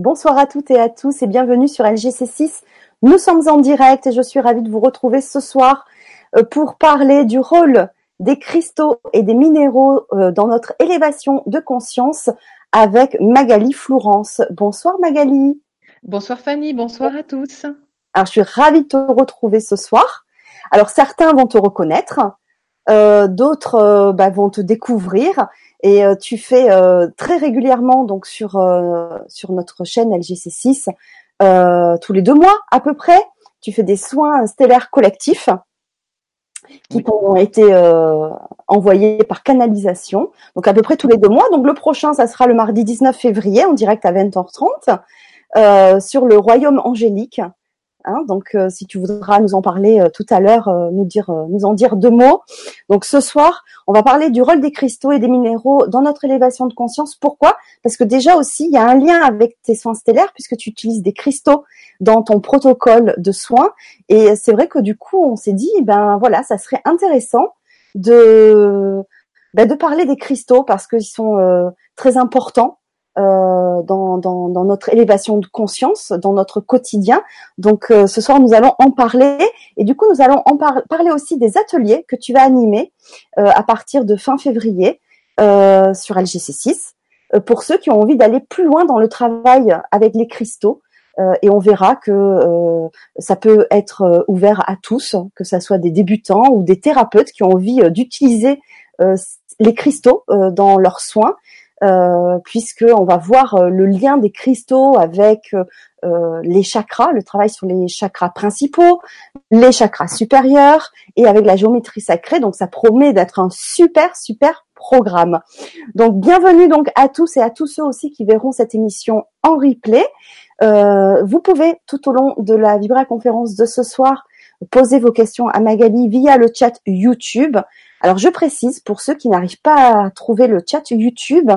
Bonsoir à toutes et à tous et bienvenue sur LGC6. Nous sommes en direct et je suis ravie de vous retrouver ce soir euh, pour parler du rôle des cristaux et des minéraux euh, dans notre élévation de conscience avec Magali Florence. Bonsoir Magali. Bonsoir Fanny, bonsoir à tous. Alors je suis ravie de te retrouver ce soir. Alors certains vont te reconnaître, euh, d'autres bah, vont te découvrir et euh, tu fais euh, très régulièrement donc sur euh, sur notre chaîne LGC6 tous les deux mois à peu près. Tu fais des soins stellaires collectifs qui ont été envoyés par canalisation, donc à peu près tous les deux mois. Donc le prochain, ça sera le mardi 19 février en direct à 20h30 sur le royaume angélique Hein, donc, euh, si tu voudras nous en parler euh, tout à l'heure, euh, nous dire, nous en dire deux mots. Donc, ce soir, on va parler du rôle des cristaux et des minéraux dans notre élévation de conscience. Pourquoi? Parce que déjà aussi, il y a un lien avec tes soins stellaires puisque tu utilises des cristaux dans ton protocole de soins. Et c'est vrai que du coup, on s'est dit, ben voilà, ça serait intéressant de ben, de parler des cristaux parce qu'ils sont très importants euh, dans, notre élévation de conscience, dans notre quotidien. Donc euh, ce soir, nous allons en parler et du coup, nous allons en parler aussi des ateliers que tu vas animer euh, à partir de fin février sur LGC6 pour ceux qui ont envie d'aller plus loin dans le travail avec les cristaux. et on verra que ça peut être ouvert à tous, que ce soit des débutants ou des thérapeutes qui ont envie d'utiliser les cristaux dans leurs soins euh, puisque on va voir euh, le lien des cristaux avec euh, les chakras, le travail sur les chakras principaux, les chakras supérieurs et avec la géométrie sacrée. Donc ça promet d'être un super super programme. Donc bienvenue donc à tous et à tous ceux aussi qui verront cette émission en replay. Vous pouvez tout au long de la Vibra conférence de ce soir poser vos questions à Magali via le chat YouTube. Alors je précise pour ceux qui n'arrivent pas à trouver le chat YouTube,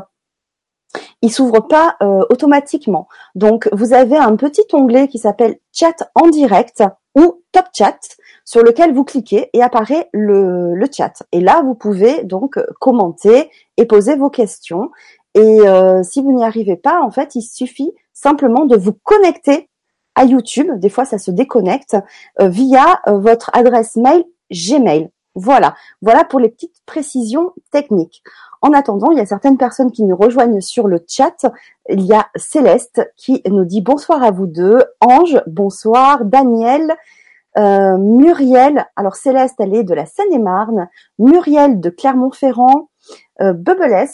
il s'ouvre pas euh, automatiquement. Donc vous avez un petit onglet qui s'appelle Chat en direct ou Top Chat sur lequel vous cliquez et apparaît le, le chat. Et là vous pouvez donc commenter et poser vos questions. Et euh, si vous n'y arrivez pas, en fait, il suffit simplement de vous connecter à YouTube. Des fois, ça se déconnecte euh, via votre adresse mail Gmail. Voilà, voilà pour les petites précisions techniques. En attendant, il y a certaines personnes qui nous rejoignent sur le chat. Il y a Céleste qui nous dit bonsoir à vous deux. Ange, bonsoir. Daniel, euh, Muriel. Alors Céleste, elle est de la Seine-et-Marne. Muriel de Clermont-Ferrand. Euh,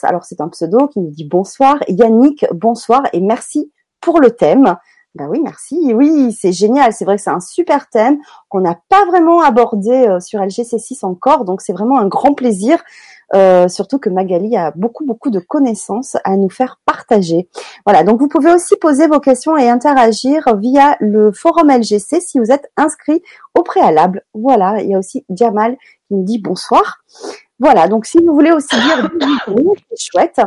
alors c'est un pseudo qui nous dit bonsoir. Yannick, bonsoir et merci pour le thème. Ben oui, merci. Oui, c'est génial. C'est vrai que c'est un super thème qu'on n'a pas vraiment abordé euh, sur LGC6 encore, donc c'est vraiment un grand plaisir. Euh, surtout que Magali a beaucoup beaucoup de connaissances à nous faire partager. Voilà, donc vous pouvez aussi poser vos questions et interagir via le forum LGC si vous êtes inscrit au préalable. Voilà, il y a aussi Diamal qui nous dit bonsoir. Voilà, donc si vous voulez aussi dire c'est chouette.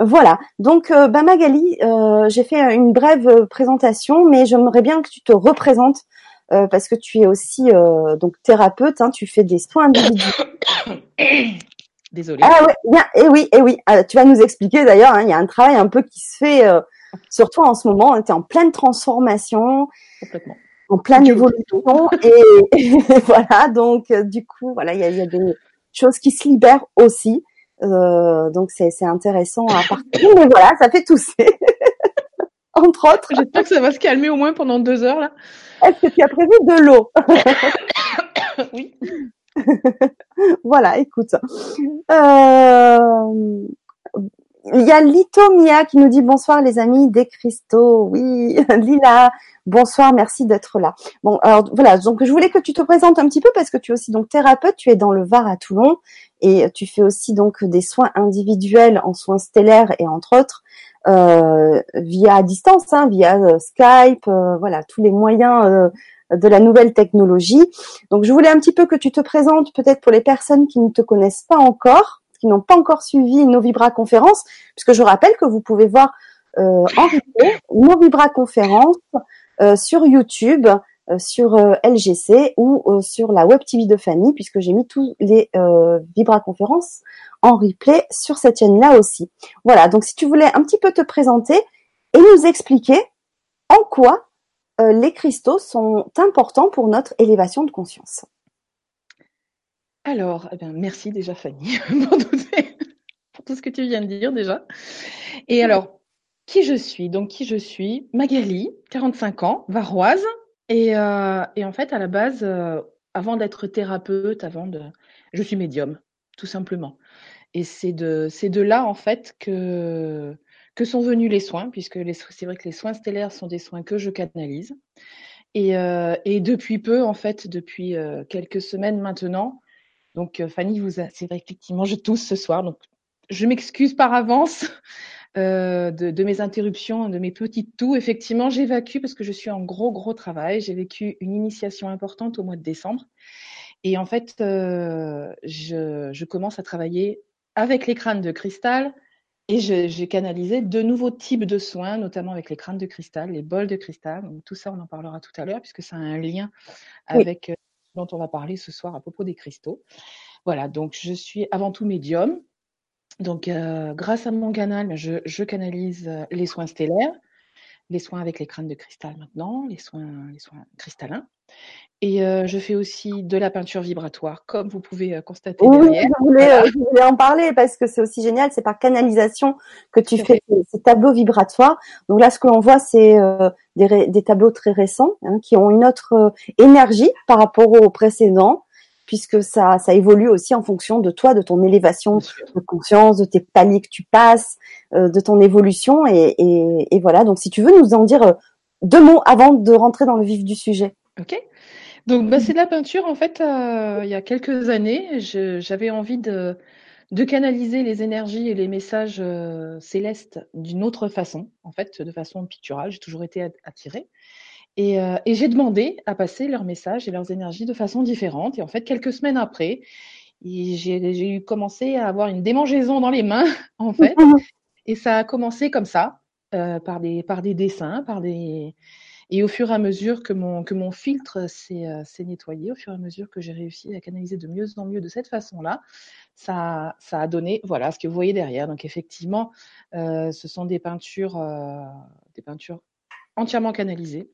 Voilà. Donc, euh, bah Magali, euh, j'ai fait une brève présentation, mais j'aimerais bien que tu te représentes parce que tu es aussi donc thérapeute. Hein, tu fais des soins individuels. Désolée. Ah ouais, bien, et oui, et oui. tu vas nous expliquer d'ailleurs. Hein, il y a un travail un peu qui se fait sur toi en ce moment. tu es en pleine transformation. Complètement. En pleine évolution et, voilà donc du coup voilà il y a, y a des choses qui se libèrent aussi euh, donc c'est intéressant à partager. Mais voilà, ça fait tousser. Entre autres. J'espère que ça va se calmer au moins pendant deux heures là. Est-ce que tu as prévu de l'eau? Oui. voilà, écoute. Euh, il y a Lito Mia qui nous dit bonsoir les amis des cristaux. Oui, Lila, bonsoir, merci d'être là. Bon, alors voilà, donc je voulais que tu te présentes un petit peu parce que tu es aussi donc thérapeute, tu es dans le Var à Toulon et tu fais aussi donc des soins individuels en soins stellaires et entre autres euh, via distance, hein, via euh, Skype, euh, voilà tous les moyens de la nouvelle technologie. Donc je voulais un petit peu que tu te présentes peut-être pour les personnes qui ne te connaissent pas encore, qui n'ont pas encore suivi nos Vibra conférences, puisque je rappelle que vous pouvez voir en replay nos Vibra conférences sur YouTube euh, sur euh, LGC ou euh, sur la Web TV de Fanny, puisque j'ai mis tous les Vibra conférences en replay sur cette chaîne-là aussi. Voilà, donc si tu voulais un petit peu te présenter et nous expliquer en quoi euh, les cristaux sont importants pour notre élévation de conscience. Alors, eh bien, merci déjà Fanny pour tout, ce que tu viens de dire déjà. Et alors, qui je suis? Donc, qui je suis? Magali, 45 ans, varoise. Et, euh, et en fait, à la base, euh, avant d'être thérapeute, avant de... Je suis médium, tout simplement. Et c'est de, là, en fait, que, que sont venus les soins, puisque c'est vrai que les soins stellaires sont des soins que je canalise. Et, euh, et depuis peu, en fait, depuis quelques semaines maintenant, donc euh, Fanny, vous c'est vrai effectivement, je tousse ce soir, donc je m'excuse par avance euh, de, de, mes interruptions, de mes petites toux. Effectivement, j'évacue parce que je suis en gros, gros travail. J'ai vécu une initiation importante au mois de décembre. Et en fait, euh, je, je, commence à travailler avec les crânes de cristal et j'ai canalisé de nouveaux types de soins, notamment avec les crânes de cristal, les bols de cristal. Donc, tout ça, on en parlera tout à l'heure puisque ça a un lien avec oui. Dont on va parler ce soir à propos des cristaux. Voilà, donc je suis avant tout médium. Donc, euh, grâce à mon canal, je, je, canalise euh, les soins stellaires, les soins avec les crânes de cristal maintenant, les soins, les soins cristallins. Et euh, je fais aussi de la peinture vibratoire, comme vous pouvez euh, constater oui, derrière. Je voulais, voilà. je voulais, en parler parce que c'est aussi génial. C'est par canalisation que tu fais ces, ces, tableaux vibratoires. Donc là, ce que l'on voit, c'est euh, des, des, tableaux très récents hein, qui ont une autre énergie par rapport aux précédents puisque ça, ça évolue aussi en fonction de toi, de ton élévation de conscience, de tes paliers que tu passes, euh, de ton évolution. Et, et, et, voilà, donc si tu veux nous en dire deux mots avant de rentrer dans le vif du sujet. Ok. Donc bah, c'est de la peinture. En fait, euh, il y a quelques années, j'avais envie de, de canaliser les énergies et les messages euh, célestes d'une autre façon, en fait, de façon picturale. J'ai toujours été attirée. Et, euh, et j'ai demandé à passer leurs messages et leurs énergies de façon différente. Et en fait, quelques semaines après, j'ai eu commencé à avoir une démangeaison dans les mains, en fait. Et ça a commencé comme ça, euh, par, des, par des dessins, par des... Et au fur et à mesure que mon, que mon filtre s'est euh, nettoyé, au fur et à mesure que j'ai réussi à canaliser de mieux en mieux de cette façon-là, ça, ça a donné, voilà, ce que vous voyez derrière. Donc effectivement, euh, ce sont des peintures, des peintures entièrement canalisées.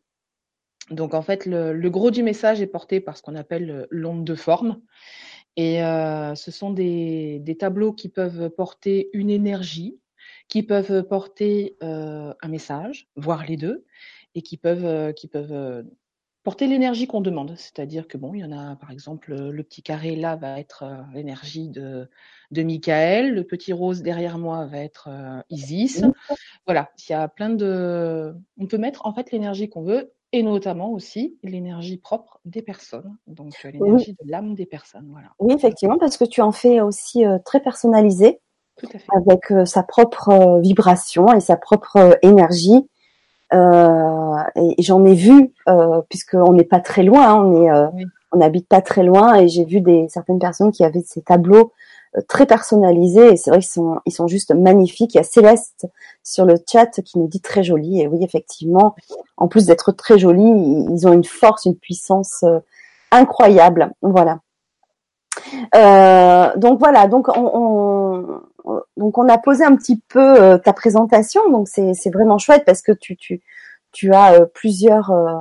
Donc en fait, le, le, gros du message est porté par ce qu'on appelle l'onde de forme. Et euh, ce sont des, des, tableaux qui peuvent porter une énergie, qui peuvent porter euh, un message, voire les deux, et qui peuvent, euh, qui peuvent porter l'énergie qu'on demande. C'est-à-dire que bon, il y en a par exemple le petit carré là va être l'énergie de, de Michael, le petit rose derrière moi va être Isis. Voilà, il y a plein de. On peut mettre en fait l'énergie qu'on veut et notamment aussi l'énergie propre des personnes, donc l'énergie oui. de l'âme des personnes. Voilà. Oui, effectivement, parce que tu en fais aussi euh, très personnalisé, avec euh, sa propre euh, vibration et sa propre énergie. et, et j'en ai vu, puisqu'on n'est pas très loin, hein, on est, oui. on n'habite pas très loin, et j'ai vu des certaines personnes qui avaient ces tableaux très personnalisés. Et c'est vrai qu'ils sont ils sont juste magnifiques. Il y a Céleste sur le chat qui nous dit très joli. Et oui effectivement en plus d'être très jolis ils ont une force une puissance euh, incroyable. Voilà. Euh, donc voilà. Donc on, on, donc on a posé un petit peu euh, ta présentation. Donc c'est vraiment chouette parce que tu tu tu as euh, plusieurs euh,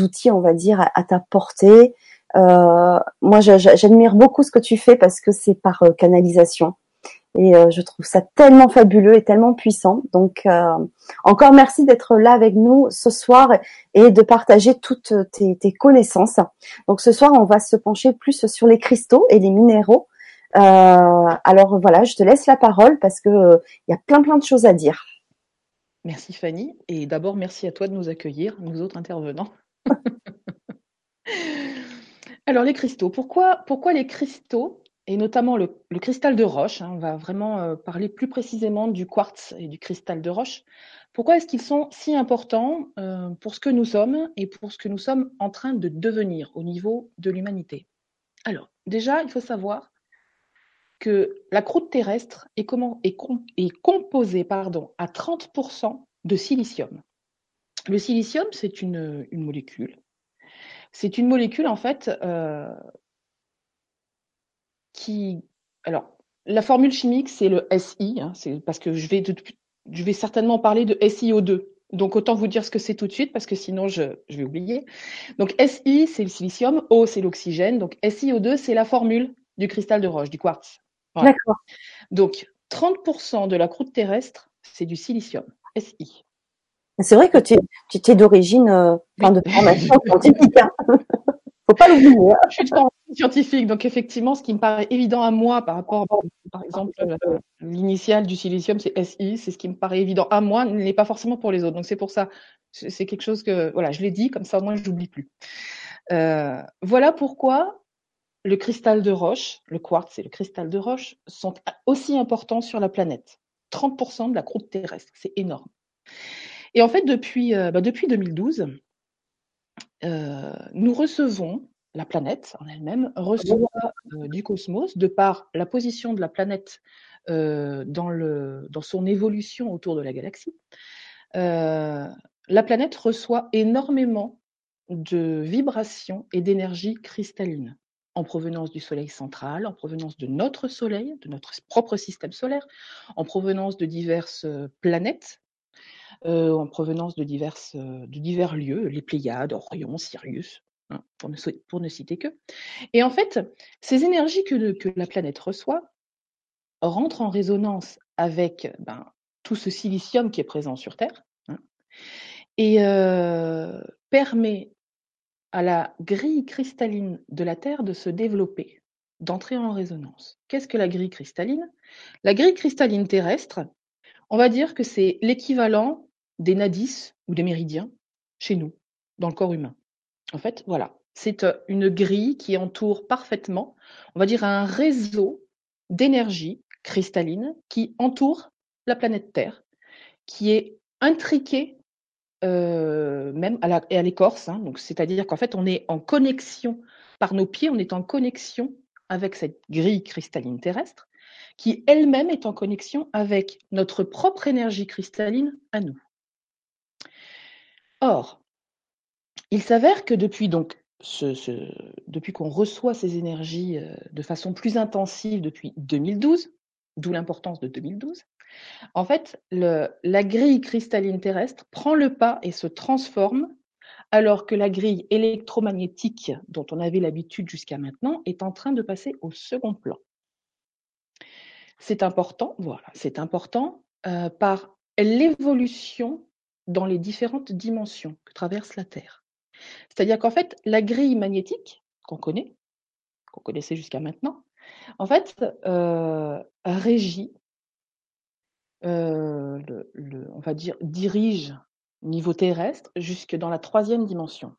outils on va dire à, ta portée. euh, moi, j'admire beaucoup ce que tu fais parce que c'est par euh, canalisation. Et euh, je trouve ça tellement fabuleux et tellement puissant. Donc, euh, encore merci d'être là avec nous ce soir et de partager toutes tes, tes, connaissances. Donc, ce soir, on va se pencher plus sur les cristaux et les minéraux. alors voilà, je te laisse la parole parce que il y a plein plein de choses à dire. Merci Fanny. Et d'abord, merci à toi de nous accueillir, nous autres intervenants. Alors les cristaux, pourquoi, pourquoi les cristaux, et notamment le, cristal de roche, hein, on va vraiment euh, parler plus précisément du quartz et du cristal de roche, pourquoi est-ce qu'ils sont si importants euh, pour ce que nous sommes et pour ce que nous sommes en train de devenir au niveau de l'humanité? Alors déjà, il faut savoir que la croûte terrestre est, composée pardon, à 30% de silicium. Le silicium, c'est une molécule c'est une molécule, en fait, euh, qui. Alors, la formule chimique, c'est le SI, hein, c'est parce que je vais de, je vais certainement parler de SiO2. Donc autant vous dire ce que c'est tout de suite parce que sinon je, vais oublier. Donc Si c'est le silicium, O c'est l'oxygène, donc SiO2 c'est la formule du cristal de roche, du quartz. D'accord. Donc 30% de la croûte terrestre c'est du silicium, Si. C'est vrai que tu, tu es d'origine, euh, de formation scientifique. Hein. Faut pas l'oublier. Hein. Je suis de formation scientifique, donc effectivement, ce qui me paraît évident à moi par rapport, par exemple, euh, l'initiale du silicium, c'est SI, c'est ce qui me paraît évident à moi, ne l'est pas forcément pour les autres. Donc c'est pour ça, c'est quelque chose que, voilà, je l'ai dit, comme ça au moins je n'oublie plus. Euh, voilà pourquoi le cristal de roche, le quartz et le cristal de roche sont aussi importants sur la planète. 30% de la croûte terrestre, c'est énorme. Et en fait, depuis, euh, bah, depuis 2012, euh, nous recevons, la planète en elle-même reçoit euh, du cosmos, de par la position de la planète dans, le, dans son évolution autour de la galaxie, la planète reçoit énormément de vibrations et d'énergie cristalline en provenance du Soleil central, en provenance de notre Soleil, de notre propre système solaire, en provenance de diverses planètes euh, en provenance euh, de divers lieux, les Pléiades, Orion, Sirius, hein, pour, ne, citer que. Et en fait, ces énergies que, que la planète reçoit rentrent en résonance avec ben, tout ce silicium qui est présent sur Terre hein, et euh, permet à la grille cristalline de la Terre de se développer, d'entrer en résonance. Qu'est-ce que la grille cristalline? La grille cristalline terrestre, on va dire que c'est l'équivalent des nadis ou des méridiens chez nous, dans le corps humain. En fait, voilà, c'est euh, une grille qui entoure parfaitement, on va dire, un réseau d'énergie cristalline qui entoure la planète Terre, qui est intriqué euh, même à l'écorce. Hein, c'est-à-dire qu'en fait, on est en connexion par nos pieds, on est en connexion avec cette grille cristalline terrestre, qui elle-même est en connexion avec notre propre énergie cristalline à nous. Or, il s'avère que depuis donc depuis qu'on reçoit ces énergies euh, de façon plus intensive depuis 2012, d'où l'importance de 2012, en fait, la grille cristalline terrestre prend le pas et se transforme alors que la grille électromagnétique dont on avait l'habitude jusqu'à maintenant est en train de passer au second plan. C'est important, voilà, c'est important euh, par l'évolution dans les différentes dimensions que traverse la Terre. C'est-à-dire qu'en fait, la grille magnétique qu'on connaît, qu'on connaissait jusqu'à maintenant, en fait, euh, régit, euh, le, on va dire, dirige niveau terrestre jusque dans la troisième dimension.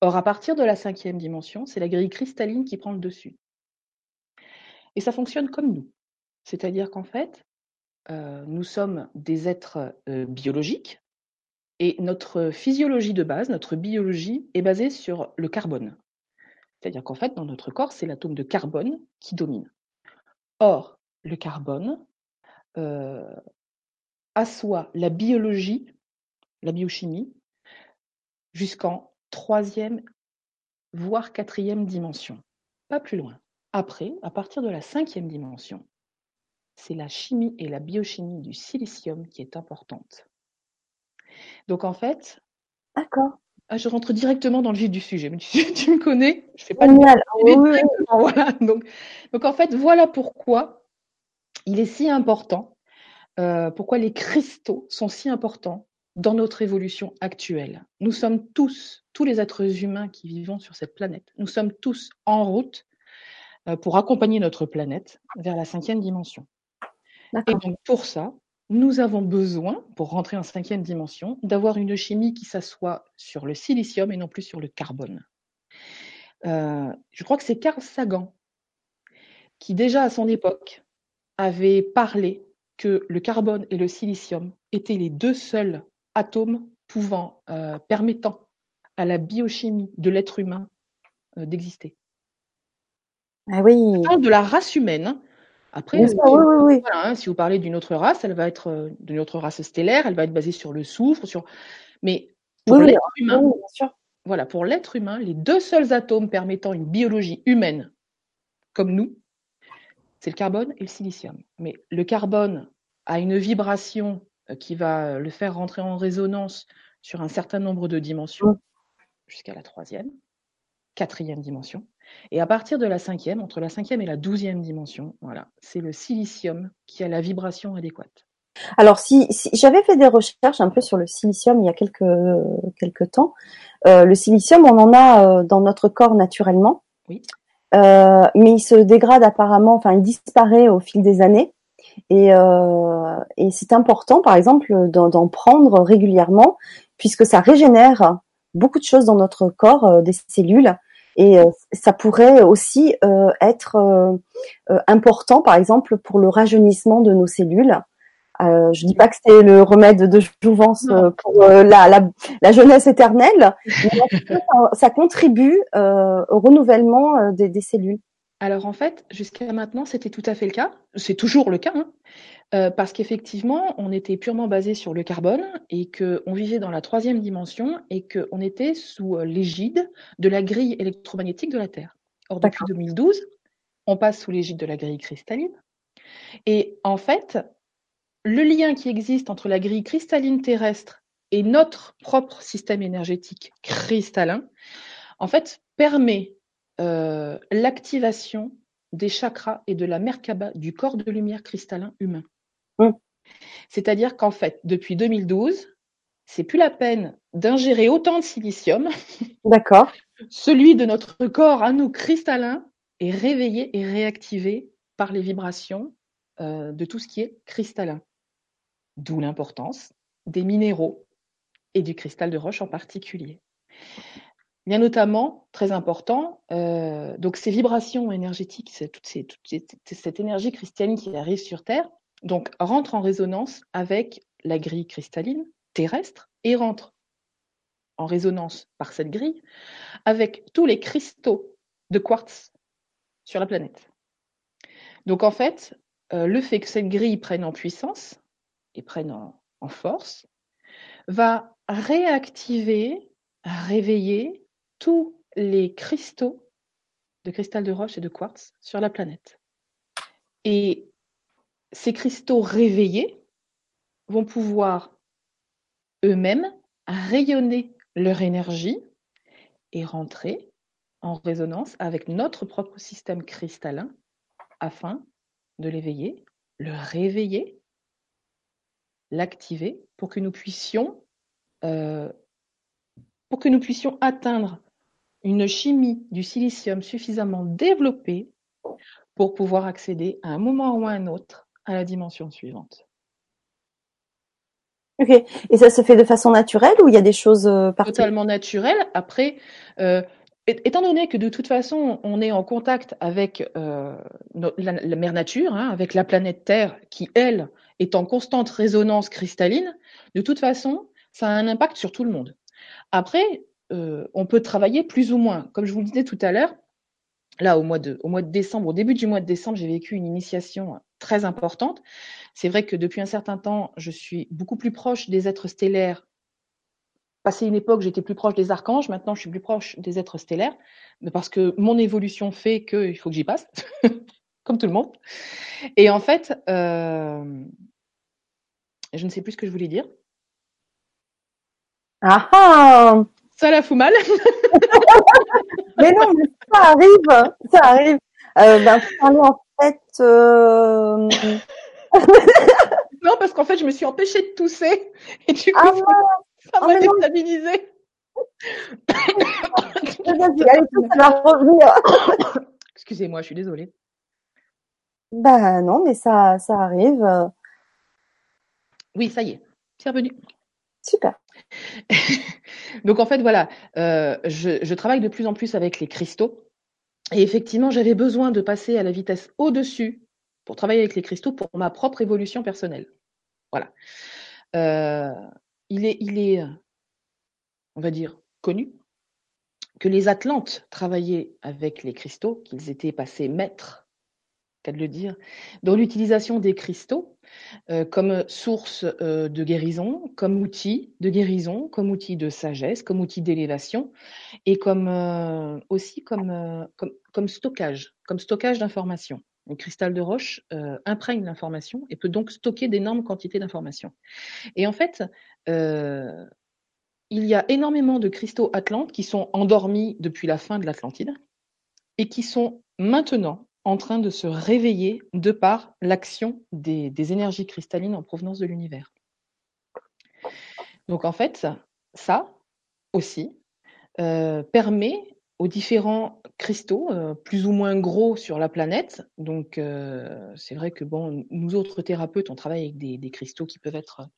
Or, à partir de la cinquième dimension, c'est la grille cristalline qui prend le dessus. Et ça fonctionne comme nous. C'est-à-dire qu'en fait, euh, nous sommes des êtres biologiques, et notre physiologie de base, notre biologie, est basée sur le carbone. C'est-à-dire qu'en fait, dans notre corps, c'est l'atome de carbone qui domine. Or, le carbone euh, assoit la biologie, la biochimie, jusqu'en troisième, voire quatrième dimension. Pas plus loin. Après, à partir de la cinquième dimension, c'est la chimie et la biochimie du silicium qui est importante. Donc en fait, d'accord. Ah, je rentre directement dans le vif du sujet. Mais tu, me connais, je fais pas de voilà. Donc, donc en fait, voilà pourquoi il est si important, euh, pourquoi les cristaux sont si importants dans notre évolution actuelle. Nous sommes tous, tous les êtres humains qui vivons sur cette planète, nous sommes tous en route euh, pour accompagner notre planète vers la cinquième dimension. Et donc pour ça, nous avons besoin, pour rentrer en cinquième dimension, d'avoir une chimie qui s'assoit sur le silicium et non plus sur le carbone. Euh, je crois que c'est Carl Sagan qui, déjà à son époque, avait parlé que le carbone et le silicium étaient les deux seuls atomes pouvant, euh, permettant à la biochimie de l'être humain euh, d'exister. Ah oui. De la race humaine, hein. Après, hein, si vous parlez d'une autre race, elle va être euh, d'une autre race stellaire, elle va être basée sur le soufre, sur. Mais pour l'être humain, voilà, pour l'être humain, les deux seuls atomes permettant une biologie humaine comme nous, c'est le carbone et le silicium. Mais le carbone a une vibration qui va le faire rentrer en résonance sur un certain nombre de dimensions, jusqu'à la troisième, quatrième dimension. Et à partir de la cinquième, entre la cinquième et la douzième dimension, voilà, c'est le silicium qui a la vibration adéquate. Alors, si, j'avais fait des recherches un peu sur le silicium il y a quelques, quelques temps, euh, le silicium, on en a euh, dans notre corps naturellement. Oui. Euh, mais il se dégrade apparemment, enfin, il disparaît au fil des années. Et, et c'est important, par exemple, d'en prendre régulièrement, puisque ça régénère beaucoup de choses dans notre corps, des cellules. Et ça pourrait aussi être important, par exemple, pour le rajeunissement de nos cellules. Euh, je dis pas que c'est le remède de jouvence euh, pour euh, la, la, la, jeunesse éternelle, mais ça, contribue euh, au renouvellement des, des, cellules. Alors en fait, jusqu'à maintenant, c'était tout à fait le cas. C'est toujours le cas, hein, parce qu'effectivement, on était purement basé sur le carbone et qu'on vivait dans la troisième dimension et qu'on était sous l'égide de la grille électromagnétique de la Terre. Or, depuis 2012, on passe sous l'égide de la grille cristalline. Et en fait, le lien qui existe entre la grille cristalline terrestre et notre propre système énergétique cristallin, en fait, permet euh, l'activation des chakras et de la Merkaba du corps de lumière cristallin humain. Mmh. C'est-à-dire qu'en fait, depuis 2012, c'est plus la peine d'ingérer autant de silicium. D'accord. Celui de notre corps à nous cristallin est réveillé et réactivé par les vibrations euh, de tout ce qui est cristallin d'où l'importance des minéraux et du cristal de roche en particulier. Bien notamment, très important, euh, donc ces vibrations énergétiques, cette énergie cristalline qui arrive sur Terre, donc rentre en résonance avec la grille cristalline terrestre et rentre en résonance par cette grille avec tous les cristaux de quartz sur la planète. Donc en fait, euh, le fait que cette grille prenne en puissance, et prennent en, force, va réactiver, réveiller tous les cristaux de cristal de roche et de quartz sur la planète. Et ces cristaux réveillés vont pouvoir eux-mêmes rayonner leur énergie et rentrer en résonance avec notre propre système cristallin afin de l'éveiller, le réveiller l'activer pour que nous puissions euh, pour que nous puissions atteindre une chimie du silicium suffisamment développée pour pouvoir accéder à un moment ou à un autre à la dimension suivante. Ok. Et ça se fait de façon naturelle ou il y a des choses euh, Totalement naturelles. Après, euh, étant donné que de toute façon, on est en contact avec euh, la, mère nature, hein, avec la planète Terre, qui, elle, est en constante résonance cristalline, de toute façon, ça a un impact sur tout le monde. Après, euh, on peut travailler plus ou moins. Comme je vous le disais tout à l'heure, là, au mois, de, décembre, au début du mois de décembre, j'ai vécu une initiation très importante. C'est vrai que depuis un certain temps, je suis beaucoup plus proche des êtres stellaires passé une époque, j'étais plus proche des archanges, maintenant je suis plus proche des êtres stellaires, parce que mon évolution fait qu'il faut que j'y passe, comme tout le monde. Et en fait, euh, je ne sais plus ce que je voulais dire. Ah ah Ça la fout mal. mais non, mais ça arrive, ça arrive. Euh, ben, en fait. Euh, non, parce qu'en fait, je me suis empêchée de tousser. Et du coup, ah, ça m'a déstabilisé. Excusez-moi, je suis désolée. Bah non, mais ça, ça arrive. Oui, ça y est, c'est revenu. Super. Donc en fait, voilà, euh, je, travaille de plus en plus avec les cristaux. Et effectivement, j'avais besoin de passer à la vitesse au-dessus pour travailler avec les cristaux pour ma propre évolution personnelle. Voilà. Euh, il est, il est, on va dire, connu que les Atlantes travaillaient avec les cristaux, qu'ils étaient passés maîtres, qu'à de le dire, dans l'utilisation des cristaux euh, comme source euh, de guérison, comme outil de guérison, comme outil de sagesse, comme outil d'élévation et comme euh, aussi comme, comme, comme, stockage, comme stockage d'informations. le cristal de roche imprègne l'information et peut donc stocker d'énormes quantités d'informations. Et en fait, il y a énormément de cristaux atlantes qui sont endormis depuis la fin de l'Atlantide et qui sont maintenant en train de se réveiller de par l'action des, des énergies cristallines en provenance de l'univers. Donc en fait, ça aussi euh, permet aux différents cristaux, euh, plus ou moins gros sur la planète. Donc, euh, c'est vrai que bon, nous autres thérapeutes, on travaille avec des, des cristaux qui peuvent être.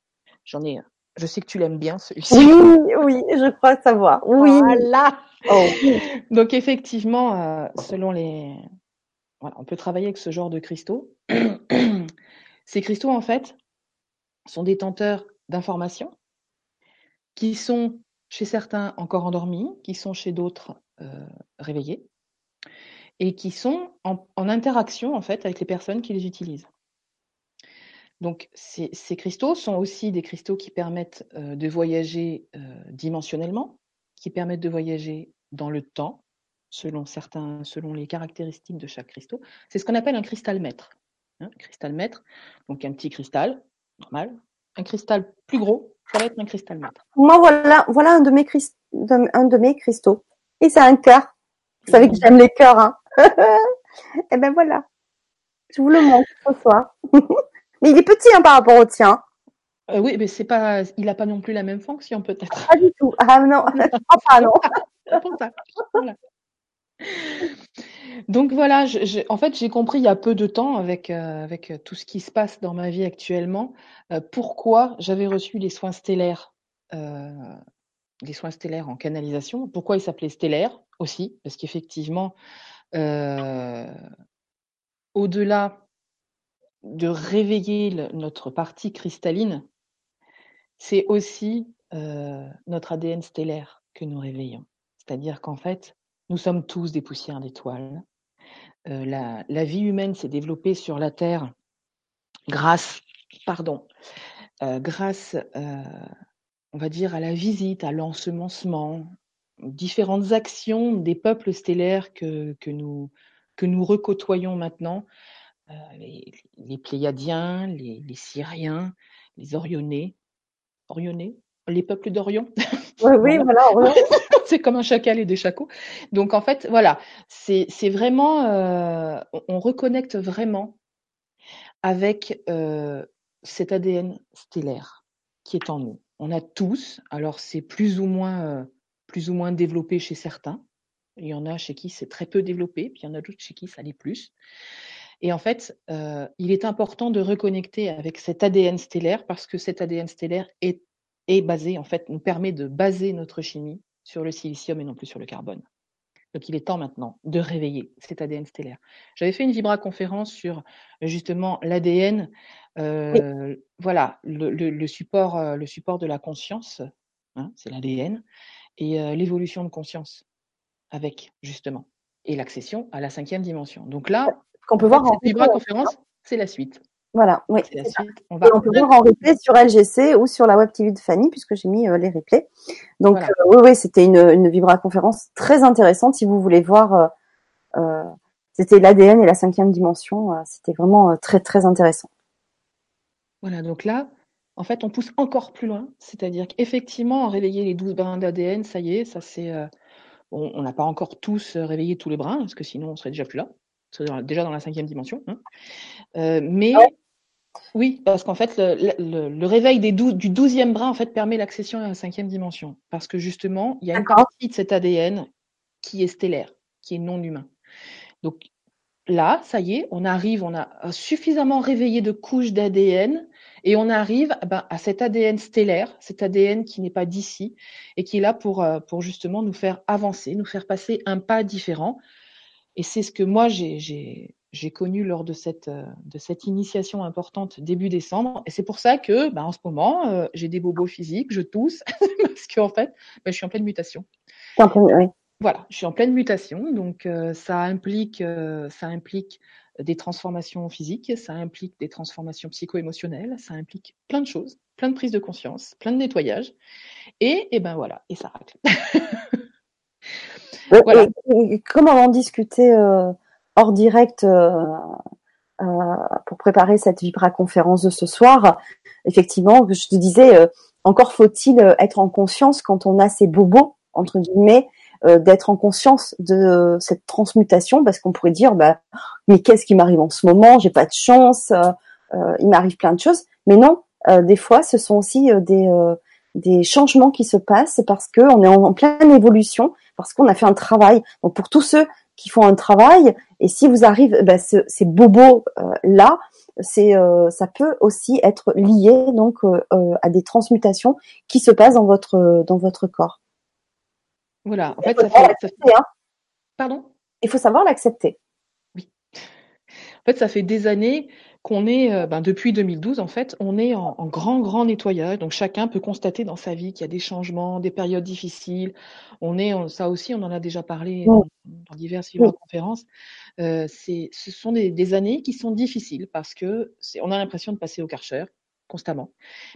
J'en ai. Je sais que tu l'aimes bien celui-ci. Oui, oui, je crois savoir. Oui. Voilà. Oh. Donc effectivement, selon les, on peut travailler avec ce genre de cristaux. Ces cristaux, en fait, sont détenteurs d'informations qui sont chez certains encore endormis, qui sont chez d'autres euh, réveillés, et qui sont en, interaction en fait avec les personnes qui les utilisent. Donc ces, ces cristaux sont aussi des cristaux qui permettent euh, de voyager euh, dimensionnellement, qui permettent de voyager dans le temps, selon certains, selon les caractéristiques de chaque cristaux. C'est ce qu'on appelle un cristal maître. Hein, cristal maître, donc un petit cristal normal, un cristal plus gros, ça va être un cristal maître. Moi, voilà, voilà un de mes, crist... un de mes cristaux. Et c'est un cœur. Vous savez que j'aime les cœurs, hein. Et ben voilà. Je vous le montre ce soir. mais il est petit hein, par rapport au tien. Euh, oui, mais c'est pas, il n'a pas non plus la même fonction peut-être. Pas du tout. Ah non, ah non. voilà. Donc voilà, en fait, j'ai compris il y a peu de temps avec, euh, avec tout ce qui se passe dans ma vie actuellement, euh, pourquoi j'avais reçu les soins stellaires, euh, les soins stellaires en canalisation, pourquoi ils s'appelaient stellaires aussi, parce qu'effectivement, au-delà de réveiller le, notre partie cristalline, c'est aussi notre ADN stellaire que nous réveillons. C'est-à-dire qu'en fait, nous sommes tous des poussières d'étoiles. Euh, la, vie humaine s'est développée sur la Terre grâce, pardon, euh, grâce, euh, on va dire, à la visite, à l'ensemencement, différentes actions des peuples stellaires que, que, nous, que nous recôtoyons maintenant, les, les, Pléiadiens, les, les, Syriens, les Orionais, Orionais, les peuples d'Orion. Oui, oui, voilà. voilà. c'est comme un chacal et des chacos. Donc en fait, voilà, c'est vraiment, euh, on reconnecte vraiment avec euh, cet ADN stellaire qui est en nous. On a tous, alors c'est plus ou moins, euh, plus ou moins développé chez certains. Il y en a chez qui c'est très peu développé, puis il y en a d'autres chez qui ça l'est plus. Et en fait, euh, il est important de reconnecter avec cet ADN stellaire parce que cet ADN stellaire est, est basé, en fait, nous permet de baser notre chimie sur le silicium et non plus sur le carbone. Donc il est temps maintenant de réveiller cet ADN stellaire. J'avais fait une Vibra conférence sur justement l'ADN, euh, oui. voilà, le, le, le, support, euh, le support de la conscience, hein, c'est l'ADN, et euh, l'évolution de conscience avec justement, et l'accession à la cinquième dimension. Donc là, qu'on peut voir cette Vibra conférence, c'est la suite. Voilà, oui. C'est la suite. On, va... on peut voir en replay sur LGC ou sur la web TV de Fanny, puisque j'ai mis euh, les replays. Donc, voilà. euh, oui, oui, c'était une, une Vibra conférence très intéressante. Si vous voulez voir, euh, c'était l'ADN et la cinquième dimension. C'était vraiment très, très intéressant. Voilà, donc là, en fait, on pousse encore plus loin. C'est-à-dire qu'effectivement, réveiller les 12 brins d'ADN, ça y est, ça c'est. On n'a pas encore tous réveillé tous les brins, parce que sinon on serait déjà plus là. On serait déjà dans la cinquième dimension. Hein. mais. Ouais oui, parce qu'en fait, le, le, le réveil des dou du douzième bras en fait permet l'accession à la cinquième dimension, parce que justement, il y a une partie de cet ADN qui est stellaire, qui est non humain. Donc là, ça y est, on arrive, on a suffisamment réveillé de couches d'ADN et on arrive ben, à cet ADN stellaire, cet ADN qui n'est pas d'ici et qui est là pour, pour justement nous faire avancer, nous faire passer un pas différent. Et c'est ce que moi j'ai j'ai connu lors de cette, de cette initiation importante début décembre. Et c'est pour ça que, ben, en ce moment, euh, j'ai des bobos physiques, je tousse, parce qu'en fait, ben, je suis en pleine mutation. En pleine, oui. Voilà, je suis en pleine mutation, donc euh, ça implique, euh, ça implique des transformations physiques, ça implique des transformations psycho-émotionnelles, ça implique plein de choses, plein de prises de conscience, plein de nettoyage. Et, et ben voilà, et ça racle. voilà. Et, et, comme on en discutait hors direct pour préparer cette Vibra conférence de ce soir. Effectivement, je te disais, encore faut-il être en conscience quand on a ces bobos entre guillemets d'être en conscience de cette transmutation parce qu'on pourrait dire bah mais qu'est-ce qui m'arrive en ce moment? J'ai pas de chance il m'arrive plein de choses mais non des fois ce sont aussi des des changements qui se passent parce qu'on est en, pleine évolution, parce qu'on a fait un travail. Donc pour tous ceux qui font un travail, et si vous arrivez, ben, ces bobos euh, là, c'est euh, ça peut aussi être lié donc euh, à des transmutations qui se passent dans votre dans votre corps. Voilà. En fait, ça fait, ça fait... Hein. Pardon? Il faut savoir l'accepter. Oui. En fait, ça fait des années qu'on est, euh, ben, depuis 2012 en fait, on est en, grand grand nettoyage. Donc chacun peut constater dans sa vie qu'il y a des changements, des périodes difficiles. On est, ça aussi, on en a déjà parlé dans, diverses conférences. Euh, c'est, ce sont des, années qui sont difficiles parce que c'est, on a l'impression de passer au karcher constamment.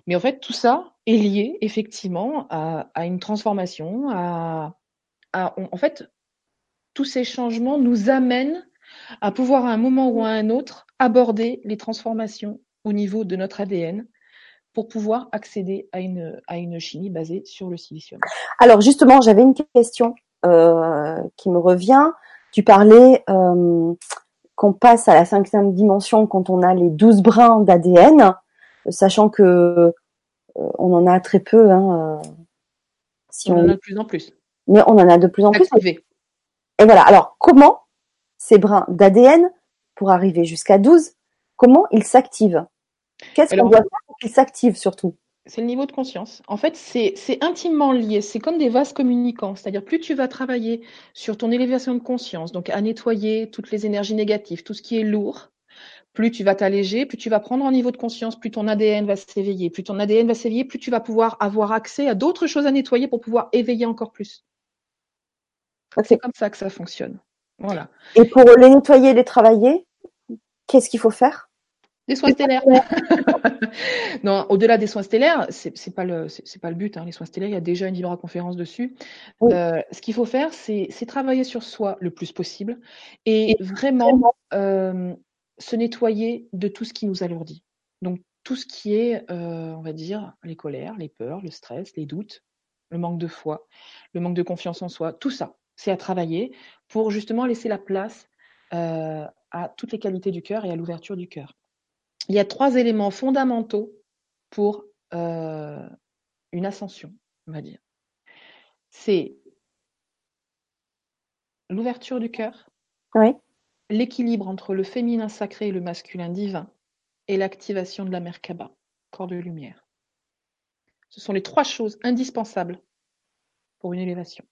Mais en fait, tout ça est lié effectivement à, à une transformation, à, à en fait, tous ces changements nous amènent à pouvoir à un moment ou à un autre aborder les transformations au niveau de notre ADN pour pouvoir accéder à une, à une chimie basée sur le silicium. Alors justement, j'avais une question euh, qui me revient. Tu parlais euh, qu'on passe à la cinquième dimension quand on a les douze brins d'ADN, sachant que euh, on en a très peu. Hein, si on, on, en a de plus en plus. Mais on en a de plus en plus. Et voilà. Alors comment ces brins d'ADN pour arriver jusqu'à 12, comment ils s'activent Qu'est-ce qu'on doit faire pour qu'ils s'activent surtout? C'est le niveau de conscience. En fait, c'est intimement lié. C'est comme des vases communicants. C'est-à-dire, plus tu vas travailler sur ton élévation de conscience, donc à nettoyer toutes les énergies négatives, tout ce qui est lourd, plus tu vas t'alléger, plus tu vas prendre en niveau de conscience, plus ton ADN va s'éveiller. Plus ton ADN va s'éveiller, plus tu vas pouvoir avoir accès à d'autres choses à nettoyer pour pouvoir éveiller encore plus. C'est comme ça que ça fonctionne. Voilà. Et pour les nettoyer et les travailler, qu'est-ce qu'il faut faire? Des soins stellaires. non, au-delà des soins stellaires, c'est, pas le c'est, pas le but. Hein. Les soins stellaires, il y a déjà une vibra-conférence dessus. Euh, ce qu'il faut faire, c'est, travailler sur soi le plus possible et, vraiment euh, se nettoyer de tout ce qui nous alourdit. Donc tout ce qui est, euh, on va dire, les colères, les peurs, le stress, les doutes, le manque de foi, le manque de confiance en soi, tout ça c'est à travailler pour justement laisser la place euh, à toutes les qualités du cœur et à l'ouverture du cœur. Il y a trois éléments fondamentaux pour euh, une ascension, on va dire. C'est l'ouverture du cœur, l'équilibre entre le féminin sacré et le masculin divin, et l'activation de la Merkaba, corps de lumière. Ce sont les trois choses indispensables pour une élévation.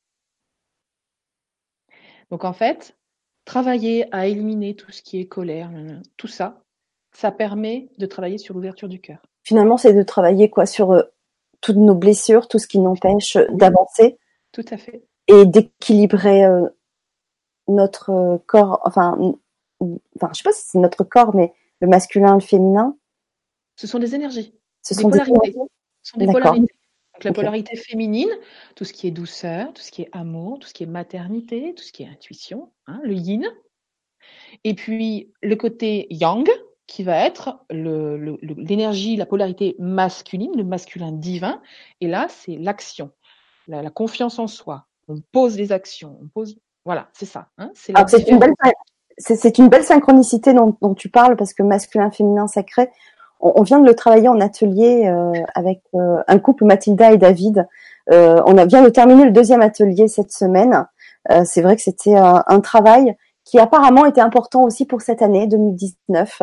Donc en fait, travailler à éliminer tout ce qui est colère, tout ça, ça permet de travailler sur l'ouverture du cœur. Finalement, c'est de travailler quoi sur euh, toutes nos blessures, tout ce qui nous empêche d'avancer. Tout à fait. Et d'équilibrer euh, notre euh, corps, enfin, enfin, je sais pas si c'est notre corps, mais le masculin, le féminin. Ce sont des énergies. Ce sont des polarités. Ce sont des polarités. Donc la polarité féminine, tout ce qui est douceur, tout ce qui est amour, tout ce qui est maternité, tout ce qui est intuition, hein, le yin. Et puis le côté yang, qui va être l'énergie, la polarité masculine, le masculin divin. Et là, c'est l'action, la, confiance en soi. On pose des actions, on pose. Voilà, c'est ça. Hein, c'est une, belle, synchronicité dont, dont, tu parles parce que masculin, féminin, sacré, on, vient de le travailler en atelier euh, avec euh, un couple, Mathilda et David. Euh, on a vient de terminer le deuxième atelier cette semaine. c'est vrai que c'était un, travail qui apparemment était important aussi pour cette année 2019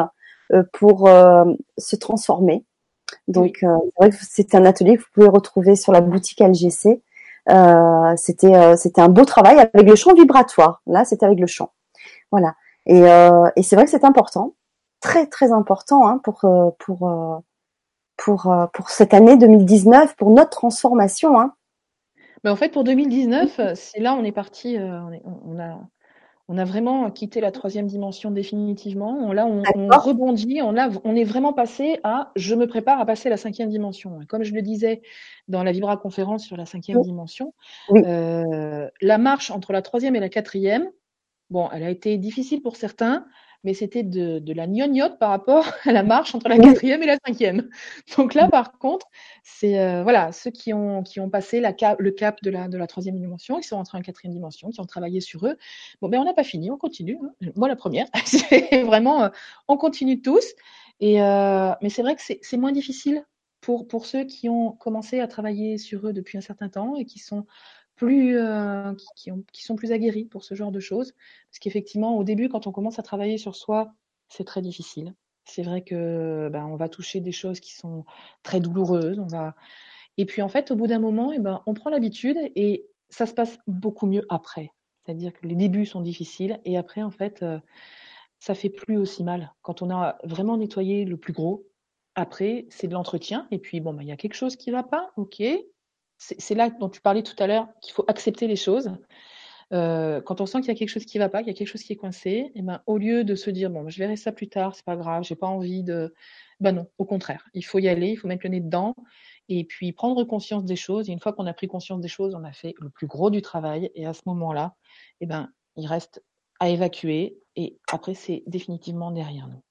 pour se transformer. Donc c'est vrai que c'était un atelier que vous pouvez retrouver sur la boutique LGC. Euh, c'était c'était un beau travail avec le champ vibratoire. Là, c'était avec le champ. Voilà. Et, et c'est vrai que c'est important très très important hein, pour euh, pour euh, pour euh, pour cette année 2019 pour notre transformation. Hein. Mais en fait, pour 2019, c'est là on est parti. on, a on a vraiment quitté la troisième dimension définitivement. Là, on, rebondit. On, a, on est vraiment passé à je me prépare à passer la cinquième dimension. Comme je le disais dans la Vibra conférence sur la cinquième dimension, la marche entre la troisième et la quatrième, Bon, elle a été difficile pour certains, mais c'était de, de, la gnognotte par rapport à la marche entre la quatrième et la cinquième. Donc là, par contre, c'est euh, voilà ceux qui ont qui ont passé la cap, le cap de la de la troisième dimension, qui sont entrés en quatrième dimension, qui ont travaillé sur eux. Bon, ben on n'a pas fini, on continue. Hein. Moi, la première, c'est vraiment, euh, on continue tous. Et euh, mais c'est vrai que c'est moins difficile pour pour ceux qui ont commencé à travailler sur eux depuis un certain temps et qui sont plus euh, qui, ont, qui, sont plus aguerris pour ce genre de choses. Parce qu'effectivement, au début, quand on commence à travailler sur soi, c'est très difficile. C'est vrai que ben, on va toucher des choses qui sont très douloureuses. On va et puis en fait, au bout d'un moment, eh ben, on prend l'habitude et ça se passe beaucoup mieux après. C'est-à-dire que les débuts sont difficiles et après, en fait, euh, ça fait plus aussi mal. Quand on a vraiment nettoyé le plus gros, après, c'est de l'entretien. Et puis, bon, ben, il y a quelque chose qui va pas, ok, c'est là dont tu parlais tout à l'heure qu'il faut accepter les choses. Euh, quand on sent qu'il y a quelque chose qui ne va pas, qu'il y a quelque chose qui est coincé, et eh ben, au lieu de se dire bon, je verrai ça plus tard, c'est pas grave, j'ai pas envie de. Ben non, au contraire, il faut y aller, il faut mettre le nez dedans et puis prendre conscience des choses. Et une fois qu'on a pris conscience des choses, on a fait le plus gros du travail. Et à ce moment-là, eh ben, il reste à évacuer. Et après, c'est définitivement derrière nous.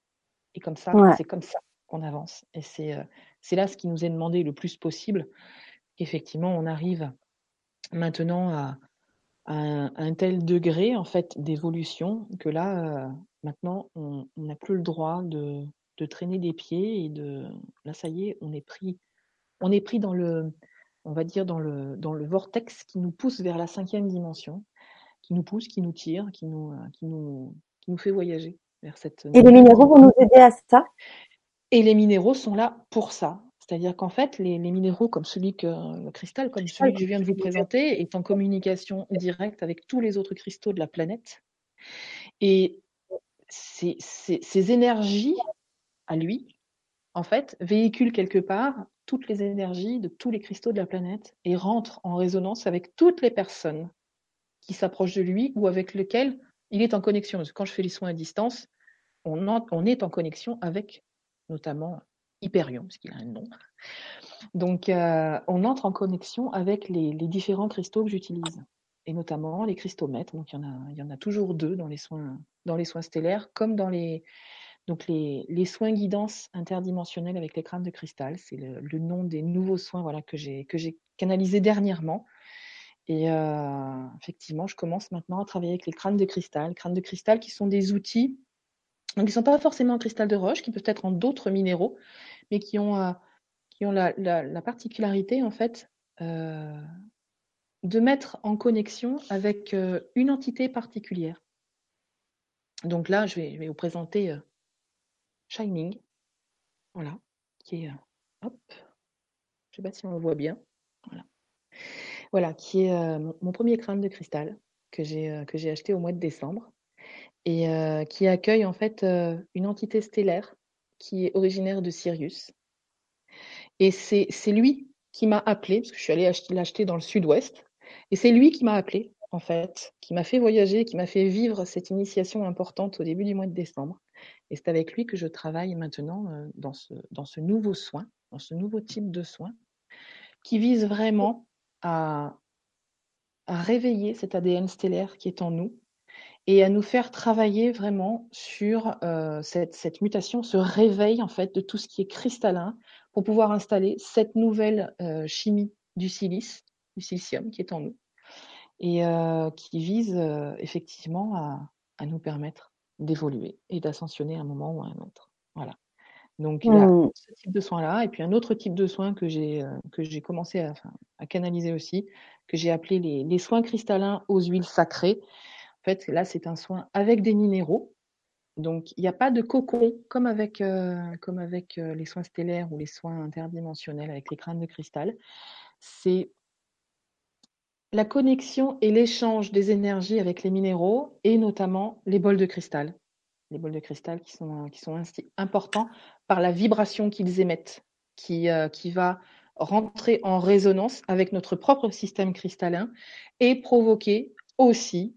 Et comme ça, c'est comme ça qu'on avance. Et c'est euh, c'est là ce qui nous est demandé le plus possible effectivement, on arrive maintenant à, un, tel degré en fait d'évolution que là, euh, maintenant, on n'a plus le droit de, traîner des pieds et de là, ça y est, on est pris, on est pris dans le, on va dire dans le dans le vortex qui nous pousse vers la cinquième dimension, qui nous pousse, qui nous tire, qui nous euh, qui nous qui nous fait voyager vers cette. Et les minéraux vont nous aider à ça? Et les minéraux sont là pour ça. C'est-à-dire qu'en fait, les, minéraux comme celui que le cristal, comme celui que je viens de vous présenter, est en communication directe avec tous les autres cristaux de la planète. Et ces, ces énergies, à lui, en fait, véhiculent quelque part toutes les énergies de tous les cristaux de la planète et rentrent en résonance avec toutes les personnes qui s'approchent de lui ou avec lesquelles il est en connexion. Parce que quand je fais les soins à distance, on, on est en connexion avec notamment Hyperion, parce qu'il a un nom. Donc, euh, on entre en connexion avec les, différents cristaux que j'utilise, et notamment les cristomètres. Donc, il y en a, il y en a toujours deux dans les soins, dans les soins stellaires, comme dans les, donc les, soins guidance interdimensionnels avec les crânes de cristal. C'est le, nom des nouveaux soins, voilà, que j'ai que j'ai canalisé dernièrement. Et euh, effectivement, je commence maintenant à travailler avec les crânes de cristal. crânes de cristal qui sont des outils donc, ils ne sont pas forcément en cristal de roche, qui peuvent être en d'autres minéraux, mais qui ont, euh, qui ont la, la, particularité, en fait, euh, de mettre en connexion avec euh, une entité particulière. Donc là, je vais, vous présenter Shining, voilà, qui est, hop, je ne sais pas si on le voit bien, voilà, voilà qui est mon, mon, premier crâne de cristal que j'ai acheté au mois de décembre et euh, qui accueille en fait euh, une entité stellaire qui est originaire de Sirius. Et c'est lui qui m'a appelé, parce que je suis allée l'acheter dans le sud-ouest, et c'est lui qui m'a appelé, en fait, qui m'a fait voyager, qui m'a fait vivre cette initiation importante au début du mois de décembre. Et c'est avec lui que je travaille maintenant euh, dans, ce, dans ce nouveau soin, dans ce nouveau type de soin, qui vise vraiment à, à réveiller cet ADN stellaire qui est en nous, et à nous faire travailler vraiment sur euh, cette, cette, mutation, ce réveil en fait de tout ce qui est cristallin pour pouvoir installer cette nouvelle euh, chimie du silice, du silicium qui est en nous et euh, qui vise effectivement à, à, nous permettre d'évoluer et d'ascensionner à un moment ou à un autre. Voilà. Donc a mmh. ce type de soin là et puis un autre type de soin que j'ai que j'ai commencé à, à, canaliser aussi que j'ai appelé les, les soins cristallins aux huiles sacrées fait, là, c'est un soin avec des minéraux. Donc, il n'y a pas de cocon comme avec, euh, euh, les soins stellaires ou les soins interdimensionnels avec les crânes de cristal. C'est la connexion et l'échange des énergies avec les minéraux et notamment les bols de cristal. Les bols de cristal qui sont, importants par la vibration qu'ils émettent, euh, qui va rentrer en résonance avec notre propre système cristallin et provoquer aussi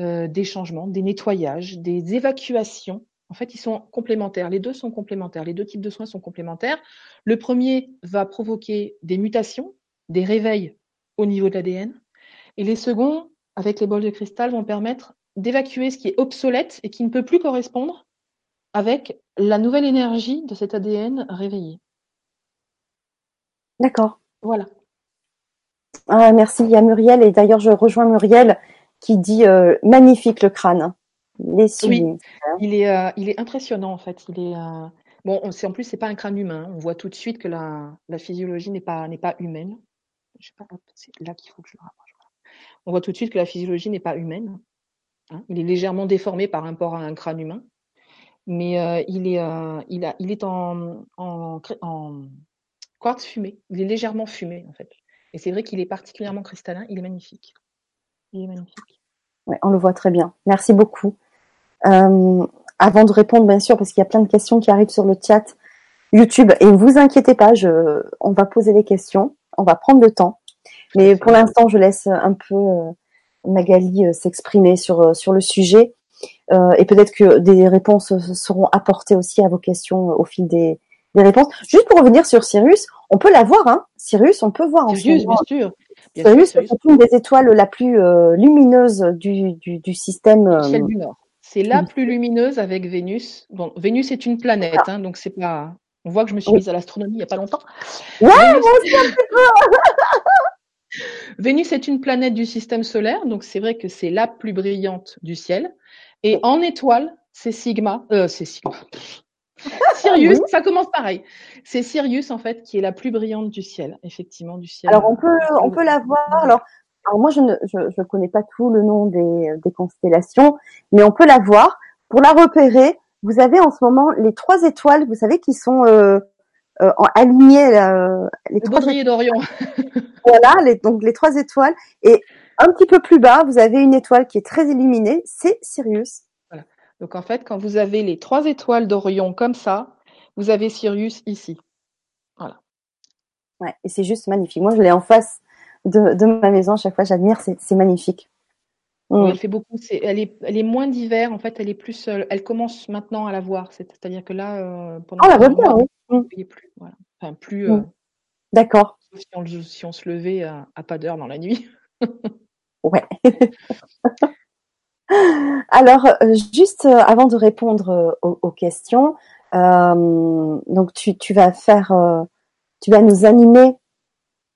euh, des changements, des nettoyages, des évacuations. En fait, ils sont complémentaires. Les deux sont complémentaires. Les deux types de soins sont complémentaires. Le premier va provoquer des mutations, des réveils au niveau de l'ADN. Et les seconds, avec les bols de cristal, vont permettre d'évacuer ce qui est obsolète et qui ne peut plus correspondre avec la nouvelle énergie de cet ADN réveillé. D'accord. Voilà. Ah, merci. Il y a Muriel et d'ailleurs je rejoins Muriel qui dit euh, magnifique le crâne. Il est Oui, il est, euh, il est impressionnant en fait. Il est euh, bon. On en plus c'est pas un crâne humain. On voit tout de suite que la, la physiologie n'est pas n'est pas humaine. Je sais pas. C'est là qu'il faut que je le rapproche. On voit tout de suite que la physiologie n'est pas humaine. Hein. Il est légèrement déformé par rapport à un crâne humain, mais il est, il a, il est en, en, en quartz fumé. Il est légèrement fumé en fait. Et c'est vrai qu'il est particulièrement cristallin. Il est magnifique. Il est magnifique. Ouais, on le voit très bien. Merci beaucoup. Euh, avant de répondre, bien sûr, parce qu'il y a plein de questions qui arrivent sur le chat YouTube, et ne vous inquiétez pas, je, on va poser les questions, on va prendre le temps. Mais pour l'instant, je laisse un peu euh, Magali euh, s'exprimer sur sur le sujet, et peut-être que des réponses seront apportées aussi à vos questions au fil des, des réponses. Juste pour revenir sur Sirius, on peut la voir, hein Sirius, on peut voir. Sirius, bien sûr. Sirius, c'est une des étoiles la plus lumineuse du, du, du système. ciel du Nord. C'est la plus lumineuse avec Vénus. Bon, Vénus est une planète, hein, donc c'est pas. On voit que je me suis mise à l'astronomie il y a pas longtemps. Ouais, Vénus... moi aussi un peu. Vénus est une planète du système solaire, donc c'est vrai que c'est la plus brillante du ciel. Et en étoile, c'est Sigma, euh, c'est Sigma. Sirius, ça commence pareil. C'est Sirius en fait qui est la plus brillante du ciel, effectivement du ciel. Alors on peut on peut la voir. Alors, alors moi je ne je, je connais pas tout le nom des, des constellations, mais on peut la voir. Pour la repérer, vous avez en ce moment les trois étoiles, vous savez, qui sont euh, euh, alignées. Euh, les le baudrier d'Orion. Voilà, les, donc les trois étoiles. Et un petit peu plus bas, vous avez une étoile qui est très illuminée, c'est Sirius. Donc en fait, quand vous avez les trois étoiles d'Orion comme ça, vous avez Sirius ici. Voilà. Ouais, et c'est juste magnifique. Moi, je l'ai en face de, de, ma maison. À chaque fois, j'admire. C'est magnifique. Mm. elle fait beaucoup. C'est, elle est, elle est moins d'hiver. En fait, elle est plus. Elle commence maintenant à la voir. C'est-à-dire que là, euh, pendant. Oh, la bien, oui. Mm. Plus, voilà. Enfin, plus. Mm. Euh, D'accord. Si on, si on, se levait à, à pas d'heure dans la nuit. ouais. Alors, euh, juste euh, avant de répondre euh, aux, aux questions, euh, donc tu, tu, vas faire, euh, tu vas nous animer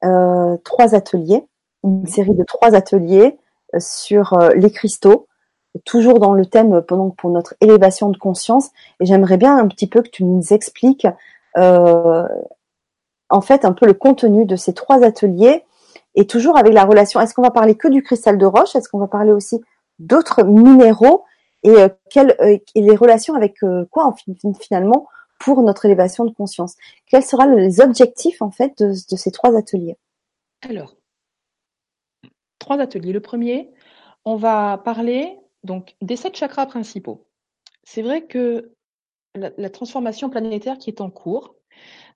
euh, trois ateliers, une série de trois ateliers sur les cristaux, toujours dans le thème pendant pour notre élévation de conscience. Et j'aimerais bien un petit peu que tu nous expliques en fait un peu le contenu de ces trois ateliers et toujours avec la relation. Est-ce qu'on va parler que du cristal de roche? Est-ce qu'on va parler aussi d'autres minéraux et, euh, euh, et les relations avec euh, quoi en, finalement pour notre élévation de conscience? Quels seront les objectifs en fait de, ces trois ateliers? Alors, trois ateliers. Le premier, on va parler donc des sept chakras principaux. C'est vrai que la, transformation planétaire qui est en cours,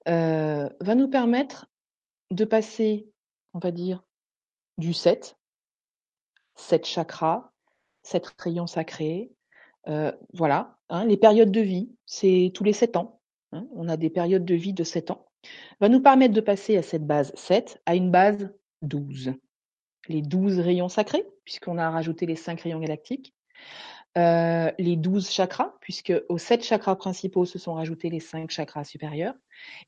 va nous permettre de passer, on va dire, du 7, 7 chakras, 7 rayons sacrés, euh, voilà, hein, les périodes de vie, c'est tous les 7 ans. Hein, on a des périodes de vie de 7 ans. Va nous permettre de passer à cette base 7 à une base 12. Les 12 rayons sacrés, puisqu'on a rajouté les 5 rayons galactiques. Euh, les 12 chakras, puisque aux 7 chakras principaux se sont rajoutés les 5 chakras supérieurs,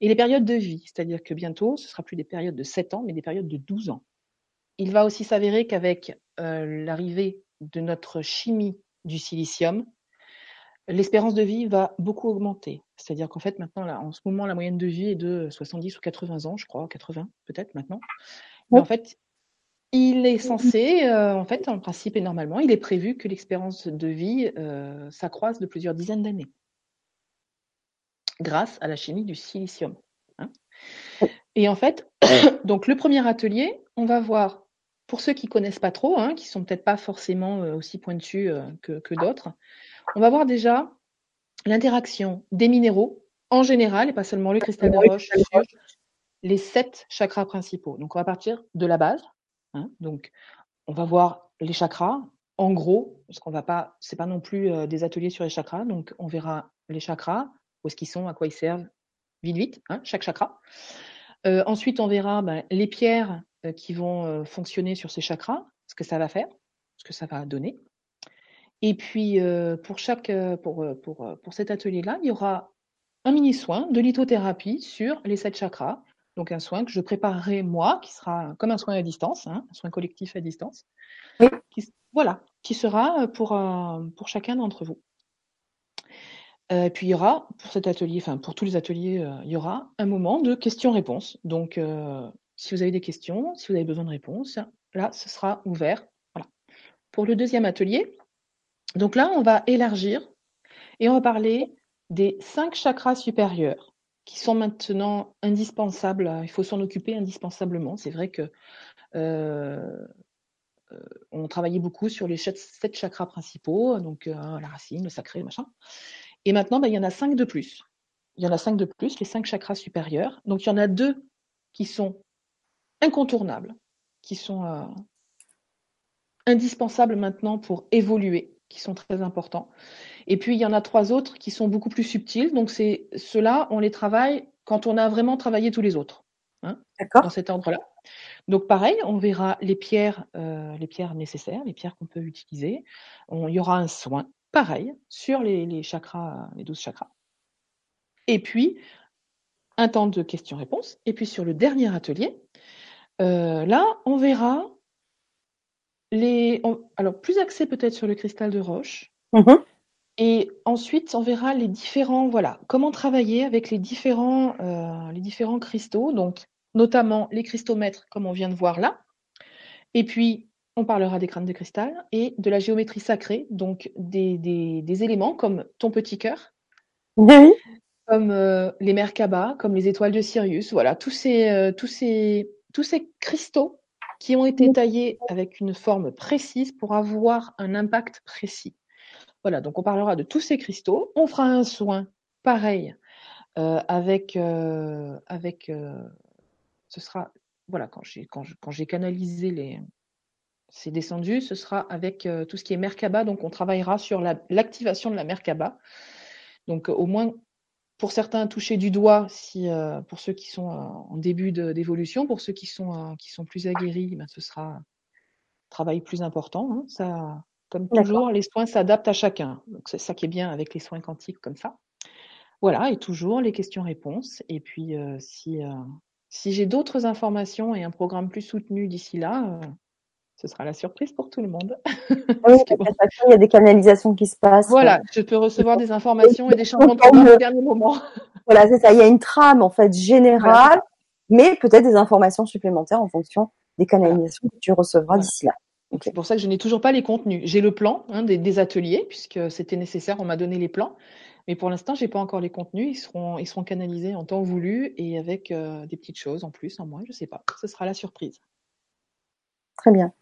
et les périodes de vie, c'est-à-dire que bientôt, ce sera plus des périodes de 7 ans, mais des périodes de 12 ans. Il va aussi s'avérer qu'avec euh, l'arrivée de notre chimie du silicium, l'espérance de vie va beaucoup augmenter. C'est-à-dire qu'en fait, maintenant, là, en ce moment, la moyenne de vie est de 70 ou 80 ans, je crois, 80 peut-être maintenant. Mais en fait, il est censé, euh, en fait, en principe et normalement, il est prévu que l'expérience de vie euh, s'accroisse de plusieurs dizaines d'années grâce à la chimie du silicium. Hein. et en fait, donc le premier atelier, on va voir, pour ceux qui connaissent pas trop, hein, qui sont peut-être pas forcément euh, aussi pointus euh, que, que d'autres, on va voir déjà l'interaction des minéraux en général, et pas seulement le cristal de roche, sur les sept chakras principaux. Donc on va partir de la base, Hein. Donc, on va voir les chakras, en gros, parce qu'on va pas, c'est pas non plus euh, des ateliers sur les chakras, donc on verra les chakras, où est-ce qu'ils sont, à quoi ils servent, vite vite, hein, chaque chakra. Euh, ensuite, on verra ben, les pierres euh, qui vont euh, fonctionner sur ces chakras, ce que ça va faire, ce que ça va donner. Et puis, pour chaque, pour, pour, pour cet atelier-là, il y aura un mini soin de lithothérapie sur les sept chakras. Donc, un soin que je préparerai moi, qui sera comme un soin à distance, hein, un soin collectif à distance. voilà, qui sera pour, pour chacun d'entre vous. Et euh, puis il y aura, pour cet atelier, enfin pour tous les ateliers, euh, il y aura un moment de questions-réponses. Donc, euh, si vous avez des questions, si vous avez besoin de réponses, là, ce sera ouvert. Voilà. Pour le deuxième atelier, donc là, on va élargir et on va parler des cinq chakras supérieurs qui sont maintenant indispensables. Il faut s'en occuper indispensablement. C'est vrai que on travaillait beaucoup sur les sept chakras principaux, donc la racine, le sacré, machin. Et maintenant, bah, il y en a cinq de plus. Il y en a cinq de plus, les cinq chakras supérieurs. Donc, il y en a deux qui sont incontournables, qui sont euh, indispensables maintenant pour évoluer, qui sont très importants. Et puis, il y en a trois autres qui sont beaucoup plus subtils. Donc, c'est ceux-là, on les travaille quand on a vraiment travaillé tous les autres. Hein, dans cet ordre-là. Donc pareil, on verra les pierres, euh, les pierres nécessaires, les pierres qu'on peut utiliser. il y aura un soin pareil, sur les, chakras, les 12 chakras. Et puis, un temps de questions-réponses. Et puis sur le dernier atelier, euh, là, on verra les. alors, plus axé peut-être sur le cristal de roche. Mm-hmm. Et ensuite, on verra les différents, voilà, comment travailler avec les différents, euh, les différents cristaux, donc notamment les cristomètres, comme on vient de voir là. Et puis, on parlera des crânes de cristal et de la géométrie sacrée, donc des, éléments comme ton petit cœur, comme euh, les Merkaba, comme les étoiles de Sirius, voilà, tous ces, euh, tous ces, tous ces cristaux qui ont été taillés avec une forme précise pour avoir un impact précis. Voilà, donc on parlera de tous ces cristaux. On fera un soin pareil euh, avec, avec ce sera, voilà, quand j'ai quand j'ai canalisé les, c'est descendu, ce sera avec euh, tout ce qui est Merkaba. Donc, on travaillera sur l'activation de la Merkaba. Donc, au moins, pour certains, toucher du doigt, si, euh, pour ceux qui sont euh, en début d'évolution, pour ceux qui sont, qui sont plus aguerris, ben, ce sera un travail plus important. Hein. Ça, comme toujours, les soins s'adaptent à chacun. Donc, c'est ça qui est bien avec les soins quantiques comme ça. Voilà, et toujours les questions-réponses. Et puis, si, si j'ai d'autres informations et un programme plus soutenu d'ici là, ce sera la surprise pour tout le monde. Il y a des canalisations qui se passent. Voilà, je peux recevoir des informations et des changements de programme au dernier moment. Voilà, c'est ça. Il y a une trame en fait générale, mais peut-être des informations supplémentaires en fonction des canalisations que tu recevras d'ici là. C'est pour ça que je n'ai toujours pas les contenus. J'ai le plan hein, des, ateliers, puisque c'était nécessaire, on m'a donné les plans. Mais pour l'instant, j'ai pas encore les contenus. Ils seront, ils seront canalisés en temps voulu et avec euh, des petites choses en plus, en moins, je sais pas. Ce sera la surprise. Très bien.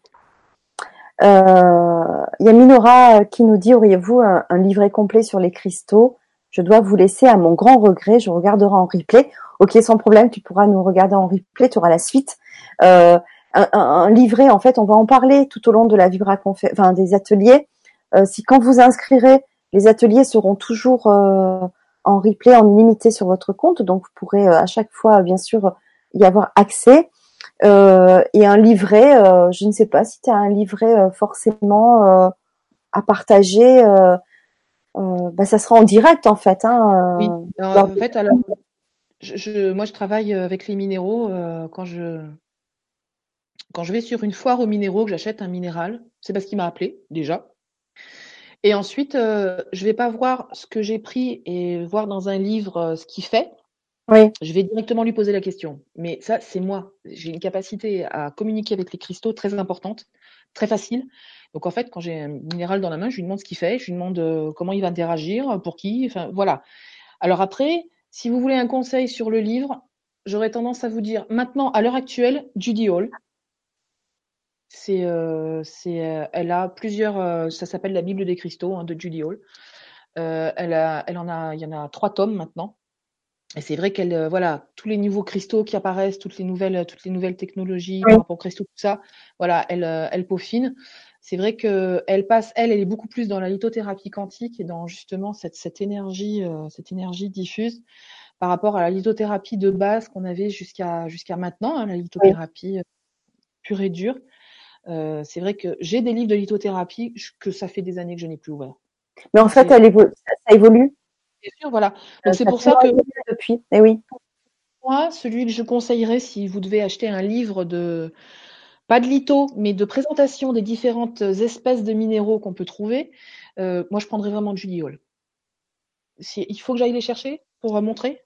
Euh, il y a Minora qui nous dit auriez-vous un, livret complet sur les cristaux? Je dois vous laisser à mon grand regret. Je regarderai en replay. Ok, sans problème, tu pourras nous regarder en replay. Tu auras la suite. Euh, un, livret, en fait, on va en parler tout au long de la Vibra enfin des ateliers. Euh, si quand vous inscrirez, les ateliers seront toujours en replay, en illimité sur votre compte, donc vous pourrez à chaque fois, bien sûr, y avoir accès. Euh, et un livret, euh, je ne sais pas si tu as un livret euh, forcément à partager. bah, ça sera en direct en fait. Hein, oui. en fait, alors, je, moi je travaille avec les minéraux quand je quand je vais sur une foire aux minéraux que j'achète un minéral, c'est parce qu'il m'a appelé déjà. Et ensuite, je vais pas voir ce que j'ai pris et voir dans un livre ce qu'il fait. Oui. Je vais directement lui poser la question. Mais ça, c'est moi. J'ai une capacité à communiquer avec les cristaux très importante, très facile. Donc en fait, quand j'ai un minéral dans la main, je lui demande ce qu'il fait, je lui demande euh, comment il va interagir, pour qui, enfin voilà. Alors après, si vous voulez un conseil sur le livre, j'aurais tendance à vous dire maintenant, à l'heure actuelle, Judy Hall. C'est, euh, c'est, euh, elle a plusieurs, ça s'appelle la Bible des cristaux hein, de Judy Hall. elle a, elle en a, il y en a trois tomes maintenant. Et c'est vrai qu'elle, euh, voilà, tous les nouveaux cristaux qui apparaissent, toutes les nouvelles, toutes les nouvelles technologies par rapport aux cristaux, tout ça, voilà, elle, euh, elle peaufine. C'est vrai que elle passe, elle, elle est beaucoup plus dans la lithothérapie quantique et dans justement cette, cette énergie, euh, cette énergie diffuse par rapport à la lithothérapie de base qu'on avait jusqu'à jusqu'à maintenant, hein, la lithothérapie pure et dure. C'est vrai que j'ai des livres de lithothérapie que ça fait des années que je n'ai plus ouvert. Mais en fait, elle évolue, ça évolue. Bien sûr, voilà. Donc c'est pour ça que depuis. Eh oui. Moi, celui que je conseillerais si vous devez acheter un livre de pas de litho, mais de présentation des différentes espèces de minéraux qu'on peut trouver, euh, moi je prendrais vraiment Judy Hall. Si, il faut que j'aille les chercher pour montrer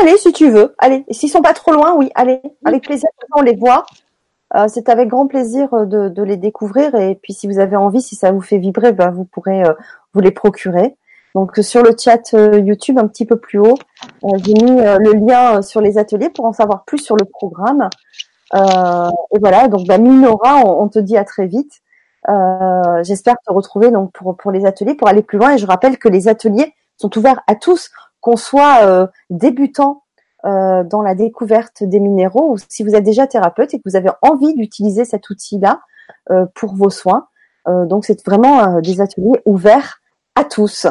Allez, si tu veux. Allez. S'ils sont pas trop loin, oui, allez. Avec plaisir, on les voit. Euh, c'est avec grand plaisir euh, de, les découvrir. Et puis, si vous avez envie, si ça vous fait vibrer, ben, vous pourrez vous les procurer. Donc, sur le chat YouTube, un petit peu plus haut, j'ai mis le lien sur les ateliers pour en savoir plus sur le programme. Euh, et voilà, donc bah, Minora, on, te dit à très vite. Euh, J'espère te retrouver donc pour pour les ateliers, pour aller plus loin. Et je rappelle que les ateliers sont ouverts à tous, qu'on soit euh, débutant euh, dans la découverte des minéraux ou si vous êtes déjà thérapeute et que vous avez envie d'utiliser cet outil-là euh, pour vos soins. Euh, donc c'est vraiment des ateliers ouverts à tous.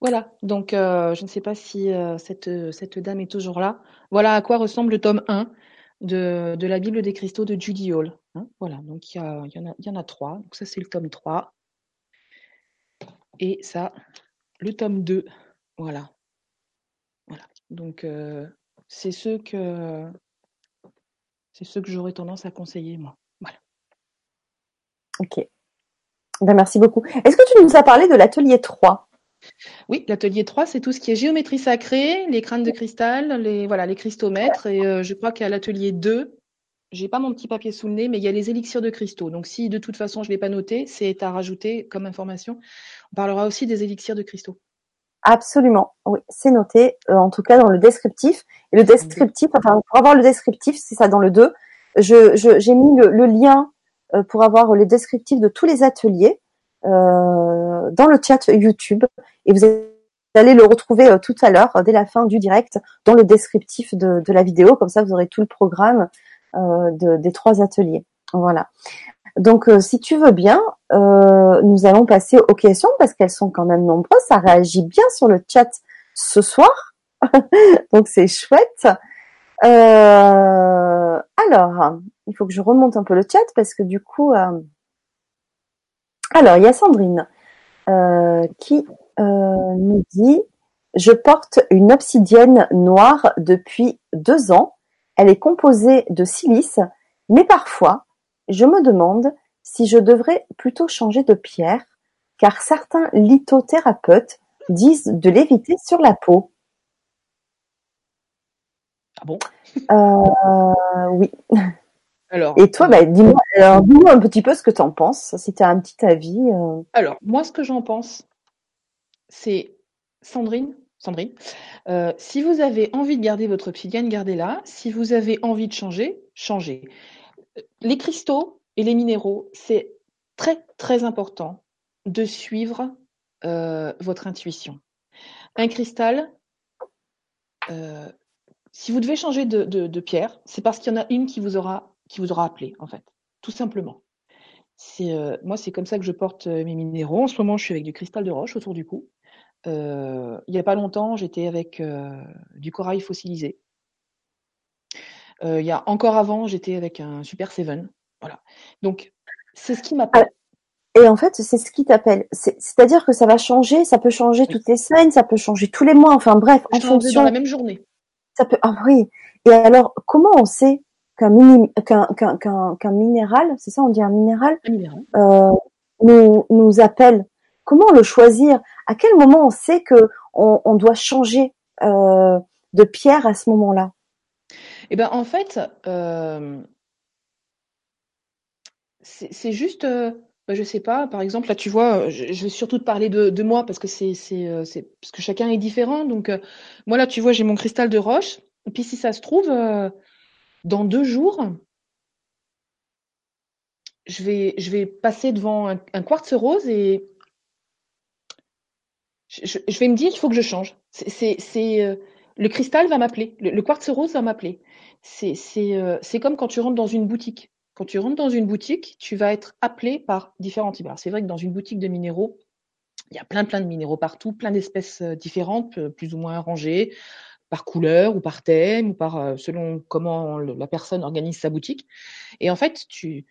Voilà, donc euh, je ne sais pas si euh, cette, cette dame est toujours là. Voilà à quoi ressemble le tome 1 de, la Bible des cristaux de Judy Hall. Hein. voilà, donc il y, a, a, y en a trois. Donc ça, c'est le tome 3. Et ça, le tome 2. Voilà. Voilà. Donc euh, c'est ceux que c'est ceux que j'aurais tendance à conseiller, moi. Voilà. Ok. Ben, merci beaucoup. Est-ce que tu nous as parlé de l'atelier 3 oui, l'atelier 3, c'est tout ce qui est géométrie sacrée, les crânes de cristal, les, voilà, les cristomètres. Et euh, je crois qu'à l'atelier 2, j'ai pas mon petit papier sous le nez, mais il y a les élixirs de cristaux. Donc si de toute façon je ne l'ai pas noté, c'est à rajouter comme information. On parlera aussi des élixirs de cristaux. Absolument, oui, c'est noté, euh, en tout cas dans le descriptif. Et le descriptif, enfin, pour avoir le descriptif, c'est ça dans le 2, j'ai je, mis le, lien euh, pour avoir le descriptif de tous les ateliers. Euh, dans le chat YouTube et vous allez le retrouver euh, tout à l'heure dès la fin du direct dans le descriptif de, la vidéo. Comme ça, vous aurez tout le programme euh, de, des trois ateliers. Voilà. Donc, si tu veux bien, euh, nous allons passer aux questions parce qu'elles sont quand même nombreuses. Ça réagit bien sur le chat ce soir, donc c'est chouette. Euh, alors, il faut que je remonte un peu le chat parce que du coup, alors, il y a Sandrine euh, qui euh, nous dit Je porte une obsidienne noire depuis deux ans. Elle est composée de silice, mais parfois, je me demande si je devrais plutôt changer de pierre, car certains lithothérapeutes disent de l'éviter sur la peau. Ah bon? Euh, Oui. Alors, Et toi, bah, dis-moi dis un petit peu ce que tu en penses, si tu as un petit avis. Euh. Alors, moi, ce que j'en pense, c'est Sandrine. Sandrine, euh, si vous avez envie de garder votre obsidienne, gardez-la. Si vous avez envie de changer, changez. Les cristaux et les minéraux, c'est très très important de suivre euh, votre intuition. Un cristal, si vous devez changer de, de pierre, c'est parce qu'il y en a une qui vous aura qui vous aura appelé, en fait, tout simplement. C'est euh, moi, c'est comme ça que je porte euh, mes minéraux. En ce moment, je suis avec du cristal de roche autour du cou. Euh, il n'y a pas longtemps, j'étais avec du corail fossilisé. il y a encore avant, j'étais avec un Super Seven. Voilà. Donc, c'est ce qui m'appelle. Et en fait, c'est ce qui t'appelle. C'est-à-dire que ça va changer, ça peut changer toutes les semaines, ça peut changer tous les mois. Enfin bref, en fonction. Dans la même journée. Ça peut. Ah oui. Et alors, comment on sait qu'un minéral, c'est ça on dit un minéral, euh, nous, nous appelle. Comment le choisir? À quel moment on sait que on, doit changer euh, de pierre à ce moment-là? Eh ben en fait, euh, c'est juste, bah, je sais pas. Par exemple, là tu vois, je, vais surtout te parler de, de moi parce que c'est parce que chacun est différent. Donc moi là tu vois, j'ai mon cristal de roche. Et puis si ça se trouve dans deux jours, je vais, passer devant un, quartz rose et je, vais me dire qu'il faut que je change. C'est, euh, le cristal va m'appeler, le, quartz rose va m'appeler. Euh, c'est, comme quand tu rentres dans une boutique. Quand tu rentres dans une boutique, tu vas être appelé par différents types. c'est vrai que dans une boutique de minéraux, il y a plein plein de minéraux partout, plein d'espèces euh, différentes, plus ou moins rangées, par couleur ou par thème ou par selon comment la personne organise sa boutique. Et en fait, tu,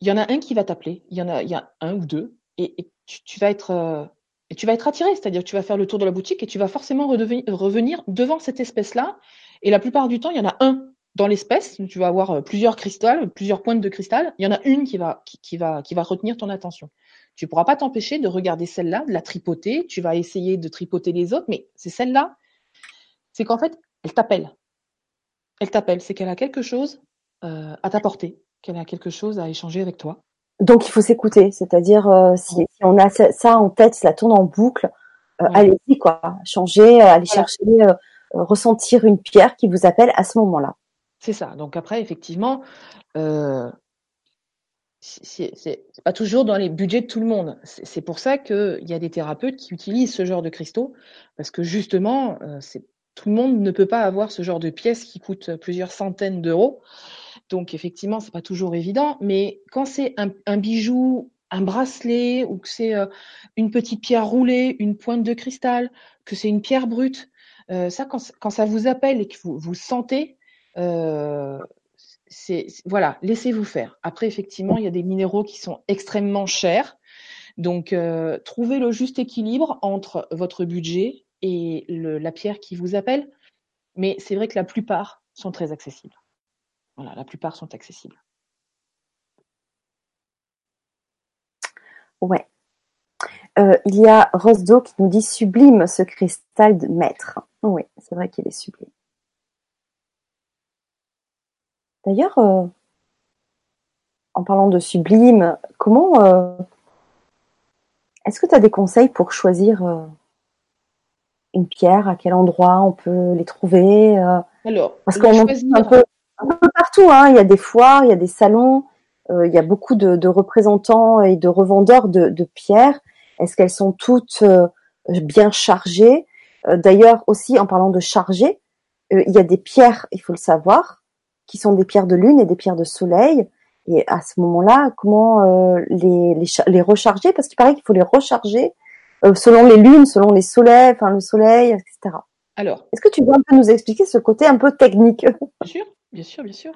il y en a un qui va t'appeler, il y en a, il y a un ou deux, et, tu, vas être et tu vas être attiré, c'est-à-dire tu vas faire le tour de la boutique et tu vas forcément revenir devant cette espèce-là. Et la plupart du temps, il y en a un dans l'espèce. Tu vas avoir plusieurs cristals, plusieurs pointes de cristal. Il y en a une qui va, qui, va, qui va retenir ton attention. Tu pourras pas t'empêcher de regarder celle-là, de la tripoter. Tu vas essayer de tripoter les autres, mais c'est celle-là. C'est qu'en fait, elle t'appelle. Elle t'appelle. C'est qu'elle a quelque chose euh, à t'apporter, qu'elle a quelque chose à échanger avec toi. Donc il faut s'écouter, c'est-à-dire euh, si, on a ça en tête, ça tourne en boucle, euh, allez-y quoi, changer, allez chercher, ressentir une pierre qui vous appelle à ce moment-là. C'est ça. Donc après effectivement, c'est pas toujours dans les budgets de tout le monde. C'est pour ça qu'il y a des thérapeutes qui utilisent ce genre de cristaux parce que justement, c'est tout le monde ne peut pas avoir ce genre de pièces qui coûtent plusieurs centaines d'euros. Donc effectivement, c'est pas toujours évident, mais quand c'est un, bijou, un bracelet, ou que c'est euh, une petite pierre roulée, une pointe de cristal, que c'est une pierre brute, euh, ça, quand, ça vous appelle et que vous sentez, euh, voilà, laissez-vous faire. Après, effectivement, il y a des minéraux qui sont extrêmement chers, donc trouvez le juste équilibre entre votre budget et la pierre qui vous appelle. Mais c'est vrai que la plupart sont très accessibles. Voilà, la plupart sont accessibles. Ouais. Euh, il y a Rosdo qui nous dit sublime ce cristal de maître. Oui, c'est vrai qu'il est sublime. D'ailleurs, euh, en parlant de sublime, comment euh, est-ce que tu as des conseils pour choisir une pierre À quel endroit on peut les trouver Alors, parce qu'on un peu un peu partout. Hein. Il y a des foires, il y a des salons, euh, il y a beaucoup de, de, représentants et de revendeurs de, de pierres. Est-ce qu'elles sont toutes euh, bien chargées? Euh, D'ailleurs, aussi en parlant de chargées, euh, il y a des pierres, il faut le savoir, qui sont des pierres de lune et des pierres de soleil. Et à ce moment-là, comment les, les, les, recharger? Parce qu'il paraît qu'il faut les recharger selon les lunes, selon les soleils, enfin le soleil, etc. Alors, est-ce que tu peux un peu nous expliquer ce côté un peu technique? Bien sûr. Bien sûr, bien sûr.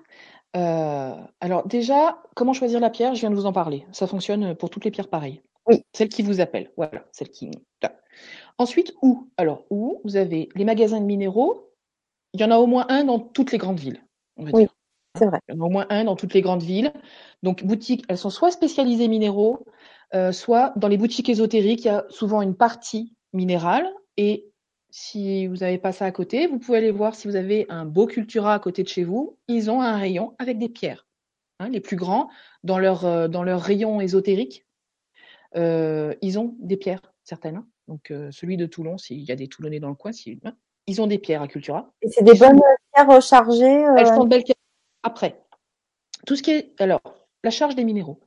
Euh, alors déjà, comment choisir la pierre? Je viens de vous en parler. Ça fonctionne pour toutes les pierres pareilles. Oui. Celle qui vous appelle, voilà, celle qui. Ensuite, où? Alors où? Vous avez les magasins de minéraux. Il y en a au moins un dans toutes les grandes villes, on va oui, c'est vrai. Il y en a au moins un dans toutes les grandes villes. Donc boutiques, elles sont soit spécialisées minéraux, euh, soit dans les boutiques ésotériques, il y a souvent une partie minérale et si vous n'avez pas ça à côté, vous pouvez aller voir si vous avez un beau Cultura à côté de chez vous. Ils ont un rayon avec des pierres. Hein, les plus grands, dans leur, euh, dans leur rayon ésotérique, euh, ils ont des pierres, certaines. Hein. Donc celui de Toulon, s'il y a des Toulonnais dans le coin, hein, ils ont des pierres à Cultura. Et c'est des bonnes pierres rechargées Elles sont de belles pierres. Après, tout ce qui est... Alors, la charge des minéraux.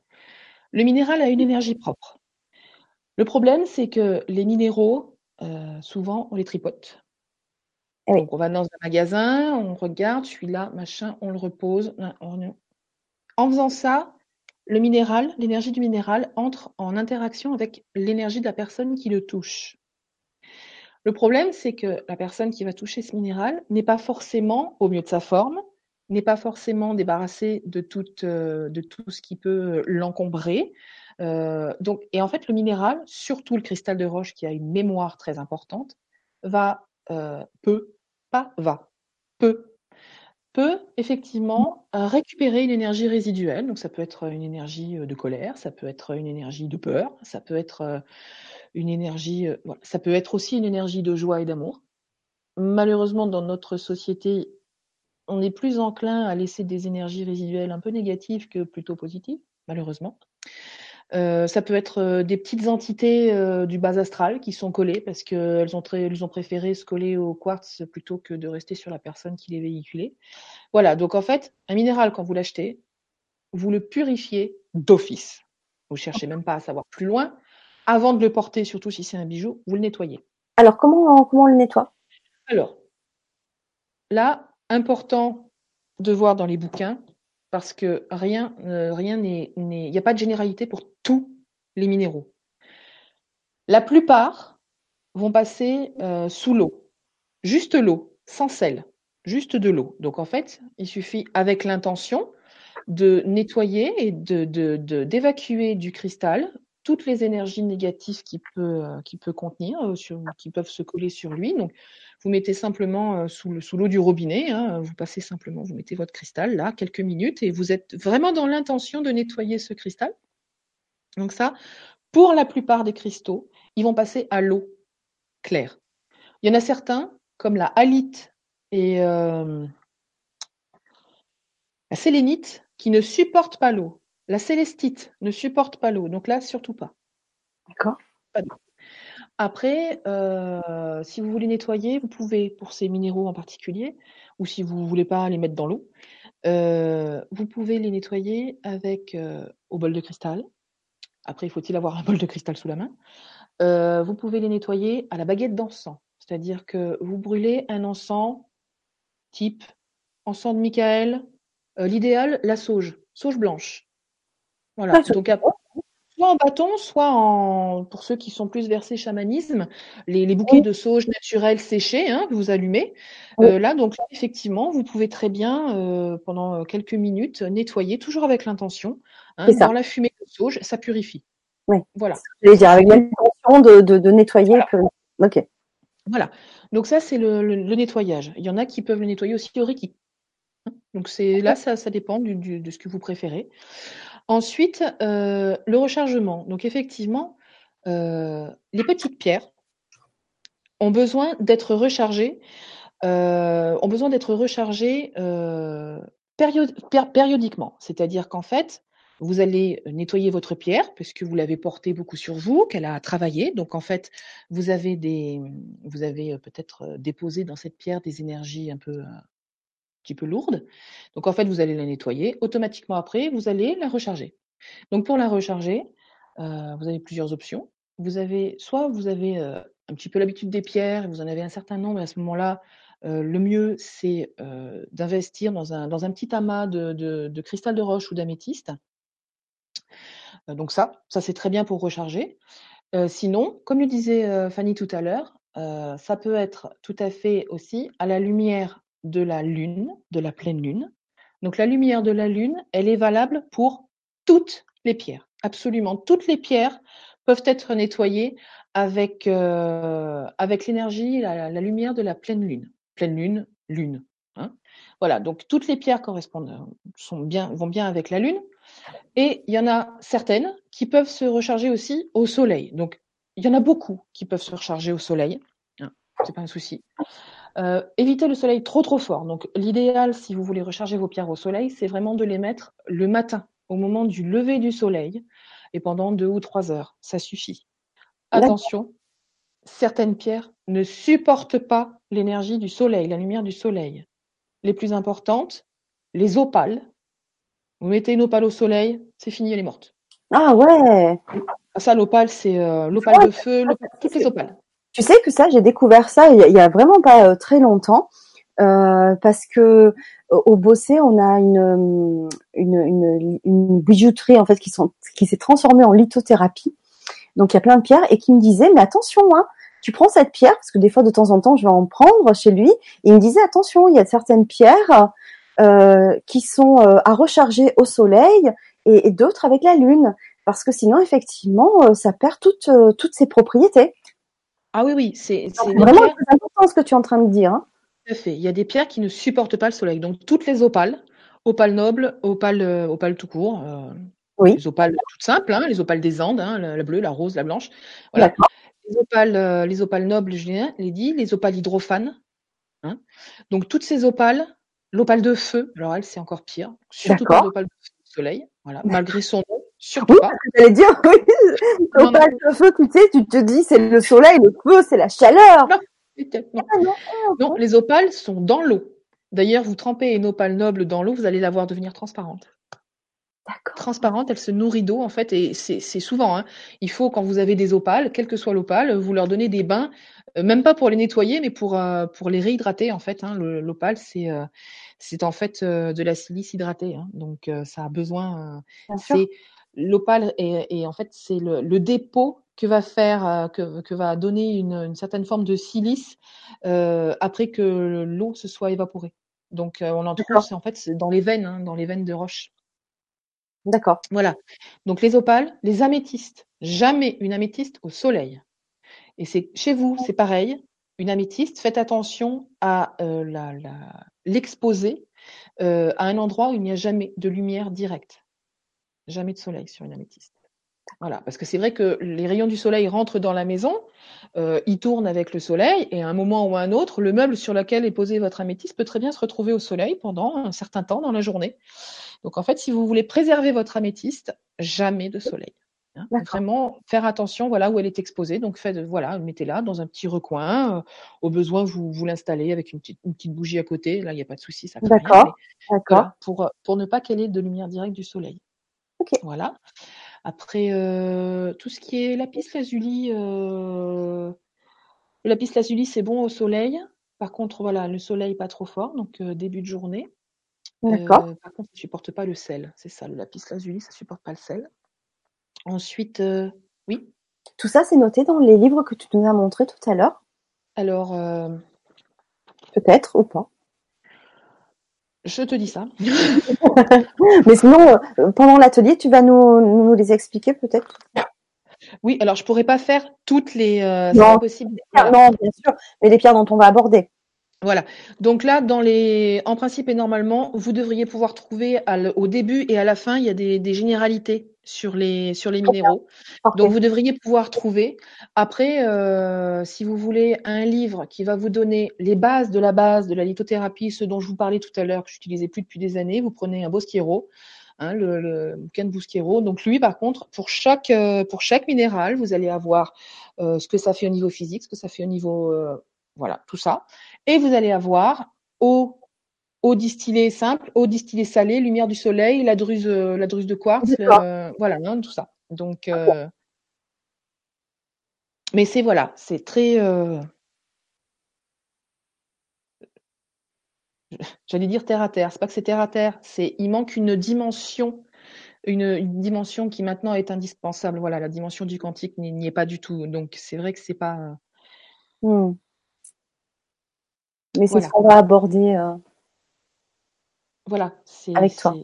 Le minéral a une énergie propre. Le problème, c'est que les minéraux, euh, souvent, on les tripote. Eh Donc, on va dans un magasin, on regarde, celui-là, machin, on le repose. En faisant ça, le minéral, l'énergie du minéral entre en interaction avec l'énergie de la personne qui le touche. Le problème, c'est que la personne qui va toucher ce minéral n'est pas forcément, au mieux de sa forme, n'est pas forcément débarrassée de tout, euh, de tout ce qui peut l'encombrer. Euh, et en fait, le minéral, surtout le cristal de roche qui a une mémoire très importante, va euh, peut, pas va, peut, peut effectivement euh, récupérer une énergie résiduelle. Donc, ça peut être une énergie de colère, ça peut être une énergie de peur, ça peut être une énergie, ça peut être aussi une énergie de joie et d'amour. Malheureusement, dans notre société, on est plus enclin à laisser des énergies résiduelles un peu négatives que plutôt positives, malheureusement. Euh, ça peut être euh, des petites entités euh, du bas astral qui sont collées parce qu'elles ont, elles ont préféré se coller au quartz plutôt que de rester sur la personne qui les véhiculait. Voilà, donc en fait, un minéral, quand vous l'achetez, vous le purifiez d'office. Vous cherchez même pas à savoir plus loin. Avant de le porter, surtout si c'est un bijou, vous le nettoyez. Alors, comment, comment on le nettoie? Alors, là, important de voir dans les bouquins, parce que rien, rien n'est, il n'y a pas de généralité pour tous les minéraux. La plupart vont passer euh, sous l'eau, juste l'eau. sans sel, juste de l'eau. Donc en fait, il suffit avec l'intention de nettoyer et d'évacuer du cristal toutes les énergies négatives qu'il peut, qui peut contenir, euh, sur, qui peuvent se coller sur lui. Donc, vous mettez simplement euh, sous, sous l'eau du robinet, hein, vous passez simplement, vous mettez votre cristal là, quelques minutes, et vous êtes vraiment dans l'intention de nettoyer ce cristal. Donc ça, pour la plupart des cristaux, ils vont passer à l'eau claire. Il y en a certains, comme la halite et euh, la sélénite, qui ne supportent pas l'eau. La célestite ne supporte pas l'eau, donc là, surtout pas. D'accord. Après, euh, si vous voulez nettoyer, vous pouvez, pour ces minéraux en particulier, ou si vous ne voulez pas les mettre dans l'eau, euh, vous pouvez les nettoyer avec euh, au bol de cristal. Après, il faut-il avoir un bol de cristal sous la main? vous pouvez les nettoyer à la baguette d'encens, c'est-à-dire que vous brûlez un encens type encens de Michael, l'idéal, la sauge, sauge blanche. Voilà. Donc, soit en bâton, soit en, pour ceux qui sont plus versés chamanisme, les, les bouquets de sauge naturels séchés hein, que vous allumez. Euh, là, donc effectivement, vous pouvez très bien, euh, pendant quelques minutes, nettoyer, toujours avec l'intention. Hein, dans la fumée de sauge, ça purifie. Oui. Voilà. Je dire, avec l'intention de, de, de, nettoyer. Ok. Voilà. Donc ça, c'est le, le, nettoyage. Il y en a qui peuvent le nettoyer aussi au Reiki. Donc c'est là, ça, ça dépend du, du, de ce que vous préférez. Ensuite, euh, le rechargement. Donc effectivement, euh, les petites pierres ont besoin d'être rechargées, euh, besoin d'être rechargées périodiquement. C'est-à-dire qu'en fait, vous allez nettoyer votre pierre puisque vous l'avez portée beaucoup sur vous, qu'elle a travaillé. Donc en fait, vous avez peut-être déposé dans cette pierre des énergies un peu petit peu lourde. Donc en fait, vous allez la nettoyer. Automatiquement après, vous allez la recharger. Donc pour la recharger, euh, vous avez plusieurs options. Vous avez soit vous avez euh, un petit peu l'habitude des pierres, vous en avez un certain nombre, et à ce moment-là, euh, le mieux c'est d'investir dans un, petit amas de, de, cristal de roche ou d'améthyste. donc ça, ça c'est très bien pour recharger. sinon, comme le disait Fanny tout à l'heure, ça peut être tout à fait aussi à la lumière de la lune, de la pleine lune. Donc la lumière de la lune, elle est valable pour toutes les pierres. Absolument toutes les pierres peuvent être nettoyées avec, euh, l'énergie, la, lumière de la pleine lune. Pleine lune, lune. Hein. voilà, donc toutes les pierres correspondent, vont bien avec la lune. Et il y en a certaines qui peuvent se recharger aussi au soleil. Donc il y en a beaucoup qui peuvent se recharger au soleil. Hein, c'est pas un souci. Euh, évitez le soleil trop trop fort. Donc l'idéal, si vous voulez recharger vos pierres au soleil, c'est vraiment de les mettre le matin, au moment du lever du soleil, et pendant deux ou trois heures. Ça suffit. Attention, certaines pierres ne supportent pas l'énergie du soleil, la lumière du soleil. Les plus importantes, les opales. Vous mettez une opale au soleil, c'est fini, elle est morte. Ah ouais. Ça, l'opale, c'est euh, l'opale de feu, toutes les opales. Tu sais que ça, j'ai découvert ça il y, a, vraiment pas euh, très longtemps. Euh, parce que au Bossé, on a une, une, une, une, bijouterie en fait qui, sont, qui s'est transformée en lithothérapie. Donc il y a plein de pierres et qui me disait mais attention hein, tu prends cette pierre parce que des fois de temps en temps je vais en prendre chez lui. Il me disait attention il y a certaines pierres euh, qui sont euh, à recharger au soleil et, et d'autres avec la lune parce que sinon effectivement ça perd toutes toutes ses propriétés. Ah oui, oui, c'est vraiment important ce que tu es en train de dire. Hein. Tout à fait. Il y a des pierres qui ne supportent pas le soleil. Donc toutes les opales, opales nobles, opales, euh, opales tout court, euh, oui. les opales toutes simples, hein, les opales des Andes, hein, la, bleue, la rose, la blanche. Voilà. Les opales, euh, les opales nobles, je l'ai dit, les opales hydrophanes. Hein. Donc toutes ces opales, l'opale de feu, alors elle c'est encore pire, surtout pas l'opale de soleil, voilà, malgré son nom, surtout pas. J'allais dire, oui, l'opale de feu, tu sais, tu te dis c'est le soleil, le feu, c'est la chaleur. Non, ah, non, les opales sont dans l'eau. D'ailleurs, vous trempez une opale noble dans l'eau, vous allez la voir devenir transparente. Transparente, elle se nourrit d'eau en fait, et c'est souvent. Hein, il faut quand vous avez des opales, quelle que soit l'opale, vous leur donnez des bains, euh, même pas pour les nettoyer, mais pour euh, pour les réhydrater en fait. Hein, l'opale, c'est euh, c'est en fait de la silice hydratée, hein, donc ça a besoin. c'est l'opale est, en fait c'est le, dépôt que va faire, euh, que, va donner une, certaine forme de silice euh, après que l'eau se soit évaporée. Donc on en trouve en fait dans les veines, hein, dans les veines de roche. D'accord. Voilà. Donc les opales, les améthystes, jamais une améthyste au soleil. Et c'est chez vous, c'est pareil. Une améthyste, faites attention à l'exposer à un endroit où il n'y a jamais de lumière directe. Jamais de soleil sur une améthyste. Voilà, parce que c'est vrai que les rayons du soleil rentrent dans la maison, euh, ils tournent avec le soleil, et à un moment ou à un autre, le meuble sur lequel est posé votre améthyste peut très bien se retrouver au soleil pendant un certain temps dans la journée. Donc en fait, si vous voulez préserver votre améthyste, jamais de soleil. Hein. Vraiment faire attention, voilà où elle est exposée. Donc faites, voilà, mettez-la dans un petit recoin. Euh, au besoin, vous vous l'installez avec une petite, une petite, bougie à côté. Là, il n'y a pas de souci, ça. D'accord. D'accord. pour pour ne pas qu'elle ait de lumière directe du soleil. Ok. Voilà. Après, euh, tout ce qui est lapis lazuli, euh, le lapis lazuli, c'est bon au soleil. Par contre, voilà, le soleil pas trop fort, donc euh, début de journée. D'accord. par contre, ça supporte pas le sel. C'est ça, le lapis lazuli, ça supporte pas le sel. Ensuite, oui. Tout ça, c'est noté dans les livres que tu nous as montrés tout à l'heure. Alors. Peut-être ou pas. Je te dis ça. Mais sinon, euh, pendant l'atelier, tu vas nous, nous les expliquer peut-être? Oui, alors je pourrais pas faire toutes les. Euh, non, possible. non, bien sûr, mais les pierres dont on va aborder. Voilà. Donc là, dans les, en principe et normalement, vous devriez pouvoir trouver au début et à la fin, il y a des, généralités sur les sur les minéraux. Donc vous devriez pouvoir trouver. Après, euh, si vous voulez un livre qui va vous donner les bases de la base de la lithothérapie, ce dont je vous parlais tout à l'heure, que j'utilisais plus depuis des années, vous prenez un Bosquiero. Hein, le, le bouquin de Bosquiero. Donc lui, par contre, pour chaque euh, pour chaque minéral, vous allez avoir euh, ce que ça fait au niveau physique, ce que ça fait au niveau voilà, tout ça. Et vous allez avoir eau, eau distillée simple, eau distillée salée, lumière du soleil, la druse, euh, la druse de quartz, euh, voilà, hein, tout ça. Donc, euh, mais c'est voilà, c'est très, j'allais dire terre à terre. C'est pas que c'est terre à terre, c'est il manque une dimension, une, dimension qui maintenant est indispensable. Voilà, la dimension du quantique n'y est pas du tout. Donc c'est vrai que c'est pas. Hmm. Mais c'est ce qu'on va aborder. Voilà, c'est avec toi.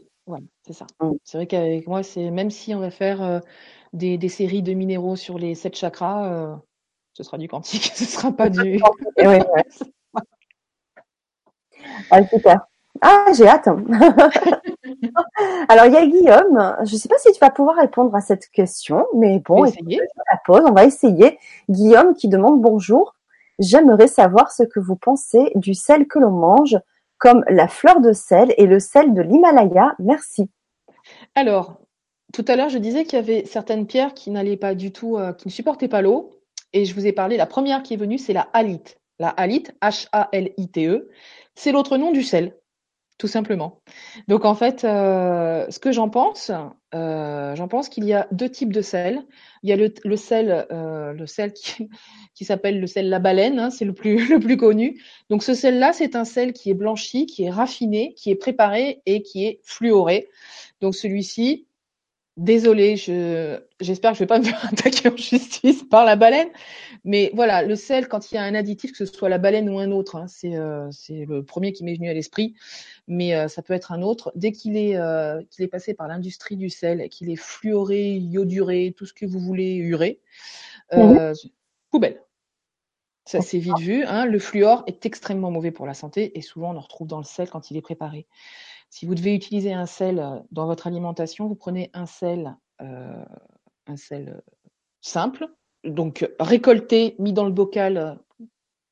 c'est ça. Mm. C'est vrai qu'avec moi, c'est même si on va faire euh, des, des, séries de minéraux sur les sept chakras, euh, ce sera du quantique, ce sera pas du. oui, ah, super. Ah, j'ai hâte. Alors, il y a Guillaume. Je ne sais pas si tu vas pouvoir répondre à cette question, mais bon, on la pause, on va essayer. Guillaume qui demande bonjour. J'aimerais savoir ce que vous pensez du sel que l'on mange, comme la fleur de sel et le sel de l'Himalaya. Merci. Alors, tout à l'heure, je disais qu'il y avait certaines pierres qui n'allaient pas du tout, euh, qui ne supportaient pas l'eau. Et je vous ai parlé, la première qui est venue, c'est la halite. La halite, H-A-L-I-T-E, c'est l'autre nom du sel tout simplement. Donc en fait, euh, ce que j'en pense, euh, j'en pense qu'il y a deux types de sel. Il y a le, sel, euh, le sel qui, qui s'appelle le sel la baleine, hein, c'est le plus le plus connu. Donc ce sel-là, c'est un sel qui est blanchi, qui est raffiné, qui est préparé et qui est fluoré. Donc celui-ci, désolé, je j'espère que je vais pas me faire attaquer en justice par la baleine, mais voilà, le sel, quand il y a un additif, que ce soit la baleine ou un autre, hein, c'est euh, le premier qui m'est venu à l'esprit, mais euh, ça peut être un autre. Dès qu'il est, euh, qu'il est passé par l'industrie du sel, qu'il est fluoré, ioduré, tout ce que vous voulez urer, euh, mhm. poubelle. Ça c'est vite vu. Hein. Le fluor est extrêmement mauvais pour la santé et souvent on en retrouve dans le sel quand il est préparé. Si vous devez utiliser un sel dans votre alimentation, vous prenez un sel, un sel simple, donc récolté, mis dans le bocal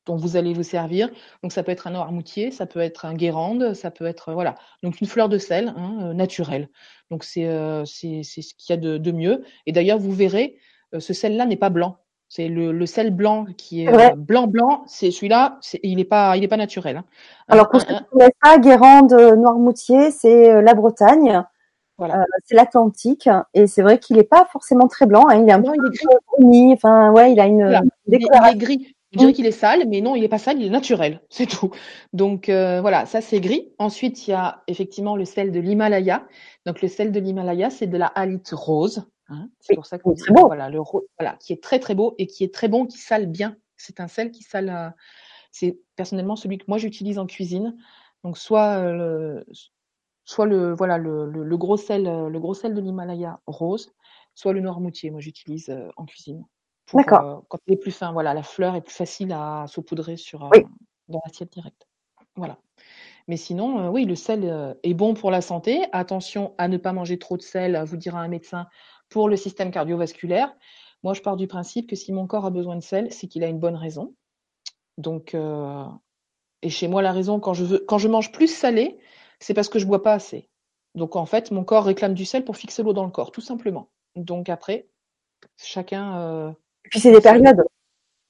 dont vous allez vous servir. Donc ça peut être un noirmoutier, ça peut être un guérande, ça peut être voilà. Donc une fleur de sel hein, euh, naturelle. Donc c'est euh, c'est ce qu'il y a de, de mieux. Et d'ailleurs vous verrez, ce sel-là n'est pas blanc. C'est le, le, sel blanc qui est blanc blanc. C'est celui-là. Il n'est pas il est pas naturel. Hein. Alors pour ceux qui ne pas, Guérande, Noirmoutier, c'est la Bretagne. Euh, c'est l'Atlantique et c'est vrai qu'il n'est pas forcément très blanc. Hein, il est un peu il est gris. Enfin, ouais, il a une il, est, gris. On dirait qu'il est sale, mais non, il n'est pas sale, il est naturel, c'est tout. Donc euh, voilà, ça c'est gris. Ensuite, il y a effectivement le sel de l'Himalaya. Donc le sel de l'Himalaya, c'est de la halite rose. Hein. C'est pour ça que c'est beau. voilà le rose, voilà, qui est très très beau et qui est très bon, qui sale bien. C'est un sel qui sale. euh, c'est personnellement celui que moi j'utilise en cuisine. Donc soit euh, le, soit le voilà le, le, le gros sel, euh, le gros sel de l'Himalaya rose, soit le noirmoutier. Moi j'utilise euh, en cuisine. Pour, D'accord. euh, quand il est plus fin, voilà, la fleur est plus facile à saupoudrer sur euh, Oui. dans l'assiette directe. Voilà. Mais sinon, euh, oui, le sel euh, est bon pour la santé. Attention à ne pas manger trop de sel, vous dira un médecin, pour le système cardiovasculaire. Moi, je pars du principe que si mon corps a besoin de sel, c'est qu'il a une bonne raison. Donc, euh, et chez moi, la raison, quand je, veux, quand je mange plus salé, c'est parce que je bois pas assez. Donc, en fait, mon corps réclame du sel pour fixer l'eau dans le corps, tout simplement. Donc, après, chacun. Et puis c'est des périodes.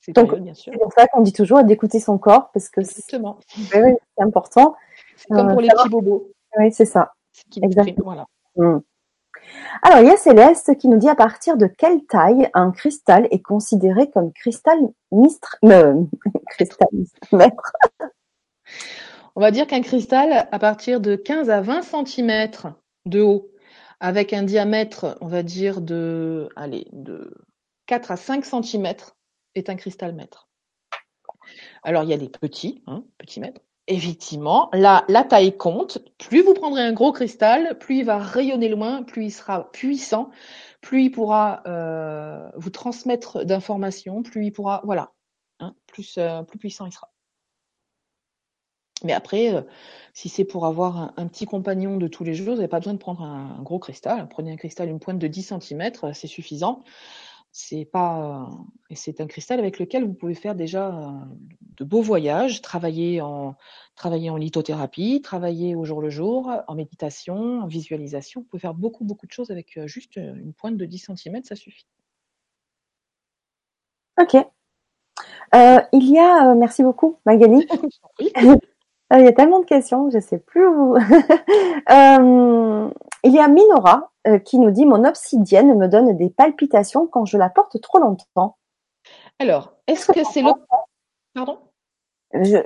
c'est Donc, période, bien sûr. C'est pour ça qu'on dit toujours d'écouter son corps parce que c'est Exactement. oui, oui, c'est important. C'est comme Euh, pour les petits bobos. Oui, c'est ça. Exactement. Voilà. Hmm. Alors, il y a Céleste qui nous dit à partir de quelle taille un cristal est considéré comme cristal mistre, euh, cristal maître? On va dire qu'un cristal, à partir de 15 à 20 cm de haut, avec un diamètre, on va dire, de, allez, de 4 à 5 cm, est un cristal maître. Alors, il y a les petits, hein, petits mètres. Effectivement, la, la taille compte. Plus vous prendrez un gros cristal, plus il va rayonner loin, plus il sera puissant, plus il pourra euh, vous transmettre d'informations, plus il pourra, voilà, hein, plus, euh, plus puissant il sera. Mais après, euh, si c'est pour avoir un, un petit compagnon de tous les jours, vous n'avez pas besoin de prendre un, un gros cristal. Prenez un cristal, une pointe de 10 cm, c'est suffisant. C'est pas, et c'est un cristal avec lequel vous pouvez faire déjà euh, de beaux voyages, travailler en, travailler en lithothérapie, travailler au jour le jour, en méditation, en visualisation. Vous pouvez faire beaucoup, beaucoup de choses avec euh, juste euh, une pointe de 10 cm, ça suffit. Ok. Euh, il y a, euh, merci beaucoup Magali. Euh, il y a tellement de questions, je sais plus où. Euh, il y a Minora euh, qui nous dit mon obsidienne me donne des palpitations quand je la porte trop longtemps. Alors, est-ce que c'est le... Pardon? Je,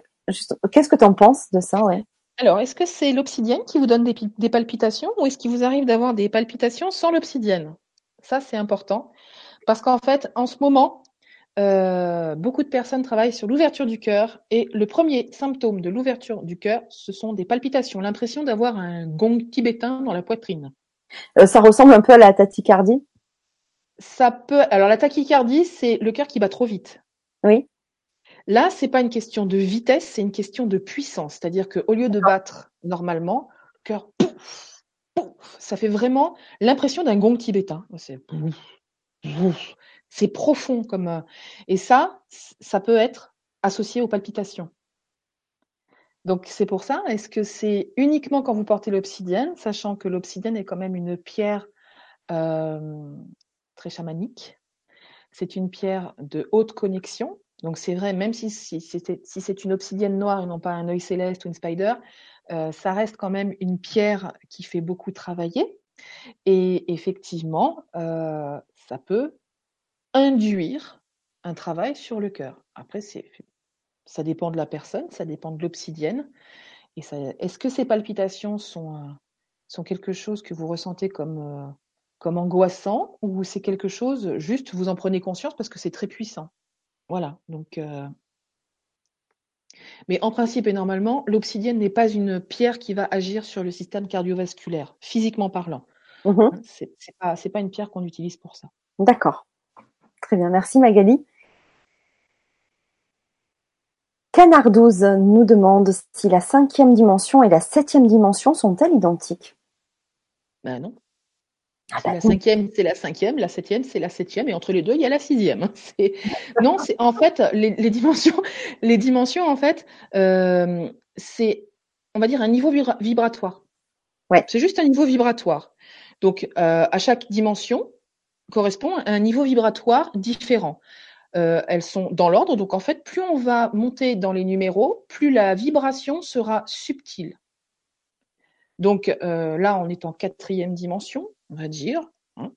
Qu'est-ce que tu en penses de ça, ouais? Alors, est-ce que c'est l'obsidienne qui vous donne des, des palpitations ou est-ce qu'il vous arrive d'avoir des palpitations sans l'obsidienne? Ça, c'est important. Parce qu'en fait, en ce moment, euh, beaucoup de personnes travaillent sur l'ouverture du cœur et le premier symptôme de l'ouverture du cœur, ce sont des palpitations, l'impression d'avoir un gong tibétain dans la poitrine. Euh, Ça ressemble un peu à la tachycardie? Ça peut. Alors, la tachycardie, c'est le cœur qui bat trop vite. Oui. Là, c'est pas une question de vitesse, c'est une question de puissance. C'est-à-dire qu'au lieu de battre normalement, le cœur, pouf, pouf, ça fait vraiment l'impression d'un gong tibétain. C'est pouf, pouf. C'est profond comme. euh, Et ça, ça peut être associé aux palpitations. Donc c'est pour ça. Est-ce que c'est uniquement quand vous portez l'obsidienne, sachant que l'obsidienne est quand même une pierre euh, très chamanique? C'est une pierre de haute connexion. Donc c'est vrai, même si, si, si c'est une obsidienne noire et non pas un œil céleste ou une spider, euh, ça reste quand même une pierre qui fait beaucoup travailler. Et effectivement, ça peut induire un travail sur le cœur. Après, c'est, ça dépend de la personne, ça dépend de l'obsidienne. Et ça, est-ce que ces palpitations sont, euh, sont quelque chose que vous ressentez comme, euh, comme angoissant ou c'est quelque chose, juste vous en prenez conscience parce que c'est très puissant? Voilà. Donc, euh, mais en principe et normalement, l'obsidienne n'est pas une pierre qui va agir sur le système cardiovasculaire, physiquement parlant. Mhm. Hein, C'est c'est pas, c'est pas une pierre qu'on utilise pour ça. D'accord. Très bien, merci Magali. Canardouze nous demande si la cinquième dimension et la septième dimension sont-elles identiques Ben non. Ah bah la cinquième, c'est la cinquième, la septième, c'est la septième, et entre les deux, il y a la sixième. Non, c'est en fait les, les dimensions, les dimensions en fait, euh, c'est, on va dire un niveau vibra- vibratoire. Ouais. C'est juste un niveau vibratoire. Donc euh, à chaque dimension correspond à un niveau vibratoire différent. Euh, elles sont dans l'ordre, donc en fait, plus on va monter dans les numéros, plus la vibration sera subtile. Donc euh, là, on est en quatrième dimension, on va dire, hein,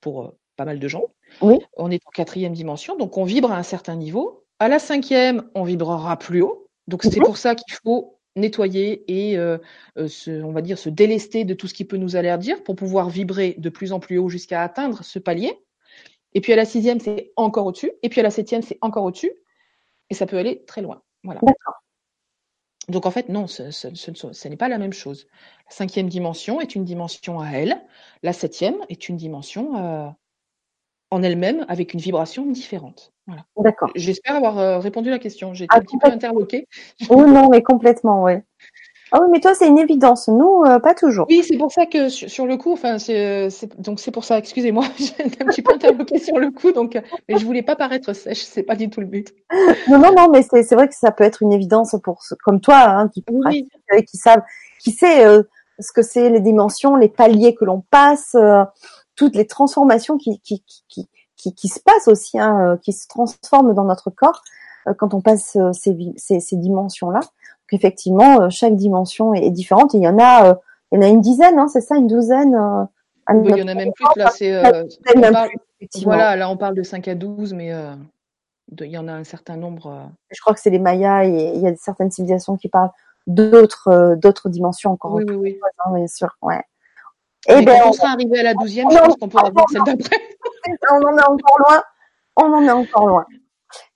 pour euh, pas mal de gens. Oui. On est en quatrième dimension, donc on vibre à un certain niveau. À la cinquième, on vibrera plus haut. Donc c'est Mhm. pour ça qu'il faut nettoyer et euh, euh, se, on va dire se délester de tout ce qui peut nous allergir pour pouvoir vibrer de plus en plus haut jusqu'à atteindre ce palier. Et puis à la sixième, c'est encore au-dessus. Et puis à la septième, c'est encore au-dessus. Et ça peut aller très loin. Voilà. D'accord. Donc en fait, non, ce, ce- ce- ce- ce n'est pas la même chose. La cinquième dimension est une dimension à elle. La septième est une dimension euh, en elle-même avec une vibration différente. Voilà. D'accord. J'espère avoir euh, répondu à la question. J'ai été Ah, un petit peu interloquée. Oui, non, mais complètement, oui. Ah oui, mais toi, c'est une évidence. Nous, euh, pas toujours. Oui, c'est pour ça que sur, sur le coup, enfin, c'est c'est- donc c'est pour ça. Excusez-moi, j'étais un petit peu interloquée sur le coup, donc, euh, mais je voulais pas paraître sèche. C'est pas du tout le but. Non, non, non, mais c'est vrai que ça peut être une évidence pour ceux comme toi, hein, qui Oui, pratiquent, euh, qui savent, qui sait euh, ce que c'est les dimensions, les paliers que l'on passe, euh, toutes les transformations qui qui qui qui, qui, se passent aussi, hein, euh, qui se transforment dans notre corps euh, quand on passe euh, ces, ces ces dimensions-là. Donc effectivement, euh, chaque dimension est, différente. Et il y en a, euh, il y en a une dizaine, hein, c'est ça, une douzaine. euh, Oui, il y en a même plus. Là, c'est euh, parle- voilà, là on parle de 5 à 12, mais euh, de- il y en a un certain nombre. euh, Je crois que c'est les Mayas et il y a certaines civilisations qui parlent d'autres euh, d'autres dimensions encore Oui, oui, oui. hein, bien sûr. Ouais. Mais Et ben quand on sera arrivé à la douzième, je pense qu'on pourra voir celle d'après. on en est encore loin. On en est encore loin.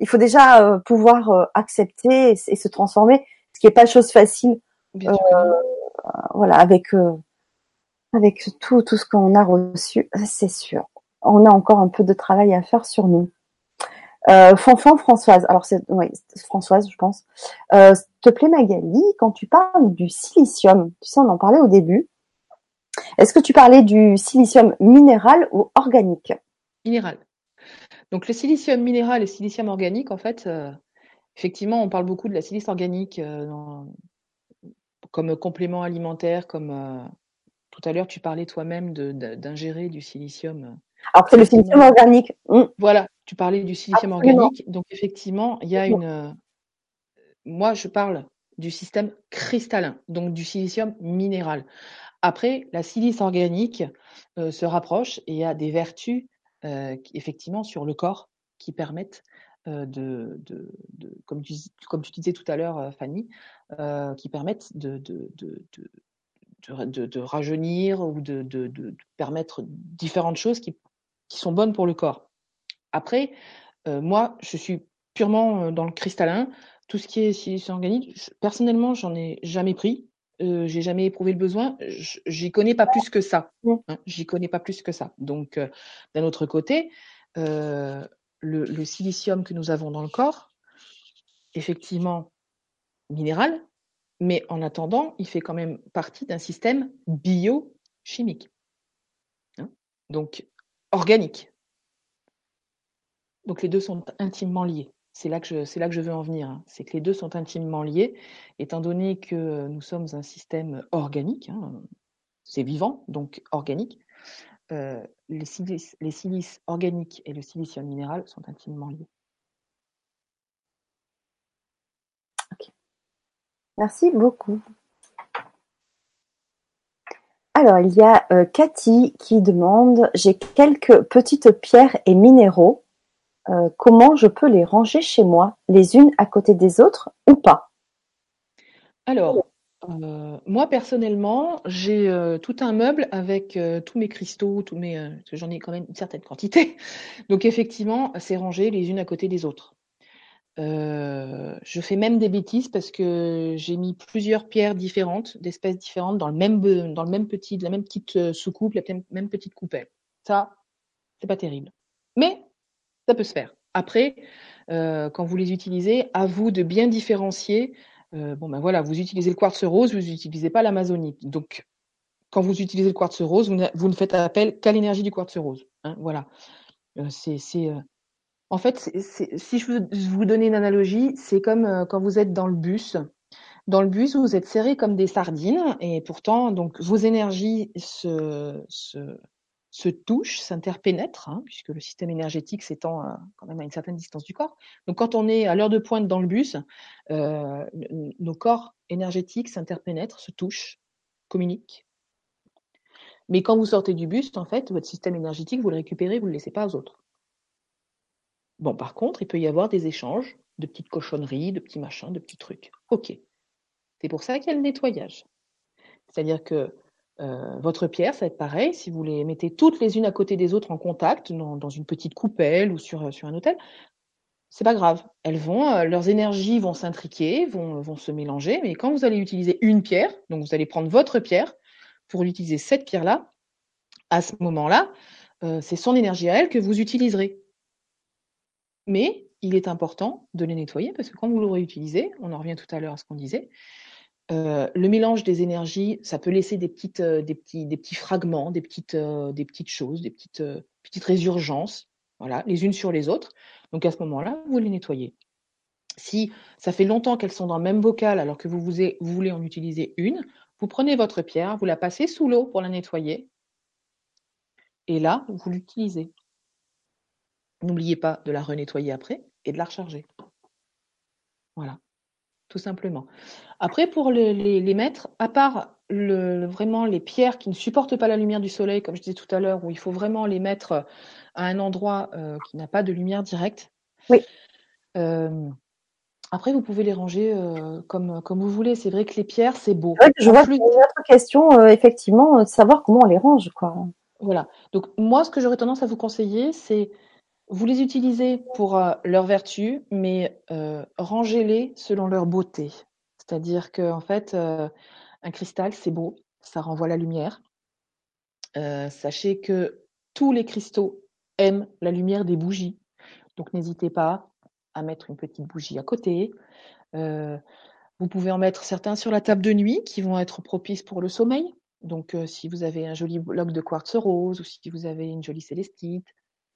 Il faut déjà euh, pouvoir euh, accepter et, se transformer, ce qui est pas chose facile. Bien non. Voilà, avec euh, avec tout tout ce qu'on a reçu, c'est sûr. On a encore un peu de travail à faire sur nous. Euh, Fanfan Françoise, alors c'est Françoise, je pense. Euh, s'il te plaît Magali, quand tu parles du silicium, tu sais, on en parlait au début. Est-ce que tu parlais du silicium minéral ou organique? Minéral. Donc le silicium minéral et le silicium organique, en fait, euh, effectivement, on parle beaucoup de la silice organique euh, dans- comme complément alimentaire, comme euh, tout à l'heure tu parlais toi-même d'ingérer du silicium. Alors c'est le silicium organique. Hum, Voilà, tu parlais du silicium Absolument. organique. Donc effectivement, il y a une. Moi, je parle du système cristallin, donc du silicium minéral. Après, la silice organique euh, se rapproche et a des vertus, euh, effectivement, sur le corps qui permettent euh, de, comme, tu, disais tout à l'heure, Fanny, qui permettent de, rajeunir ou de, permettre différentes choses qui, qui sont bonnes pour le corps. Après, moi, je suis purement dans le cristallin. Tout ce qui est silice organique, personnellement, j'en ai jamais pris. Euh, j'ai jamais éprouvé le besoin. J'y connais pas plus que ça. Hein. J'y connais pas plus que ça. Donc, euh, d'un autre côté, euh, le, le silicium que nous avons dans le corps, effectivement minéral, mais en attendant, il fait quand même partie d'un système biochimique. Hein. Donc, organique. Donc les deux sont intimement liés. C'est là que je, veux en venir. hein. C'est que les deux sont intimement liés, étant donné que nous sommes un système organique, hein, c'est vivant, donc organique. euh, les, silices, organiques et le silicium minéral sont intimement liés. Merci beaucoup. Alors il y a euh, Cathy qui demande j'ai quelques petites pierres et minéraux. Euh, comment je peux les ranger chez moi, les unes à côté des autres ou pas? Alors, euh, moi personnellement, j'ai euh, tout un meuble avec tous mes cristaux, tous mes, j'en ai quand même une certaine quantité. Donc effectivement, c'est rangé les unes à côté des autres. Je fais même des bêtises parce que j'ai mis plusieurs pierres différentes, d'espèces différentes, dans le même dans le même petit, la même petite soucoupe, la même petite coupelle. Ça, c'est pas terrible. Mais ça peut se faire. Après, euh, quand vous les utilisez, à vous de bien différencier. Euh, bon ben voilà, vous utilisez le quartz rose, vous n'utilisez pas l'amazonite. Donc, quand vous utilisez le quartz rose, vous ne, faites appel qu'à l'énergie du quartz rose. hein, voilà. Euh, c'est, En fait, si je vous donner une analogie, c'est comme quand vous êtes dans le bus. Dans le bus, vous êtes serrés comme des sardines et pourtant, donc, vos énergies se, se, se touchent, s'interpénètrent, hein, puisque le système énergétique s'étend euh, quand même à une certaine distance du corps. Donc, quand on est à l'heure de pointe dans le bus, euh, nos corps énergétiques s'interpénètrent, se touchent, communiquent. Mais quand vous sortez du bus, en fait, votre système énergétique, vous le récupérez, vous ne le laissez pas aux autres. Bon, par contre, il peut y avoir des échanges de petites cochonneries, de petits machins, de petits trucs. Ok. C'est pour ça qu'il y a le nettoyage. C'est-à-dire que euh, votre pierre, ça va être pareil. Si vous les mettez toutes les unes à côté des autres en contact, dans, une petite coupelle ou sur, sur un hôtel, c'est pas grave. Elles vont, euh, leurs énergies vont s'intriquer, vont, vont se mélanger. Mais quand vous allez utiliser une pierre, donc vous allez prendre votre pierre pour utiliser cette pierre-là, à ce moment-là, euh, c'est son énergie à elle que vous utiliserez. Mais il est important de les nettoyer parce que quand vous l'aurez utilisé, on en revient tout à l'heure à ce qu'on disait, euh, le mélange des énergies, ça peut laisser des petites, euh, des petits, des petits fragments, des petites, euh, des petites choses, des petites, petites résurgences, voilà, les unes sur les autres. Donc à ce moment-là, vous les nettoyez. Si ça fait longtemps qu'elles sont dans le même bocal alors que vous, vous, vous voulez en utiliser une, vous prenez votre pierre, vous la passez sous l'eau pour la nettoyer, et là, vous l'utilisez. N'oubliez pas de la renettoyer après et de la recharger. Voilà tout simplement. Après, pour les, mettre, à part le, vraiment les pierres qui ne supportent pas la lumière du soleil, comme je disais tout à l'heure, où il faut vraiment les mettre à un endroit euh, qui n'a pas de lumière directe. Oui. Euh, après, vous pouvez les ranger euh, comme, comme vous voulez. C'est vrai que les pierres, c'est beau. je vois plus... une autre question, effectivement, de savoir comment on les range. Quoi. Voilà. Donc, moi, ce que j'aurais tendance à vous conseiller, c'est vous les utilisez pour euh, leur vertu, mais euh, rangez-les selon leur beauté. C'est-à-dire que en fait, euh, un cristal, c'est beau, ça renvoie la lumière. sachez que tous les cristaux aiment la lumière des bougies. Donc n'hésitez pas à mettre une petite bougie à côté. vous pouvez en mettre certains sur la table de nuit qui vont être propices pour le sommeil. Donc si vous avez un joli bloc de quartz rose ou si vous avez une jolie célestite,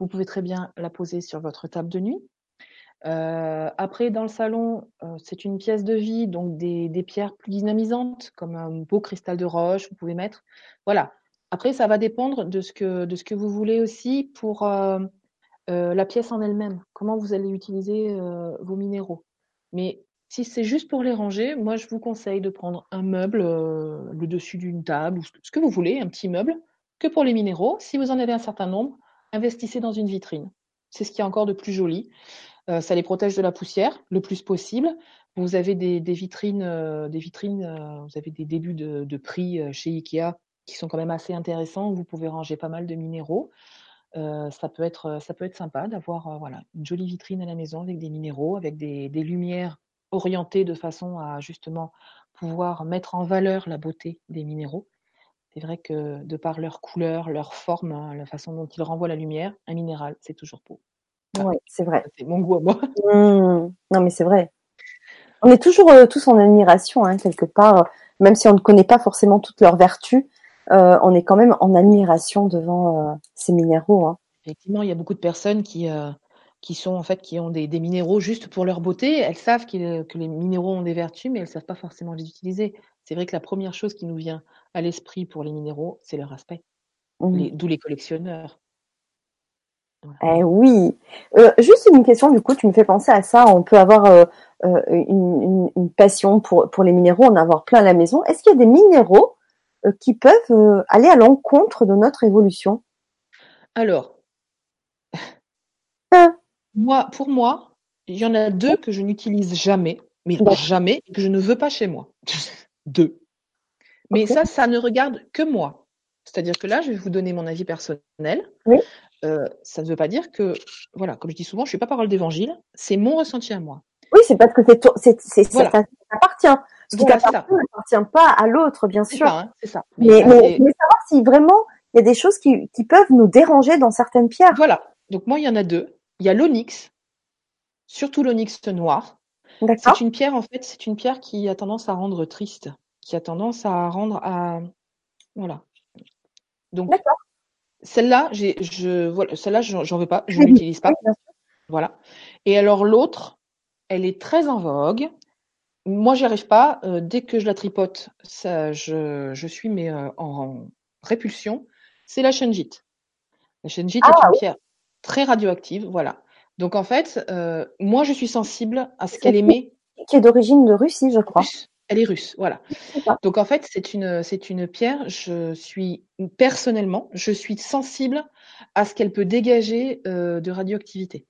vous pouvez très bien la poser sur votre table de nuit. Euh, après, dans le salon, euh, c'est une pièce de vie, donc des, pierres plus dynamisantes, comme un beau cristal de roche, vous pouvez mettre. Voilà. Après, ça va dépendre de ce que, de ce que vous voulez aussi pour euh, la pièce en elle-même, comment vous allez utiliser vos minéraux. Mais si c'est juste pour les ranger, moi, je vous conseille de prendre un meuble, le dessus d'une table, ou ce que vous voulez, un petit meuble, que pour les minéraux. Si vous en avez un certain nombre, investissez dans une vitrine. C'est ce qui est encore de plus joli. Euh, ça les protège de la poussière le plus possible. Vous avez des, vitrines, euh, des vitrines, euh, vous avez des débuts de, prix chez Ikea qui sont quand même assez intéressants. Vous pouvez ranger pas mal de minéraux. ça peut être, ça peut être sympa d'avoir voilà une jolie vitrine à la maison avec des minéraux, avec des lumières orientées de façon à justement pouvoir mettre en valeur la beauté des minéraux. C'est vrai que de par leur couleur, leur forme, hein, la façon dont ils renvoient la lumière, un minéral, c'est toujours beau. oui, c'est vrai. C'est mon goût à moi. Mmh. Non, mais c'est vrai. On est toujours euh, tous en admiration, hein, quelque part, même si on ne connaît pas forcément toutes leurs vertus, euh, on est quand même en admiration devant euh, ces minéraux. Hein. Effectivement, il y a beaucoup de personnes qui, qui sont en fait qui ont des, minéraux juste pour leur beauté. Elles savent que les minéraux ont des vertus, mais elles ne savent pas forcément les utiliser. C'est vrai que la première chose qui nous vient à l'esprit pour les minéraux, c'est leur aspect. Mmh. D'où les collectionneurs. Eh oui. Euh, juste une question, du coup, tu me fais penser à ça. On peut avoir euh, euh, une, passion pour, pour les minéraux, en avoir plein à la maison. Est-ce qu'il y a des minéraux qui peuvent aller à l'encontre de notre évolution? Alors, moi, pour moi, il y en a deux que je n'utilise jamais, mais jamais, que je ne veux pas chez moi. deux. Mais ça, ça ne regarde que moi. C'est-à-dire que là, je vais vous donner mon avis personnel. Euh, ça ne veut pas dire que, voilà, comme je dis souvent, je ne suis pas parole d'évangile, c'est mon ressenti à moi. Oui, c'est parce que c'est, c'est, ça t'appartient. Ce qui n'appartient pas à l'autre, bien sûr. Hein, c'est ça. Mais, mais, savoir si vraiment il y a des choses qui, qui peuvent nous déranger dans certaines pierres. Voilà. Donc moi, il y en a deux. Il y a l'onyx, surtout l'onyx noir. C'est une pierre, en fait, c'est une pierre qui a tendance à rendre triste qui a tendance à rendre à voilà. Donc celle-là, j'ai je voilà, celle-là j'en veux pas, je ne l'utilise pas. Voilà. Et alors l'autre, elle est très en vogue. Moi, j'y arrive pas. Euh, dès que je la tripote, ça, je, je suis mais euh, en, répulsion. C'est la shungite. La shungite est ah une pierre très radioactive, voilà. Donc en fait, euh, moi, je suis sensible à ce qu'elle émet. Qui est d'origine de Russie, je crois. Elle est russe, voilà. Donc en fait, c'est une, c'est une pierre. Je suis personnellement, je suis sensible à ce qu'elle peut dégager euh, de radioactivité.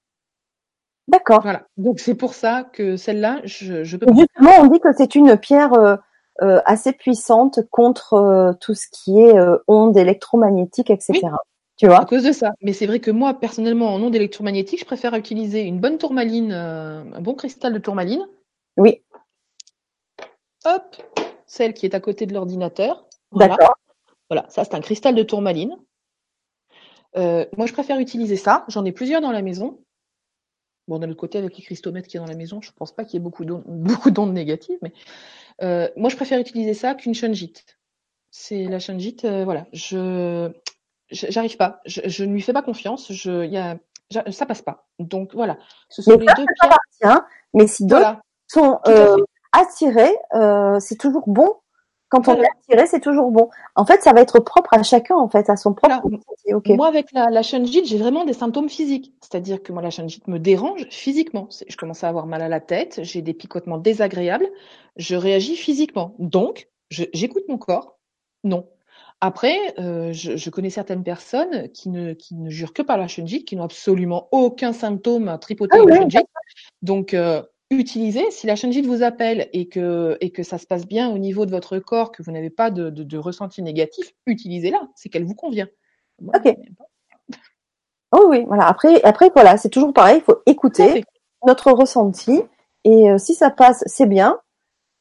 D'accord. Voilà. Donc c'est pour ça que celle-là, je, je peux pas. justement, on dit que c'est une pierre euh, euh, assez puissante contre tout ce qui est ondes électromagnétiques, etc. Oui. Tu À vois cause de ça. Mais c'est vrai que moi, personnellement, en ondes électromagnétiques, je préfère utiliser une bonne tourmaline, un bon cristal de tourmaline. Oui, Hop, celle qui est à côté de l'ordinateur. Voilà. d'accord. Voilà, ça c'est un cristal de tourmaline. Euh, moi, je préfère utiliser ça. J'en ai plusieurs dans la maison. Bon, d'un autre côté, avec les cristomètres qui est dans la maison, je ne pense pas qu'il y ait beaucoup d'ondes, beaucoup d'ondes négatives, mais euh, moi, je préfère utiliser ça qu'une shunjit. C'est la shunjit, euh, voilà, je j'arrive pas, je, je, ne lui fais pas confiance, je, y a, ça passe pas. Donc voilà, ce sont Mais les deux pierres. Mais si d'autres Voilà, sont à euh, c'est toujours bon. Quand on est attiré, c'est toujours bon. En fait, ça va être propre à chacun, en fait, à son propre. Moi, avec la, la shunjit, j'ai vraiment des symptômes physiques. C'est-à-dire que moi, la shunjit me dérange physiquement. Je commence à avoir mal à la tête, j'ai des picotements désagréables, je réagis physiquement. Donc, j'écoute mon corps. Non. Après, euh, je, je connais certaines personnes qui ne, qui ne jurent que par la shunjit, qui n'ont absolument aucun symptôme à tripoter Ah. Donc, euh, utilisez. Si la shunjit vous appelle et que, et que ça se passe bien au niveau de votre corps, que vous n'avez pas de, de, de ressenti négatif, utilisez-la. C'est qu'elle vous convient. Moi, Ok. Oh oui, voilà. Après, après, voilà, c'est toujours pareil. Il faut écouter notre ressenti. Et euh, si ça passe, c'est bien.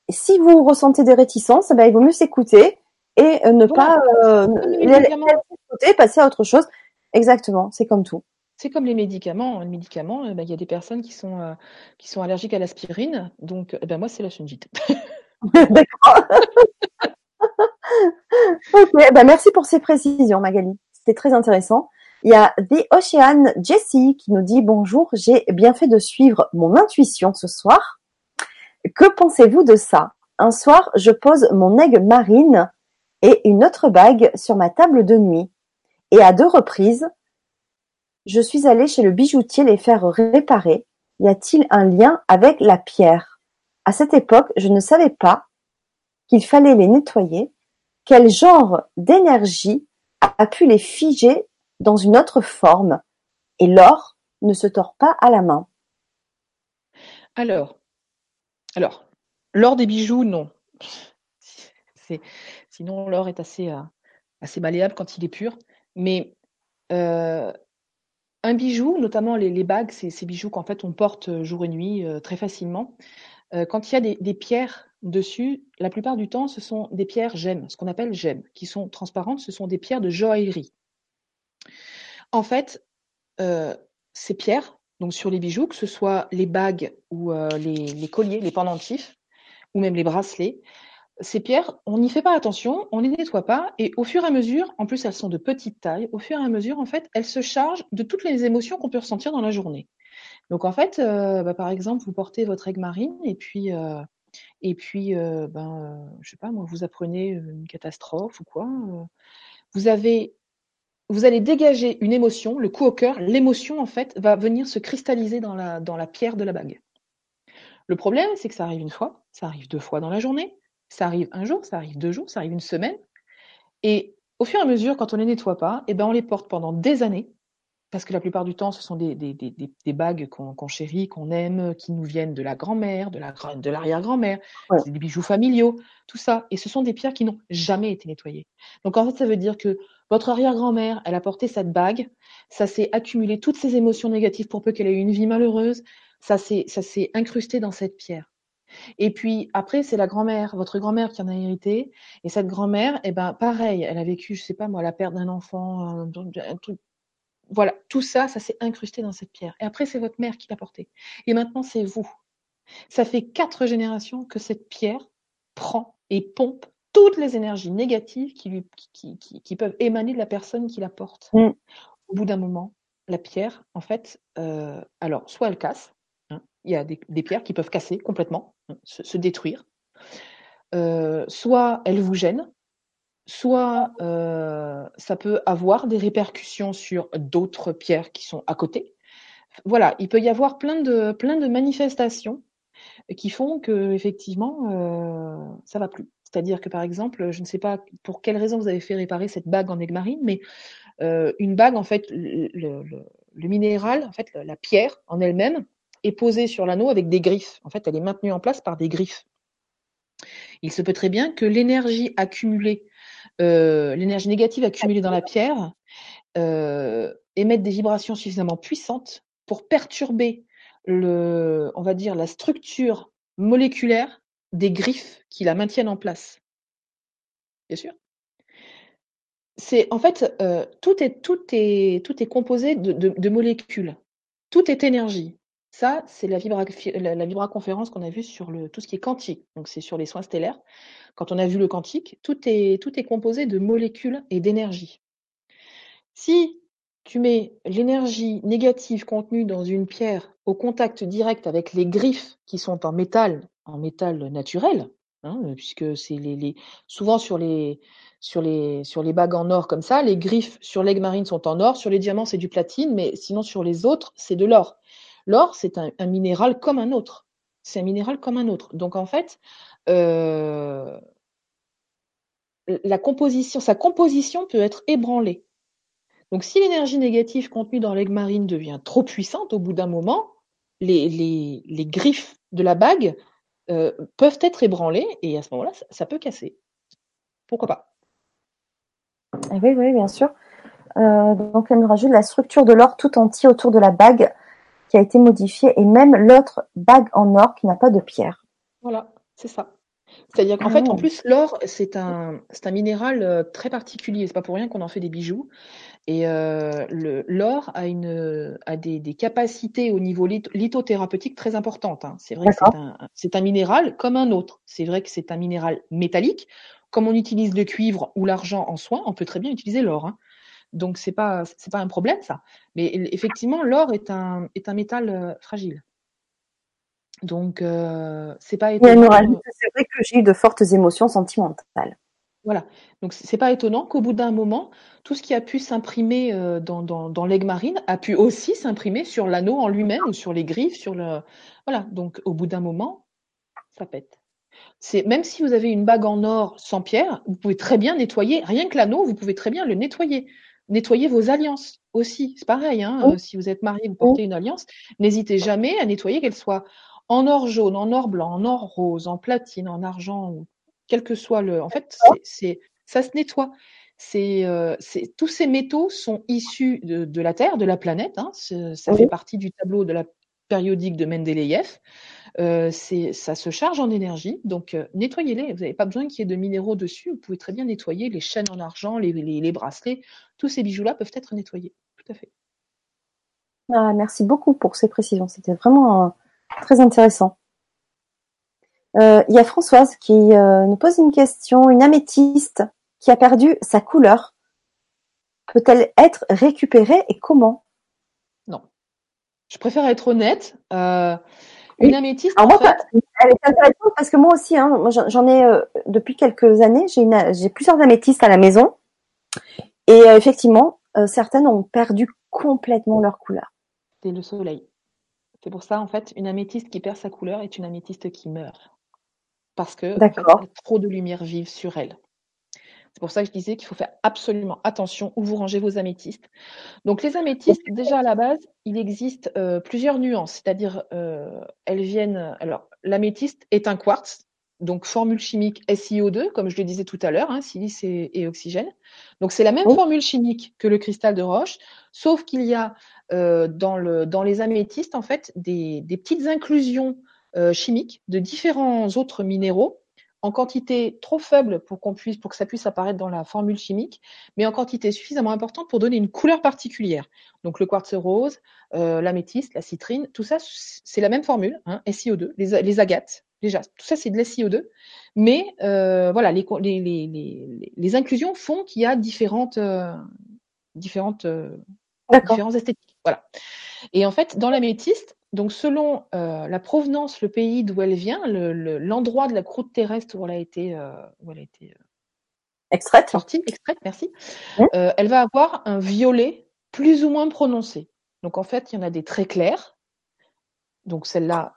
Et si vous ressentez des réticences, eh ben, il vaut mieux s'écouter et euh, ne pas euh, écouter, passer à autre chose. Exactement, c'est comme tout. C'est comme les médicaments. Les médicaments, eh ben, il y a des personnes qui sont, euh, allergiques à l'aspirine. Donc, eh ben, moi, c'est la shunjit. D'accord. ben merci pour ces précisions, Magali. C'était très intéressant. Il y a The Ocean Jessie qui nous dit bonjour, j'ai bien fait de suivre mon intuition ce soir. Que pensez-vous de ça? Un soir, je pose mon aigle marine et une autre bague sur ma table de nuit. Et à deux reprises, je suis allée chez le bijoutier les faire réparer. Y a-t-il un lien avec la pierre? À cette époque, je ne savais pas qu'il fallait les nettoyer. Quel genre d'énergie a pu les figer dans une autre forme? Et l'or ne se tord pas à la main. Alors, alors, l'or des bijoux, non. Sinon, l'or est assez, euh, assez malléable quand il est pur. Mais euh, un bijou, notamment les, bagues, c'est ces bijoux qu'en fait on porte euh, jour et nuit euh, très facilement. Euh, quand il y a des, pierres dessus, la plupart du temps, ce sont des pierres gemmes, ce qu'on appelle gemmes, qui sont transparentes. Ce sont des pierres de joaillerie. En fait, ces pierres, donc sur les bijoux, que ce soit les bagues ou les, colliers, les pendentifs, ou même les bracelets, ces pierres, on n'y fait pas attention, on les nettoie pas, et au fur et à mesure, en plus elles sont de petite taille, au fur et à mesure, en fait, elles se chargent de toutes les émotions qu'on peut ressentir dans la journée. Donc en fait, euh, bah, par exemple, vous portez votre aigle marine, et puis, euh, et puis, euh, ben, je sais pas, moi, vous apprenez une catastrophe ou quoi, euh, vous avez vous allez dégager une émotion, le coup au cœur, l'émotion en fait va venir se cristalliser dans la, dans la pierre de la bague. Le problème, c'est que ça arrive une fois, ça arrive deux fois dans la journée, ça arrive un jour, ça arrive deux jours, ça arrive une semaine. Et au fur et à mesure, quand on ne les nettoie pas, eh ben on les porte pendant des années, parce que la plupart du temps, ce sont des, des, des, des bagues qu'on qu chérit, qu'on aime, qui nous viennent de la grand-mère, de l'arrière-grand-mère, la, ouais. des bijoux familiaux, tout ça. Et ce sont des pierres qui n'ont jamais été nettoyées. Donc en fait, ça veut dire que votre arrière-grand-mère, elle a porté cette bague, ça s'est accumulé toutes ces émotions négatives pour peu qu'elle ait eu une vie malheureuse, ça s'est incrusté dans cette pierre. Et puis après, c'est la grand-mère, votre grand-mère qui en a hérité. Et cette grand-mère, eh ben, pareil, elle a vécu, je sais pas moi, la perte d'un enfant, un, un truc. Voilà, tout ça, ça s'est incrusté dans cette pierre. Et après, c'est votre mère qui l'a porté. Et maintenant, c'est vous. Ça fait quatre générations que cette pierre prend et pompe toutes les énergies négatives qui, lui, qui, qui, qui peuvent émaner de la personne qui la porte. Mm. Au bout d'un moment, la pierre, en fait, euh, alors, soit elle casse, il y a des, pierres qui peuvent casser complètement, hein, se, détruire, euh, soit elle vous gêne, soit euh, ça peut avoir des répercussions sur d'autres pierres qui sont à côté. Voilà, il peut y avoir plein de, plein de manifestations qui font que effectivement euh, ça va plus. C'est-à-dire que par exemple, je ne sais pas pour quelle raison vous avez fait réparer cette bague en aigle marine, mais euh, une bague en fait, le, le, le, minéral, en fait, la pierre en elle-même est posée sur l'anneau avec des griffes. En fait, elle est maintenue en place par des griffes. Il se peut très bien que l'énergie accumulée, euh, l'énergie négative accumulée dans la pierre, euh, émette des vibrations suffisamment puissantes pour perturber le, on va dire, la structure moléculaire des griffes qui la maintiennent en place. Bien sûr. C'est en fait euh, tout est tout est tout est composé de, molécules. Tout est énergie. Ça, c'est la, la, vibraconférence qu'on a vue sur tout ce qui est quantique. Donc, c'est sur les soins stellaires. Quand on a vu le quantique, tout est, composé de molécules et d'énergie. Si tu mets l'énergie négative contenue dans une pierre au contact direct avec les griffes qui sont en métal, en métal naturel, hein, puisque c'est les, souvent sur les, sur sur les bagues en or comme ça, les griffes sur l'aigle marine sont en or, sur les diamants c'est du platine, mais sinon sur les autres c'est de l'or. L'or c'est un, minéral comme un autre. C'est un minéral comme un autre. Donc en fait, euh, la composition, sa composition peut être ébranlée. Donc, si l'énergie négative contenue dans l'aigle marine devient trop puissante, au bout d'un moment, les, les, les, griffes de la bague euh, peuvent être ébranlées et à ce moment-là, ça, peut casser. Pourquoi pas? Eh Oui, oui, bien sûr. Euh, donc, elle nous rajoute la structure de l'or tout entier autour de la bague qui a été modifiée et même l'autre bague en or qui n'a pas de pierre. Voilà, c'est ça. C'est-à-dire qu'en ah fait, en plus, l'or, c'est un, c'est un minéral euh, très particulier. C'est pas pour rien qu'on en fait des bijoux. Et euh, l'or a, une, a des, des, capacités au niveau lithothérapeutique très importantes. Hein. C'est vrai que c'est un, c'est un minéral comme un autre. C'est vrai que c'est un minéral métallique. Comme on utilise le cuivre ou l'argent en soins, on peut très bien utiliser l'or. Hein. Donc c'est pas c'est pas un problème ça. Mais effectivement, l'or est un est un métal euh, fragile. Donc euh, c'est pas étonnant. C'est vrai que j'ai eu de fortes émotions sentimentales. Voilà. Donc c'est pas étonnant qu'au bout d'un moment, tout ce qui a pu s'imprimer euh, dans, dans, dans l'aigle marine a pu aussi s'imprimer sur l'anneau en lui-même ou sur les griffes, sur le voilà. Donc au bout d'un moment, ça pète. C'est même si vous avez une bague en or sans pierre, vous pouvez très bien nettoyer rien que l'anneau, vous pouvez très bien le nettoyer. Nettoyer vos alliances aussi, c'est pareil. Hein, oui. si vous êtes marié, vous portez une alliance, n'hésitez jamais à nettoyer qu'elle soit en or jaune, en or blanc, en or rose, en platine, en argent, quel que soit le. En fait, c'est ça se nettoie. C'est euh, tous ces métaux sont issus de, de, la Terre, de la planète. Hein, ça oui. fait partie du tableau de la périodique de Mendeleïev. Euh, ça se charge en énergie, donc euh, nettoyez-les. Vous n'avez pas besoin qu'il y ait de minéraux dessus. Vous pouvez très bien nettoyer les chaînes en argent, les, les, les bracelets. Tous ces bijoux-là peuvent être nettoyés. Tout à fait. Ah, merci beaucoup pour ces précisions. C'était vraiment euh, très intéressant. Il y a Françoise qui nous pose une question. Une améthyste qui a perdu sa couleur peut-elle être récupérée et comment? Non. Je préfère être honnête. Euh, une améthyste. Alors moi, fait... elle est intéressante parce que moi aussi, hein, j'en ai euh, depuis quelques années, j'ai une, j'ai plusieurs améthystes à la maison et euh, effectivement, certaines ont perdu complètement leur couleur. C'est le soleil. C'est pour ça, en fait, une améthyste qui perd sa couleur est une améthyste qui meurt. Parce que en fait, y a trop de lumière vive sur elle. C'est pour ça que je disais qu'il faut faire absolument attention où vous rangez vos améthystes. Donc les améthystes, déjà à la base, il existe euh, plusieurs nuances, c'est-à-dire euh, elles viennent. Alors l'améthyste est un quartz, donc formule chimique SiO2, comme je le disais tout à l'heure, hein, silice et, et, oxygène. Donc c'est la même oh. formule chimique que le cristal de roche, sauf qu'il y a euh, dans, le, dans les améthystes en fait des, des petites inclusions euh, chimiques de différents autres minéraux en quantité trop faible pour qu'on puisse pour que ça puisse apparaître dans la formule chimique, mais en quantité suffisamment importante pour donner une couleur particulière. Donc le quartz rose, euh, l'améthyste, la citrine, tout ça c'est la même formule, hein, SiO2, les, les agates, déjà tout ça c'est de l'SiO2, mais euh, voilà les, les, les, les, inclusions font qu'il y a différentes euh, différentes euh, différences esthétiques. Voilà. Et en fait dans l'améthyste donc, selon euh, la provenance, le pays d'où elle vient, l'endroit le, de la croûte terrestre où elle a été, euh, où elle a été euh, extraite, sortie, extraite, merci, mmh. elle va avoir un violet plus ou moins prononcé. Donc, en fait, il y en a des très clairs. Donc, celles-là,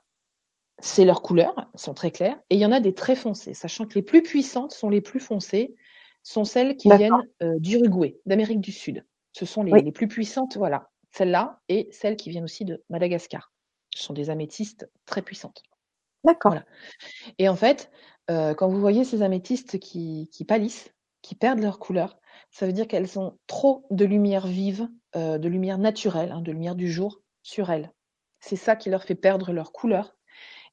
c'est leur couleur, elles sont très claires. Et il y en a des très foncées, sachant que les plus puissantes sont les plus foncées, sont celles qui viennent d'Uruguay, d'Amérique du Sud. Ce sont les, oui. les plus puissantes, voilà. Celles-là et celles qui viennent aussi de Madagascar. Ce sont des améthystes très puissantes. D'accord. Voilà. Et en fait, euh, quand vous voyez ces améthystes qui, qui pâlissent, qui perdent leur couleur, ça veut dire qu'elles ont trop de lumière vive, euh, de lumière naturelle, hein, de lumière du jour sur elles. C'est ça qui leur fait perdre leur couleur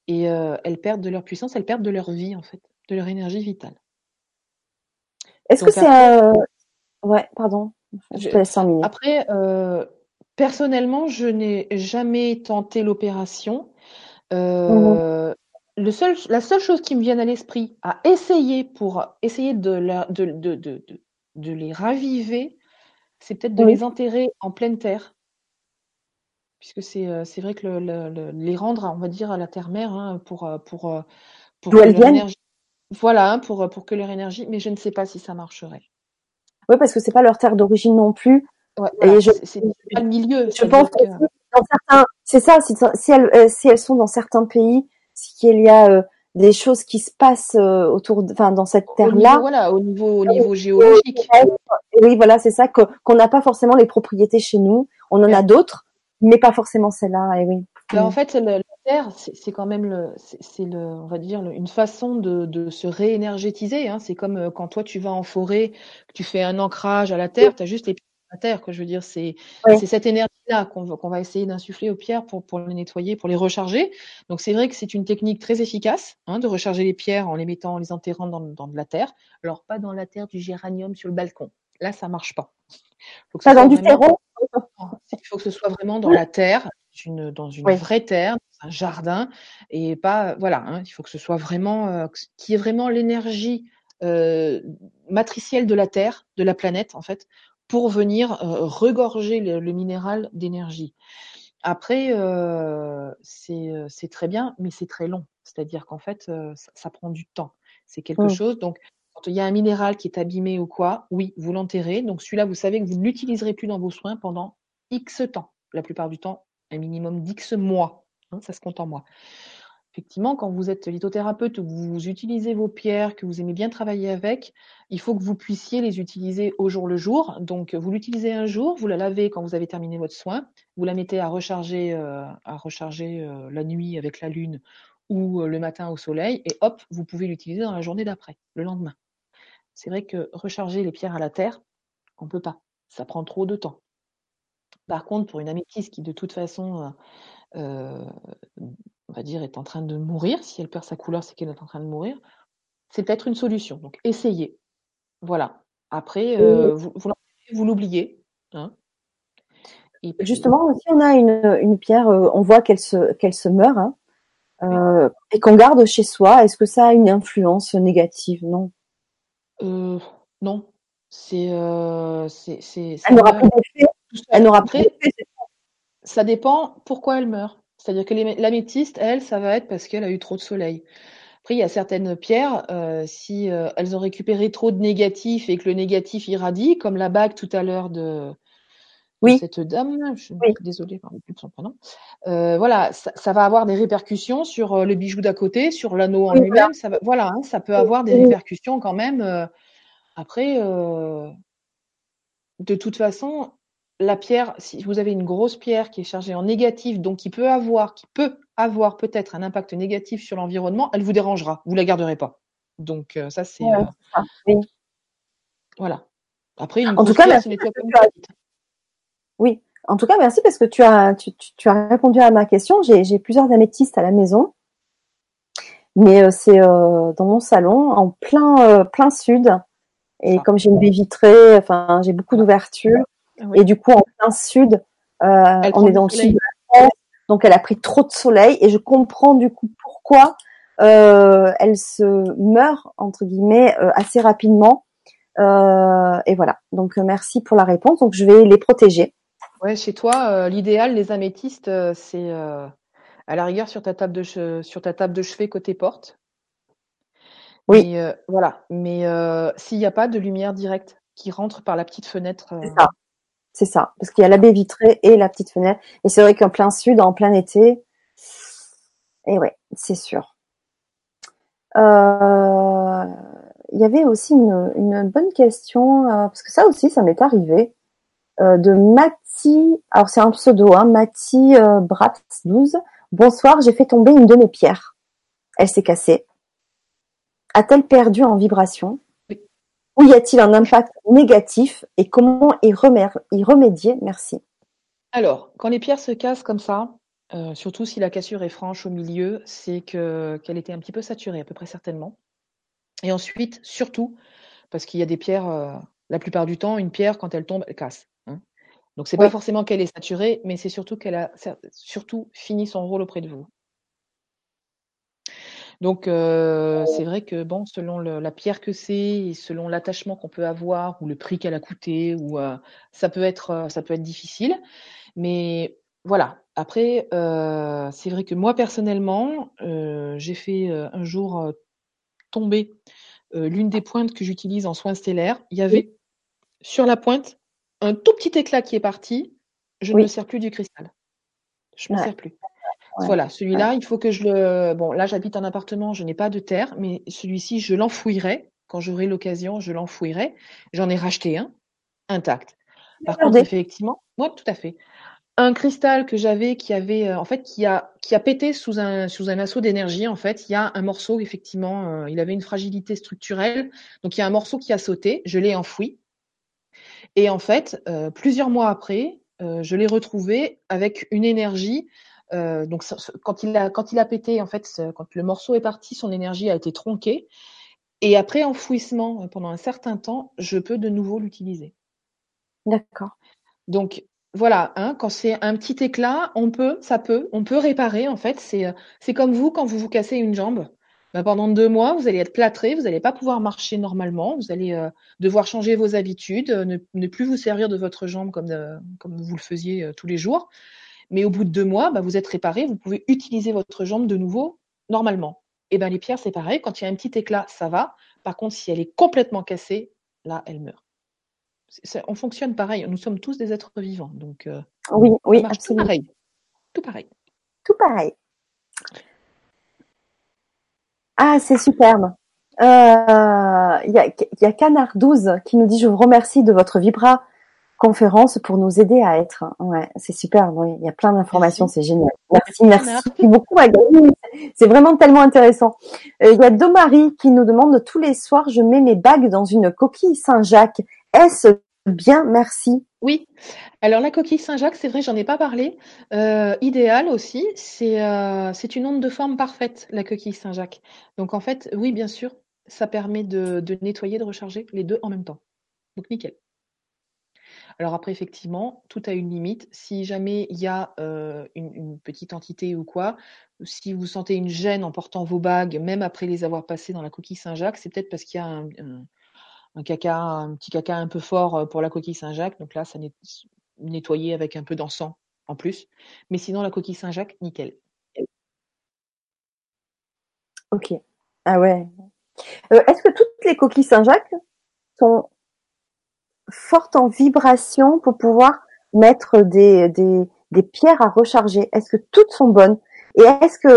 et euh, elles perdent de leur puissance, elles perdent de leur vie en fait, de leur énergie vitale. Est-ce que c'est un... Ouais, pardon. Je te laisse terminer. Après, euh, personnellement, je n'ai jamais tenté l'opération. Euh, le seul, la seule chose qui me vient à l'esprit à essayer pour essayer de, la, de, de, de, de, les raviver, c'est peut-être de Oui. les enterrer en pleine terre. Puisque c'est euh, c'est vrai que le, le- le- les rendre, on va dire, à la terre-mère hein, pour, euh, pour, pour D'où que elles leur viennent. énergie. Voilà, hein, pour, pour que leur énergie. Mais je ne sais pas si ça marcherait. Oui, parce que c'est pas leur terre d'origine non plus. Ouais, Et voilà, je- c'est pas le milieu. Je pense que- aussi, dans certains, c'est ça, si, si elles, euh, si elles sont dans certains pays, c'est qu'il y a euh, des choses qui se passent euh, autour, enfin, dans cette terre-là. voilà, au niveau, au niveau géologique. Oui, voilà, c'est ça qu'on n'a pas forcément les propriétés chez nous. On en Ouais. a d'autres, mais pas forcément celle-là. Et oui. Bah, en fait, la terre, c'est quand même le, c'est le, on va dire le- une façon de, de se réénergétiser. Hein. C'est comme quand toi tu vas en forêt, que tu fais un ancrage à la terre, tu as juste les terre. Que je veux dire, c'est Oui. cette énergie-là qu'on va, essayer d'insuffler aux pierres pour, pour les nettoyer, pour les recharger. Donc c'est vrai que c'est une technique très efficace hein, de recharger les pierres en les mettant, en les enterrant dans, dans de la terre. Alors pas dans la terre du géranium sur le balcon. Là, ça marche pas. Faut que ce Ça dans du terreau. il faut que ce soit vraiment dans la terre, une, dans une Oui. vraie terre, dans un jardin, et pas voilà. Hein, il faut que ce soit vraiment, euh, qui est vraiment l'énergie euh, matricielle de la terre, de la planète en fait, pour venir euh, regorger le, le minéral d'énergie. Après, euh, c'est euh, c'est très bien, mais c'est très long. C'est-à-dire qu'en fait, euh, ça, ça prend du temps. C'est quelque Mm. chose. Donc, quand il y a un minéral qui est abîmé ou quoi, oui, vous l'enterrez. Donc, celui-là, vous savez que vous ne l'utiliserez plus dans vos soins pendant X temps. La plupart du temps, un minimum d'X mois. Hein, ça se compte en mois. Effectivement, quand vous êtes lithothérapeute vous utilisez vos pierres, que vous aimez bien travailler avec, il faut que vous puissiez les utiliser au jour le jour. Donc, vous l'utilisez un jour, vous la lavez quand vous avez terminé votre soin, vous la mettez à recharger, euh, à recharger euh, la nuit avec la lune ou euh, le matin au soleil, et hop, vous pouvez l'utiliser dans la journée d'après, le lendemain. C'est vrai que recharger les pierres à la terre, on peut pas. Ça prend trop de temps. Par contre, pour une améthyste qui de toute façon, on va dire, est en train de mourir, si elle perd sa couleur, c'est qu'elle est en train de mourir, c'est peut-être une solution. Donc essayez. Voilà. Après, euh, vous, vous l'oubliez. Hein. Puis- Justement, si on a une, une pierre, euh, on voit qu'elle se, qu'elle se meurt, hein, euh, et qu'on garde chez soi, est-ce que ça a une influence négative? Non. Euh, non. C'est, euh, c'est, c'est, ça Elle n'aura plus d'effet. tout seul. Elle n'aura plus Après, d'effet. Ça dépend pourquoi elle meurt. C'est-à-dire que l'améthyste, elle, ça va être parce qu'elle a eu trop de soleil. Après, il y a certaines pierres, euh, si euh, elles ont récupéré trop de négatifs et que le négatif irradie, comme la bague tout à l'heure de, Oui. cette dame, je suis Oui. désolée, je ne plus de son prénom. Euh, voilà, ça, ça va avoir des répercussions sur le bijou d'à côté, sur l'anneau en Oui, lui-même. Ça va, voilà, hein, ça peut avoir des répercussions quand même. après, euh, de toute façon, la pierre, si vous avez une grosse pierre qui est chargée en négatif, donc qui peut avoir, qui peut avoir peut-être un impact négatif sur l'environnement, elle vous dérangera. Vous la garderez pas. Donc euh, ça c'est euh. Oui. voilà. Après une En tout cas, pierre, merci as-. Oui. En tout cas, merci parce que tu as, tu, tu, tu as répondu à ma question. J'ai, plusieurs améthystes à la maison, mais euh, c'est dans mon salon, en plein, plein sud. Et Ça. comme j'ai une baie vitrée, enfin, j'ai beaucoup d'ouverture. Oui. Et du coup, en plein sud, euh, on est dans le soleil. sud de la France, donc elle a pris trop de soleil. Et je comprends du coup pourquoi euh, elle se meurt entre guillemets euh, assez rapidement. Euh, et voilà. Donc euh, merci pour la réponse. Donc je vais les protéger. Ouais, chez toi, euh, l'idéal, les améthystes, c'est euh, à la rigueur sur ta table de che- sur ta table de chevet côté porte. Oui. Mais, euh, voilà. Mais euh, s'il n'y a pas de lumière directe qui rentre par la petite fenêtre, C'est ça. C'est ça. Parce qu'il y a la baie vitrée et la petite fenêtre. Et c'est vrai qu'en plein sud, en plein été, et ouais, c'est sûr. Euh, Il y avait aussi une, bonne question, euh, parce que ça aussi, ça m'est arrivé, euh, de Mati, alors c'est un pseudo, hein, Mati Bratz 12. Bonsoir, j'ai fait tomber une de mes pierres. Elle s'est cassée. A-t-elle perdu en vibration? Ou y a-t-il un impact négatif et comment y, remédier? Merci. Alors, quand les pierres se cassent comme ça, euh, surtout si la cassure est franche au milieu, c'est que qu'elle était un petit peu saturée, à peu près certainement. Et ensuite, surtout, parce qu'il y a des pierres, euh, la plupart du temps, une pierre, quand elle tombe, elle casse. Hein. Donc, c'est pas forcément qu'elle est saturée, mais c'est surtout qu'elle a surtout fini son rôle auprès de vous. Donc, euh, c'est vrai que bon, selon la pierre que c'est, et selon l'attachement qu'on peut avoir ou le prix qu'elle a coûté, ou euh, ça peut être, euh, ça peut être difficile. Mais voilà. Après, c'est vrai que moi personnellement, j'ai fait un jour tomber l'une des pointes que j'utilise en soins stellaires. Il y avait sur la pointe un tout petit éclat qui est parti. Je ne me sers plus du cristal. Je ne m'en sers plus. Voilà, celui-là, il faut que je le. Bon, là, j'habite en appartement, je n'ai pas de terre, mais celui-ci, je l'enfouirai. Quand j'aurai l'occasion, je l'enfouirai. J'en ai racheté un, intact. Par contre, effectivement, moi, tout à fait. Un cristal que j'avais qui avait, euh, en fait, qui a, qui a pété sous un, sous un assaut d'énergie. En fait, il y a un morceau, effectivement, euh, il avait une fragilité structurelle. Donc, il y a un morceau qui a sauté. Je l'ai enfoui. Et en fait, euh, plusieurs mois après, je l'ai retrouvé avec une énergie euh, donc quand il a quand il a pété en fait quand le morceau est parti son énergie a été tronquée et après enfouissement euh, pendant un certain temps je peux de nouveau l'utiliser. D'accord. Donc voilà, hein, quand c'est un petit éclat, on peut, ça peut, on peut réparer en fait. C'est euh, c'est comme vous quand vous vous cassez une jambe. Ben, pendant deux mois, vous allez être plâtré, vous n'allez pas pouvoir marcher normalement, vous allez devoir changer vos habitudes, ne, ne, plus vous servir de votre jambe comme, comme vous le faisiez tous les jours. Mais au bout de deux mois, bah, vous êtes réparé, vous pouvez utiliser votre jambe de nouveau normalement. Et ben les pierres, c'est pareil. Quand il y a un petit éclat, ça va. Par contre, si elle est complètement cassée, là, elle meurt. on fonctionne pareil. Nous sommes tous des êtres vivants. Donc, euh, oui, oui, absolument. Tout pareil. Tout pareil. Tout pareil. Ah, c'est superbe. Euh, il y, a, y a Canard 12 qui nous dit Je vous remercie de votre vibra conférence pour nous aider à être. Ouais, c'est super. il y a plein d'informations, c'est génial. Merci, merci, beaucoup, C'est vraiment tellement intéressant. Euh, il y a Domari qui nous demande tous les soirs, je mets mes bagues dans une coquille Saint-Jacques. Est-ce bien? Merci. Oui. Alors la coquille Saint-Jacques, c'est vrai, j'en ai pas parlé. Euh, idéal aussi, c'est euh, c'est une onde de forme parfaite, la coquille Saint-Jacques. Donc en fait, oui, bien sûr, ça permet de, de nettoyer, de recharger les deux en même temps. Donc nickel. Alors après, effectivement, tout a une limite. Si jamais il y a euh, une, petite entité ou quoi, si vous sentez une gêne en portant vos bagues, même après les avoir passées dans la coquille Saint-Jacques, c'est peut-être parce qu'il y a un, caca, un petit caca un peu fort euh, pour la coquille Saint-Jacques. Donc là, ça n'est nettoyer avec un peu d'encens en plus. Mais sinon, la coquille Saint-Jacques, nickel. Ok. Ah ouais. Euh, est-ce que toutes les coquilles Saint-Jacques sont forte en vibration pour pouvoir mettre des, des, des pierres à recharger. Est-ce que toutes sont bonnes? Et est-ce que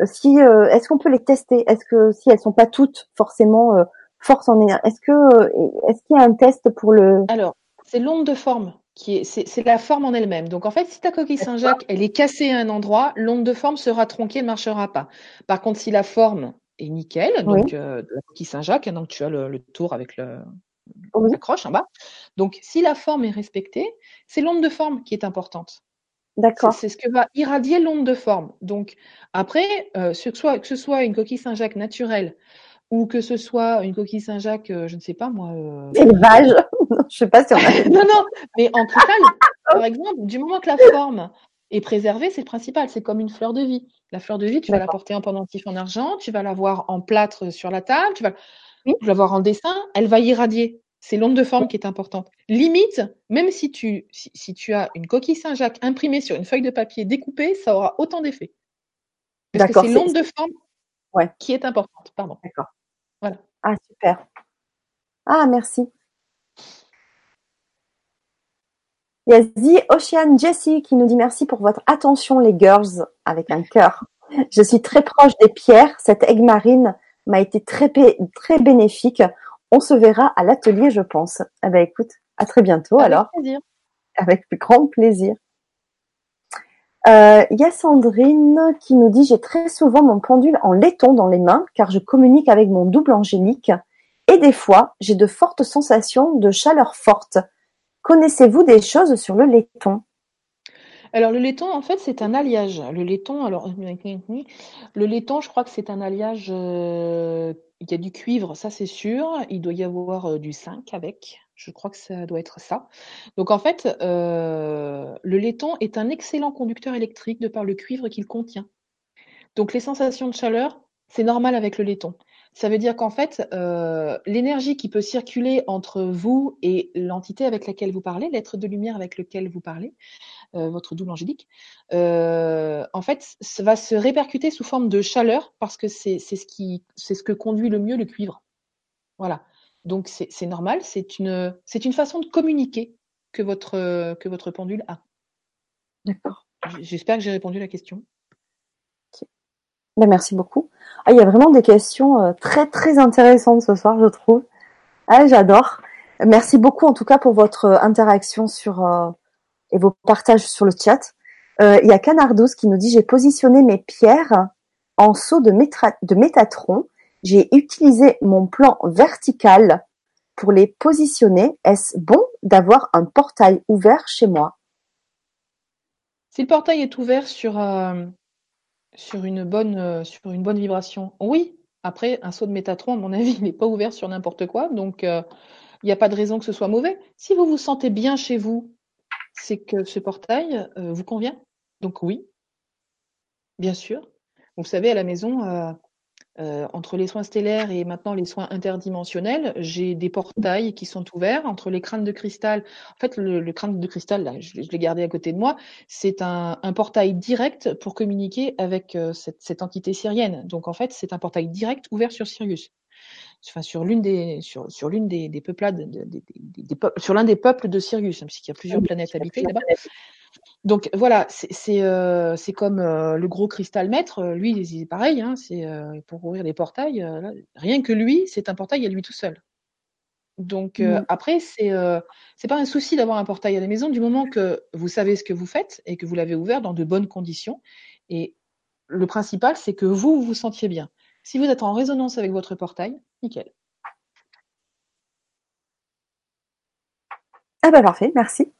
euh, si euh, est-ce qu'on peut les tester? Est-ce que si elles sont pas toutes forcément euh, force en énergie, est-ce que est-ce qu'il y a un test pour le Alors, c'est l'onde de forme qui est c'est la forme en elle-même. Donc en fait, si ta coquille Saint-Jacques, elle est cassée à un endroit, l'onde de forme sera tronquée, ne marchera pas. Par contre, si la forme est nickel, donc la coquille Saint-Jacques, hein, donc tu as le, le tour avec le, on accroche en bas. Donc, si la forme est respectée, c'est l'onde de forme qui est importante. D'accord. C'est ce que va irradier l'onde de forme. Donc, après, euh, que, soit, que ce soit une coquille Saint-Jacques naturelle ou que ce soit une coquille Saint-Jacques, euh, je ne sais pas moi. Euh... Élevage. je sais pas si on a. non, non, mais en cristal, par exemple, du moment que la forme est préservée, c'est le principal. C'est comme une fleur de vie. La fleur de vie, tu vas la porter en pendentif en argent, tu vas l'avoir en plâtre sur la table, tu vas je vais voir en dessin, elle va irradier. C'est l'onde de forme qui est importante. Limite, même si tu, si, tu as une coquille Saint-Jacques imprimée sur une feuille de papier découpée, ça aura autant d'effet. Parce que c'est l'onde de forme qui est importante. Pardon. D'accord. Voilà. Ah, super. Ah, merci. Il y a The Ocean Jessie qui nous dit merci pour votre attention, les girls, avec un cœur. Je suis très proche des pierres. Cette aigle marine m'a été très, très bénéfique. On se verra à l'atelier, je pense. Eh ben, écoute, à très bientôt Avec alors. Plaisir. Avec grand plaisir. Euh, Il y a Sandrine qui nous dit j'ai très souvent mon pendule en laiton dans les mains car je communique avec mon double angélique et des fois j'ai de fortes sensations de chaleur forte. Connaissez-vous des choses sur le laiton? Alors le laiton, en fait, c'est un alliage. Le laiton, alors le laiton, je crois que c'est un alliage. euh, il y a du cuivre, ça c'est sûr. Il doit y avoir euh, du zinc avec. Je crois que ça doit être ça. Donc en fait, euh, le laiton est un excellent conducteur électrique de par le cuivre qu'il contient. Donc les sensations de chaleur, c'est normal avec le laiton. Ça veut dire qu'en fait, euh, l'énergie qui peut circuler entre vous et l'entité avec laquelle vous parlez, l'être de lumière avec lequel vous parlez, euh, votre double angélique, euh, en fait, ça va se répercuter sous forme de chaleur parce que c'est ce qui c'est ce que conduit le mieux le cuivre. Voilà. Donc c'est normal, c'est une c'est une façon de communiquer que votre que votre pendule a. D'accord. J'espère que j'ai répondu à la question. Ben, merci beaucoup. Ah, il y a vraiment des questions euh, très très intéressantes ce soir, je trouve. Ah, j'adore. Merci beaucoup en tout cas pour votre euh, interaction sur euh, et vos partages sur le chat. Euh, il y a Canardous qui nous dit j'ai positionné mes pierres en seau de, de Métatron. J'ai utilisé mon plan vertical pour les positionner. Est-ce bon d'avoir un portail ouvert chez moi? Si le portail est ouvert sur, euh, sur, une bonne, euh, sur une bonne vibration, oui. Après, un saut de Métatron, à mon avis, il n'est pas ouvert sur n'importe quoi. Donc, euh, il n'y a pas de raison que ce soit mauvais. Si vous vous sentez bien chez vous, c'est que ce portail euh, vous convient. Donc, oui, bien sûr. Vous savez, à la maison, euh, entre les soins stellaires et maintenant les soins interdimensionnels, j'ai des portails qui sont ouverts entre les crânes de cristal. En fait, le, le crâne de cristal, là, je, je l'ai gardé à côté de moi, c'est un, un portail direct pour communiquer avec euh, cette, cette entité syrienne. Donc, en fait, c'est un portail direct ouvert sur Sirius. Enfin, sur l'une des sur, sur l'une des, des peuplades des, des, des, des peuples, sur l'un des peuples de Sirius, hein, puisqu'il y a plusieurs planètes habitées là-bas. Donc voilà, c'est euh, comme euh, le gros cristal maître, lui c'est pareil, hein, c'est euh, pour ouvrir des portails. euh, là, rien que lui, c'est un portail à lui tout seul. Donc euh, Mm. après, c'est euh, c'est pas un souci d'avoir un portail à la maison du moment que vous savez ce que vous faites et que vous l'avez ouvert dans de bonnes conditions. Et le principal, c'est que vous vous vous sentiez bien. Si vous êtes en résonance avec votre portail, nickel. Ah bah parfait, merci.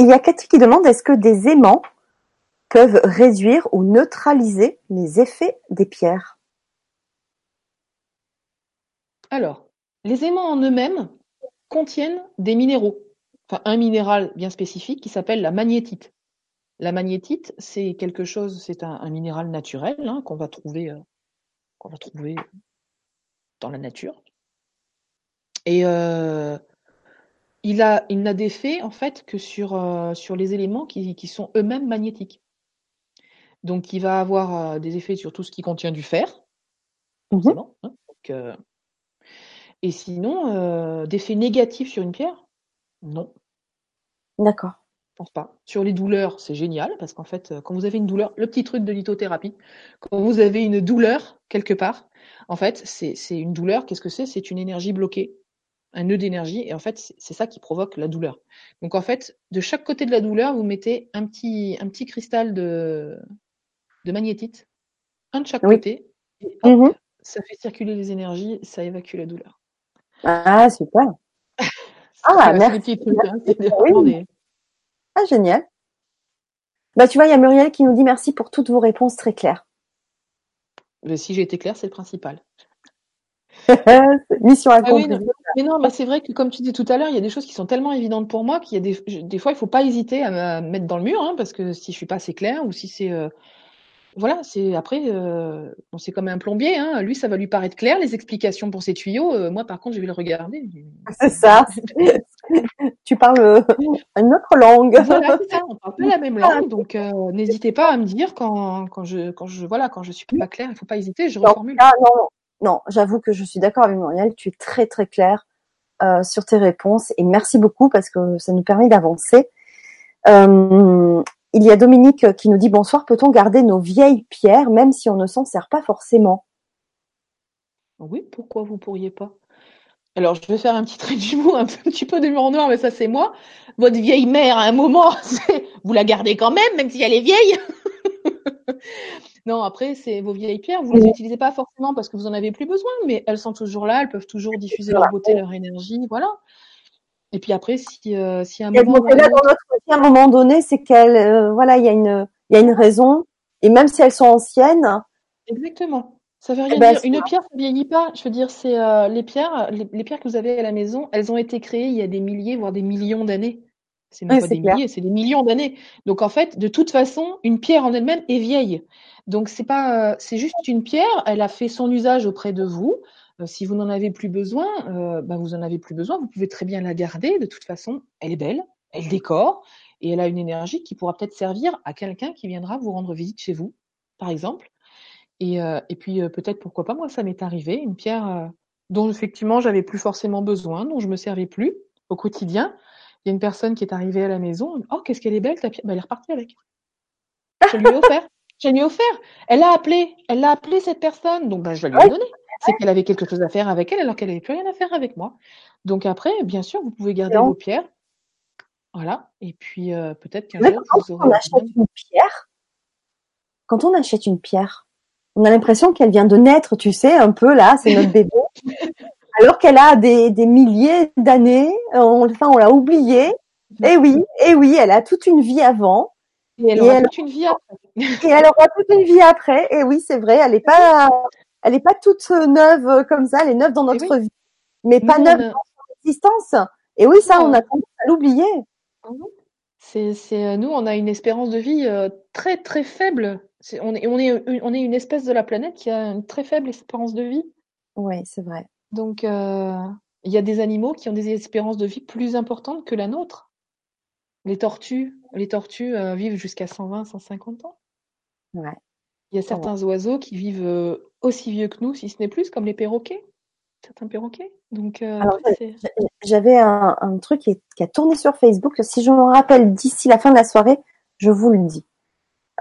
Il y a Cathy qui demande est-ce que des aimants peuvent réduire ou neutraliser les effets des pierres? Alors, les aimants en eux-mêmes contiennent des minéraux, enfin un minéral bien spécifique qui s'appelle la magnétite. La magnétite, c'est quelque chose, c'est un, minéral naturel hein, qu'on va trouver, euh, qu'on va trouver dans la nature. Et euh, il a, il n'a d'effet en fait que sur, euh, sur les éléments qui, qui sont eux-mêmes magnétiques. Donc, il va avoir euh, des effets sur tout ce qui contient du fer, forcément. hein. Donc, euh, et sinon, euh, d'effets négatifs sur une pierre Non, D'accord. je pense pas. Sur les douleurs, c'est génial parce qu'en fait, quand vous avez une douleur, le petit truc de lithothérapie, quand vous avez une douleur quelque part, en fait, c'est c'est une douleur. Qu'est-ce que c'est? C'est une énergie bloquée, un nœud d'énergie, et en fait, c'est ça qui provoque la douleur. Donc en fait, de chaque côté de la douleur, vous mettez un petit un petit cristal de de magnétite, un de chaque Oui. côté, et hop, Mhm. ça fait circuler les énergies, ça évacue la douleur. Ah, super. Ah, merci. des petits trucs, hein, Oui. des- Ah, génial. Bah, tu vois, il y a Muriel qui nous dit merci pour toutes vos réponses très claires. Mais si j'ai été claire, c'est le principal. Mission Ah oui, non, mais non, bah c'est vrai que comme tu disais tout à l'heure, il y a des choses qui sont tellement évidentes pour moi qu'il y a des, je- des fois, il faut pas hésiter à me mettre dans le mur, hein, parce que si je suis pas assez claire ou si c'est, euh, voilà, c'est après, euh, bon, c'est comme un plombier, hein, lui, ça va lui paraître clair les explications pour ses tuyaux. euh, moi, par contre, je vais le regarder. C'est ça. tu parles euh, une autre langue. Voilà, ça, on parle pas la même langue, donc euh, n'hésitez pas à me dire quand, quand je, quand je, voilà, quand je suis pas claire, il faut pas hésiter, je reformule. non, non, j'avoue que je suis d'accord avec Muriel. Tu es très très claire euh, sur tes réponses et merci beaucoup parce que ça nous permet d'avancer. Euh, il y a Dominique qui nous dit bonsoir. Peut-on garder nos vieilles pierres même si on ne s'en sert pas forcément? Oui, pourquoi vous pourriez pas? Alors, je vais faire un petit trait d'humour, un petit peu d'humour noir, mais ça, c'est moi. Votre vieille mère, à un moment, vous la gardez quand même, même si elle est vieille. non, après, c'est vos vieilles pierres. Vous les utilisez pas forcément parce que vous en avez plus besoin, mais elles sont toujours là. Elles peuvent toujours diffuser leur beauté, leur énergie. Voilà. Et puis après, si, euh, si à un moment, là, dans notre vie, à un moment donné, c'est qu'elle, euh, voilà, il y a une, il y a une raison. Et même si elles sont anciennes. Exactement. Ça veut rien eh ben, dire. Une pierre, ça vieillit pas. Je veux dire, c'est euh, les pierres, les, pierres que vous avez à la maison, elles ont été créées il y a des milliers, voire des millions d'années. C'est même pas des milliers, c'est des millions d'années. Donc en fait, de toute façon, une pierre en elle-même est vieille. Donc c'est pas, c'est juste une pierre. Elle a fait son usage auprès de vous. Euh, si vous n'en avez plus besoin, euh, ben vous en avez plus besoin. Vous pouvez très bien la garder. De toute façon, elle est belle, elle décore et elle a une énergie qui pourra peut-être servir à quelqu'un qui viendra vous rendre visite chez vous, par exemple. Et, euh, et puis peut-être pourquoi pas, moi ça m'est arrivé, une pierre dont effectivement j'avais plus forcément besoin, dont je me servais plus au quotidien. Il y a une personne qui est arrivée à la maison. Oh, qu'est-ce qu'elle est belle ta pierre ben, Elle est repartie avec. Je lui ai offert. Je lui ai offert. Elle l'a appelé. Elle l'a appelé cette personne. Donc ben, je lui ai donné c'est qu'elle avait quelque chose à faire avec elle alors qu'elle n'avait plus rien à faire avec moi. Donc après, bien sûr, vous pouvez garder vos pierres. Voilà. Et puis euh, peut-être qu'un jour, vous aurez. On achète une pierre, quand on achète une pierre, on a l'impression qu'elle vient de naître, tu sais, un peu là, c'est notre bébé. alors qu'elle a des, des milliers d'années, on, enfin, on l'a oubliée. Et eh oui, et eh oui, elle a toute une vie avant. Et elle aura toute une vie après. et elle aura toute une vie après. Et oui, c'est vrai, elle n'est pas, elle n'est pas toute euh, neuve euh, comme ça, elle est neuve dans notre vie, mais pas neuve dans son existence. Et oui, ça, on a tendance à l'oublier. Mhm. C'est, c'est, nous, on a une espérance de vie euh, très très faible. on, est, on, est, on est une espèce de la planète qui a une très faible espérance de vie. Oui, c'est vrai. Donc, il y a des animaux qui ont des espérances de vie plus importantes que la nôtre. Les tortues, les tortues vivent jusqu'à 120, 150 ans. Ouais. Il y a certains oiseaux qui vivent aussi vieux que nous, si ce n'est plus, comme les perroquets, certains perroquets. Donc, euh, j'avais un, truc qui, a tourné sur Facebook. Si je me rappelle d'ici la fin de la soirée, je vous le dis.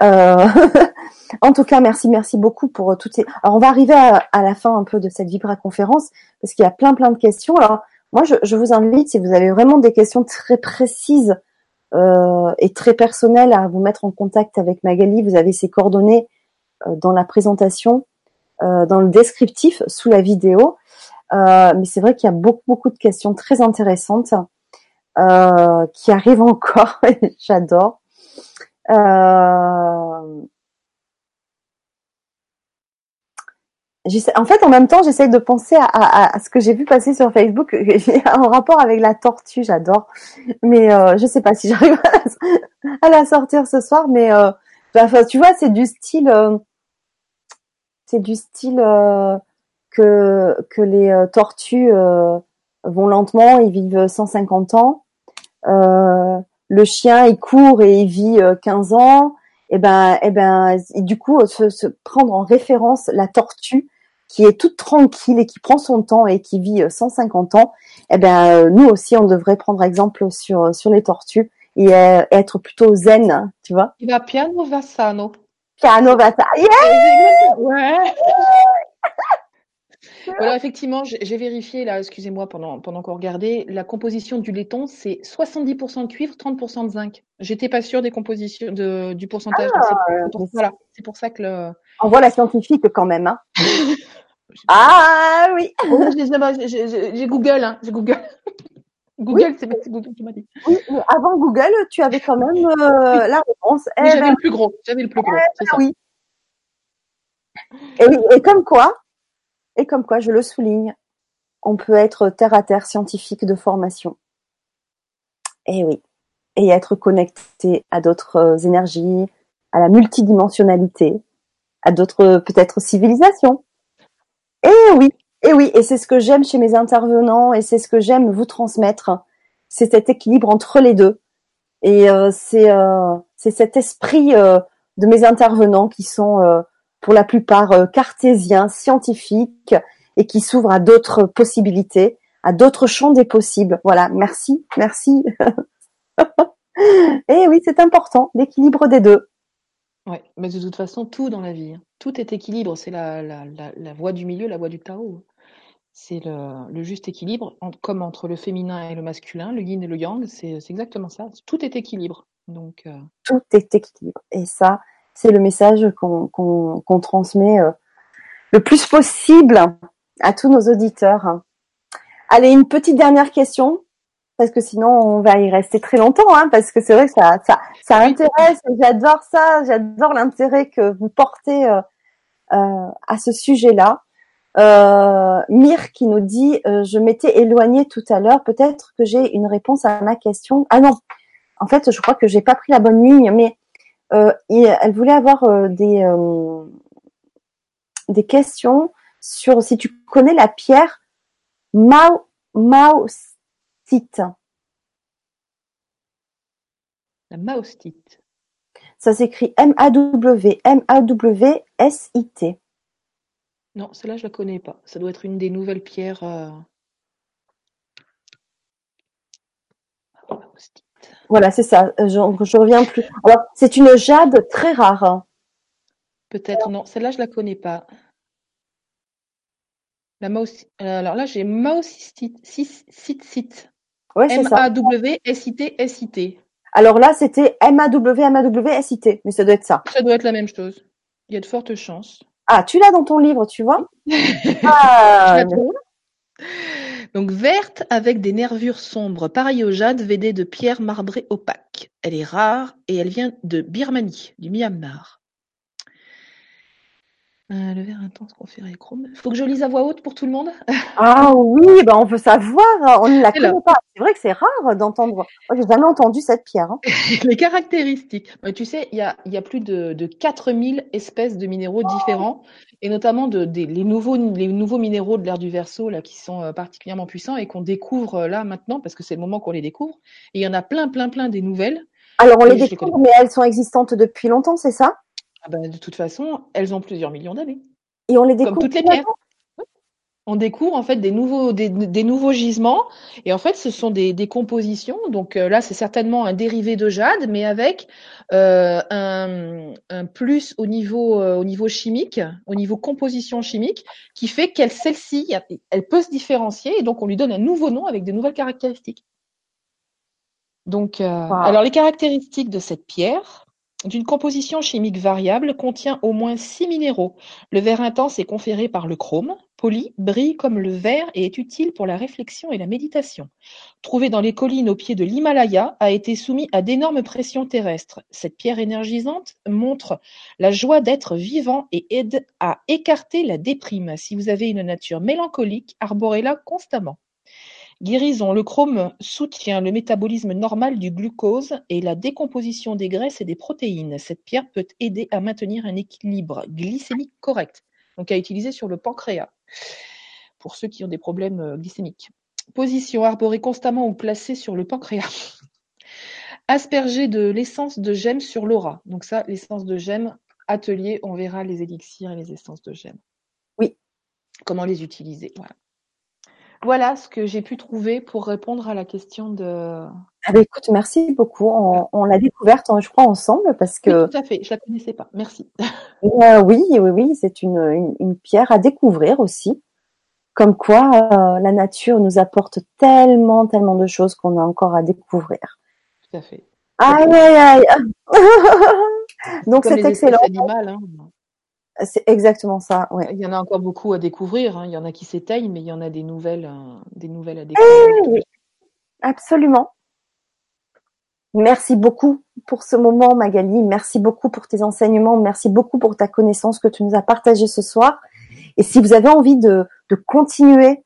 Euh, en tout cas, merci, merci beaucoup pour toutes ces. Alors, on va arriver à, la fin un peu de cette Vibra conférence parce qu'il y a plein, plein de questions. Alors, moi, je, vous invite, si vous avez vraiment des questions très précises euh, et très personnelles, à vous mettre en contact avec Magali. Vous avez ses coordonnées dans la présentation. Euh, dans le descriptif sous la vidéo. Euh, mais c'est vrai qu'il y a beaucoup, beaucoup de questions très intéressantes euh, qui arrivent encore. J'adore. Euh, en fait, en même temps, j'essaye de penser à, ce que j'ai vu passer sur Facebook en rapport avec la tortue. J'adore, mais euh, je sais pas si j'arrive à, la sortir ce soir. Mais euh, bah, tu vois, c'est du style. Euh, c'est du style euh, que les euh, tortues vont lentement, ils vivent 150 ans. le chien, il court et il vit 15 ans. Et ben, et ben, du coup, se, prendre en référence la tortue qui est toute tranquille et qui prend son temps et qui vit 150 ans, eh ben nous aussi on devrait prendre exemple sur sur les tortues et être plutôt zen, tu vois. Il va piano va sano. Piano Vata. Yeah ouais. Voilà, effectivement, j'ai vérifié là, excusez-moi, pendant, pendant qu'on regardait, la composition du laiton, c'est 70% de cuivre, 30% de zinc. J'étais pas sûre des compositions de, du pourcentage. Ah, c'est pour, voilà, c'est pour ça que le. On voit la scientifique quand même, hein. ah oui. Oh, j'ai Google, hein, j'ai Google. Google, c'est Google qui m'a dit. Oui, mais avant Google, tu avais quand même euh, la réponse. Oui, j'avais le plus gros. J'avais le plus gros. ça. Oui. Et, et comme quoi, et comme quoi, je le souligne, on peut être terre à terre scientifique de formation. Et oui. Et être connecté à d'autres énergies, à la multidimensionnalité, à d'autres peut-être civilisations. Et oui. Et oui, et c'est ce que j'aime chez mes intervenants et c'est ce que j'aime vous transmettre. C'est cet équilibre entre les deux. Et euh, c'est euh, c'est cet esprit euh, de mes intervenants qui sont pour la plupart cartésiens, scientifiques et qui s'ouvrent à d'autres possibilités, à d'autres champs des possibles. Voilà, merci, merci. et oui, c'est important, l'équilibre des deux. Ouais, mais de toute façon, tout dans la vie, hein. tout est équilibre. C'est la, la, la, la voie du milieu, la voie du Tao. C'est le, juste équilibre, comme entre le féminin et le masculin, le yin et le yang, c'est exactement ça. Tout est équilibre. Donc, euh, Tout est équilibre. Et ça, c'est le message qu'on transmet euh, le plus possible à tous nos auditeurs. Allez, une petite dernière question, parce que sinon on va y rester très longtemps, hein, parce que c'est vrai que ça, ça, ça intéresse. J'adore ça, j'adore l'intérêt que vous portez euh, à ce sujet-là. Euh, Mire qui nous dit euh, je m'étais éloignée tout à l'heure, peut-être que j'ai une réponse à ma question. Ah non, en fait, je crois que j'ai pas pris la bonne ligne, mais euh, elle voulait avoir euh, des euh, des questions sur si tu connais la pierre Mao Maostite. La Maostite. Ça s'écrit M-A-W M-A-W S-I-T. Non, celle-là, je la connais pas. Ça doit être une des nouvelles pierres. Euh... Voilà, c'est ça. Je, je reviens plus. Alors, c'est une jade très rare. Peut-être, non. Celle-là, je la connais pas. La mouse... Alors là, j'ai Mausicite. Ouais, c'est ça. M-A-W-S-I-T, S-I-T. Alors là, c'était M-A-W, M-A-W, S-I-T. Mais ça doit être ça. Ça doit être la même chose. Il y a de fortes chances. Ah, tu l'as dans ton livre, tu vois ah, Donc verte avec des nervures sombres, pareil au jade, védée de pierres marbrées opaques. Elle est rare et elle vient de Birmanie, du Myanmar. Euh, le verre intense conféré chrome. Faut que je lise à voix haute pour tout le monde Ah oui, ben on veut savoir. On ne la connaît pas. C'est vrai que c'est rare d'entendre. Moi, j'ai jamais entendu cette pierre. Hein. Les caractéristiques. tu sais, il y a, y a, plus de, de 4000 espèces de minéraux différents, et notamment de, les, nouveaux, les nouveaux minéraux de l'ère du Verseau là, qui sont euh, particulièrement puissants et qu'on découvre euh, là maintenant, parce que c'est le moment qu'on les découvre. Et il y en a plein, plein, plein des nouvelles. Alors on les découvre, mais elles sont existantes depuis longtemps, c'est ça? Ah ben, de toute façon, elles ont plusieurs millions d'années. Et on les découvre Comme toutes les pierres. On découvre en fait des nouveaux, des, nouveaux gisements et en fait ce sont des, des compositions. Donc euh, là c'est certainement un dérivé de jade, mais avec euh, un, un, plus au niveau, euh, au niveau chimique, au niveau composition chimique, qui fait qu'elle celle-ci, elle peut se différencier et donc on lui donne un nouveau nom avec de nouvelles caractéristiques. Donc, alors les caractéristiques de cette pierre, d'une composition chimique variable, contient au moins six minéraux. Le vert intense est conféré par le chrome. Poli brille comme le vert et est utile pour la réflexion et la méditation. Trouvé dans les collines au pied de l'Himalaya, a été soumis à d'énormes pressions terrestres. Cette pierre énergisante montre la joie d'être vivant et aide à écarter la déprime. Si vous avez une nature mélancolique, arborez-la constamment. Guérison Le chrome soutient le métabolisme normal du glucose et la décomposition des graisses et des protéines. Cette pierre peut aider à maintenir un équilibre glycémique correct, donc à utiliser sur le pancréas, pour ceux qui ont des problèmes euh, glycémiques. Position arborée constamment ou placée sur le pancréas. Asperger de l'essence de gemme sur l'aura. Donc ça, l'essence de gemme, atelier, on verra les élixirs et les essences de gemme. Oui. Comment les utiliser. Voilà. Voilà ce que j'ai pu trouver pour répondre à la question de. Ah bah, écoute, merci beaucoup. On, l'a découverte, hein, je crois, ensemble parce que. tout à fait. Je la connaissais pas. Merci. Euh, oui, oui, oui, c'est une, une, pierre à découvrir aussi. Comme quoi, euh, la nature nous apporte tellement, tellement de choses qu'on a encore à découvrir. Tout à fait. Aïe, aïe, aïe. Donc c'est excellent. Animal, hein. C'est exactement ça. Ouais. Il y en a encore beaucoup à découvrir. Hein. Il y en a qui s'éteignent, mais il y en a des nouvelles, euh, des nouvelles à découvrir. oui, absolument. Merci beaucoup pour ce moment, Magali. Merci beaucoup pour tes enseignements. Merci beaucoup pour ta connaissance que tu nous as partagée ce soir. Et si vous avez envie de, de continuer,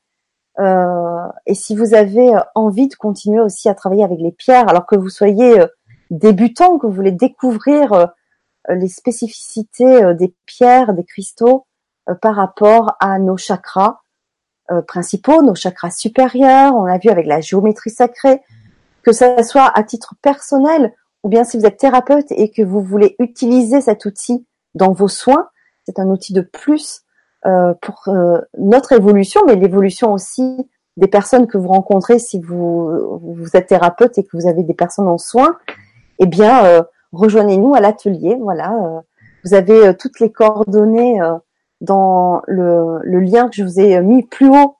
euh, et si vous avez envie de continuer aussi à travailler avec les pierres, alors que vous soyez euh, débutant, que vous voulez découvrir euh, euh, les spécificités euh, des pierres, des cristaux euh, par rapport à nos chakras principaux, nos chakras supérieurs. On l'a vu avec la géométrie sacrée, que ce soit à titre personnel ou bien si vous êtes thérapeute et que vous voulez utiliser cet outil dans vos soins, c'est un outil de plus pour notre évolution, mais l'évolution aussi des personnes que vous rencontrez si vous, vous êtes thérapeute et que vous avez des personnes en soins. Eh bien, rejoignez-nous à l'atelier. Voilà, euh, vous avez euh, toutes les coordonnées euh, dans le, lien que je vous ai mis plus haut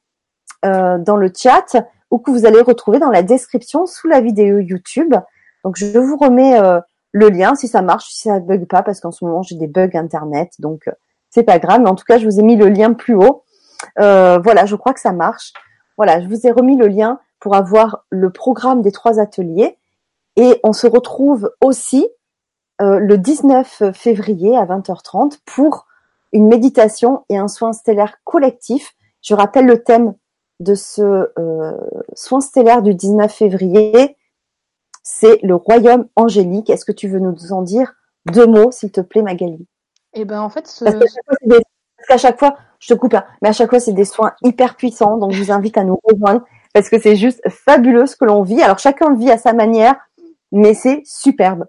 dans le chat ou que vous allez retrouver dans la description sous la vidéo YouTube. Donc je vous remets le lien si ça marche, si ça bug pas, parce qu'en ce moment j'ai des bugs internet, donc c'est pas grave. Mais en tout cas, je vous ai mis le lien plus haut. voilà, je crois que ça marche. Voilà, je vous ai remis le lien pour avoir le programme des trois ateliers. Et on se retrouve aussi euh, le 19 février à 20h30 pour une méditation et un soin stellaire collectif. Je rappelle le thème de ce euh, soin stellaire du 19 février, c'est le royaume angélique. Est-ce que tu veux nous en dire deux mots, s'il te plaît, Magali? Eh ben, en fait, ce... parce qu'à chaque fois, je te coupe, hein, mais à chaque fois, c'est des soins hyper puissants. Donc, je vous invite à nous rejoindre parce que c'est juste fabuleux ce que l'on vit. Alors, chacun le vit à sa manière, mais c'est superbe.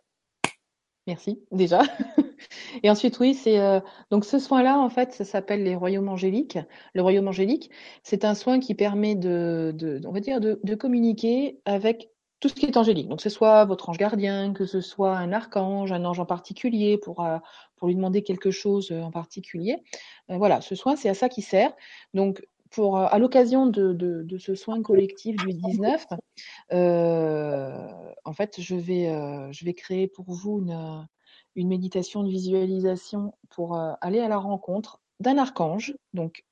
Merci déjà. Et ensuite, oui, c'est euh, donc ce soin-là, en fait, ça s'appelle les royaumes angéliques. Le royaume angélique, c'est un soin qui permet de, on va dire, de, communiquer avec tout ce qui est angélique. Donc, que ce soit votre ange gardien, que ce soit un archange, un ange en particulier, pour euh, pour lui demander quelque chose en particulier. Euh, voilà, ce soin, c'est à ça qui sert. Donc, pour, à l'occasion de, ce soin collectif du 19, euh, en fait, je vais, euh, je vais créer pour vous une, méditation de visualisation pour euh, aller à la rencontre d'un archange. Donc,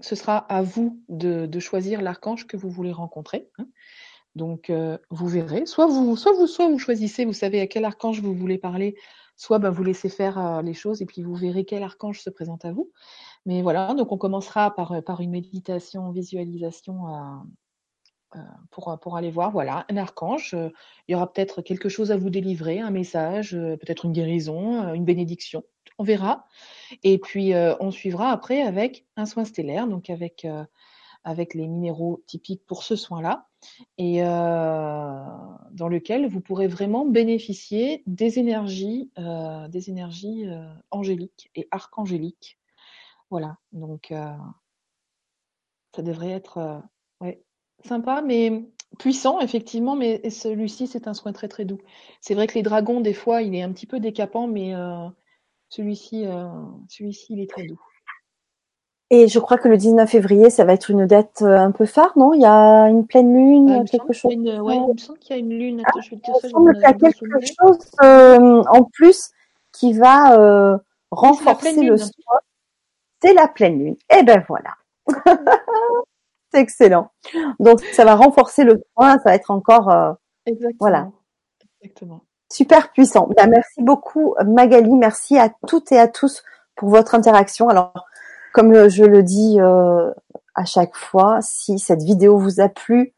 ce sera à vous de, choisir l'archange que vous voulez rencontrer. Hein. Donc, euh, vous verrez. Soit vous, soit vous, soit vous choisissez, vous savez à quel archange vous voulez parler, soit ben, vous laissez faire euh, les choses et puis vous verrez quel archange se présente à vous. Mais voilà, donc on commencera par, par une méditation, visualisation euh, pour, pour aller voir, voilà, un archange. Euh, il y aura peut-être quelque chose à vous délivrer, un message, euh, peut-être une guérison, une bénédiction. On verra. Et puis, on suivra après avec un soin stellaire, donc avec, avec les minéraux typiques pour ce soin-là, et dans lequel vous pourrez vraiment bénéficier des énergies, des énergies angéliques et archangéliques. Voilà, donc ça devrait être ouais, sympa, mais puissant, effectivement, mais celui-ci, c'est un soin très très doux. C'est vrai que les dragons, des fois, il est un petit peu décapant, mais euh, celui-ci, euh, celui-ci, il est très doux. Et je crois que le 19 février, ça va être une date euh, un peu phare, non? Il y a une pleine lune, quelque chose. Une, ouais, il me semble qu'il y a une lune. Attends, je vais te dire ça. Il semble qu'il y a quelque chose euh, en plus qui va euh, renforcer le soin. C'est la pleine lune. Et eh ben voilà. C'est excellent. Donc ça va renforcer le point, ça va être encore euh, Exactement. voilà. Exactement. Super puissant. Ben, merci beaucoup Magali, merci à toutes et à tous pour votre interaction. Alors comme je le dis euh, à chaque fois, si cette vidéo vous a plu,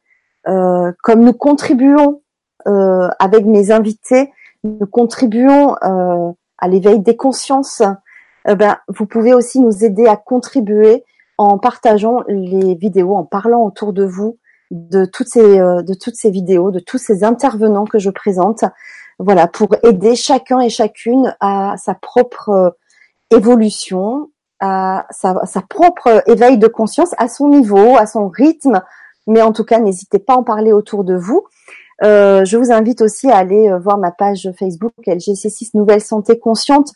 euh, comme nous contribuons euh, avec mes invités, nous contribuons euh, à l'éveil des consciences, ben, vous pouvez aussi nous aider à contribuer en partageant les vidéos, en parlant autour de vous de toutes ces euh, de toutes ces vidéos, de tous ces intervenants que je présente, voilà, pour aider chacun et chacune à sa propre euh, évolution, à sa, sa propre éveil de conscience, à son niveau, à son rythme. Mais en tout cas, n'hésitez pas à en parler autour de vous. Euh, je vous invite aussi à aller euh, voir ma page Facebook LGC6 Nouvelle Santé Consciente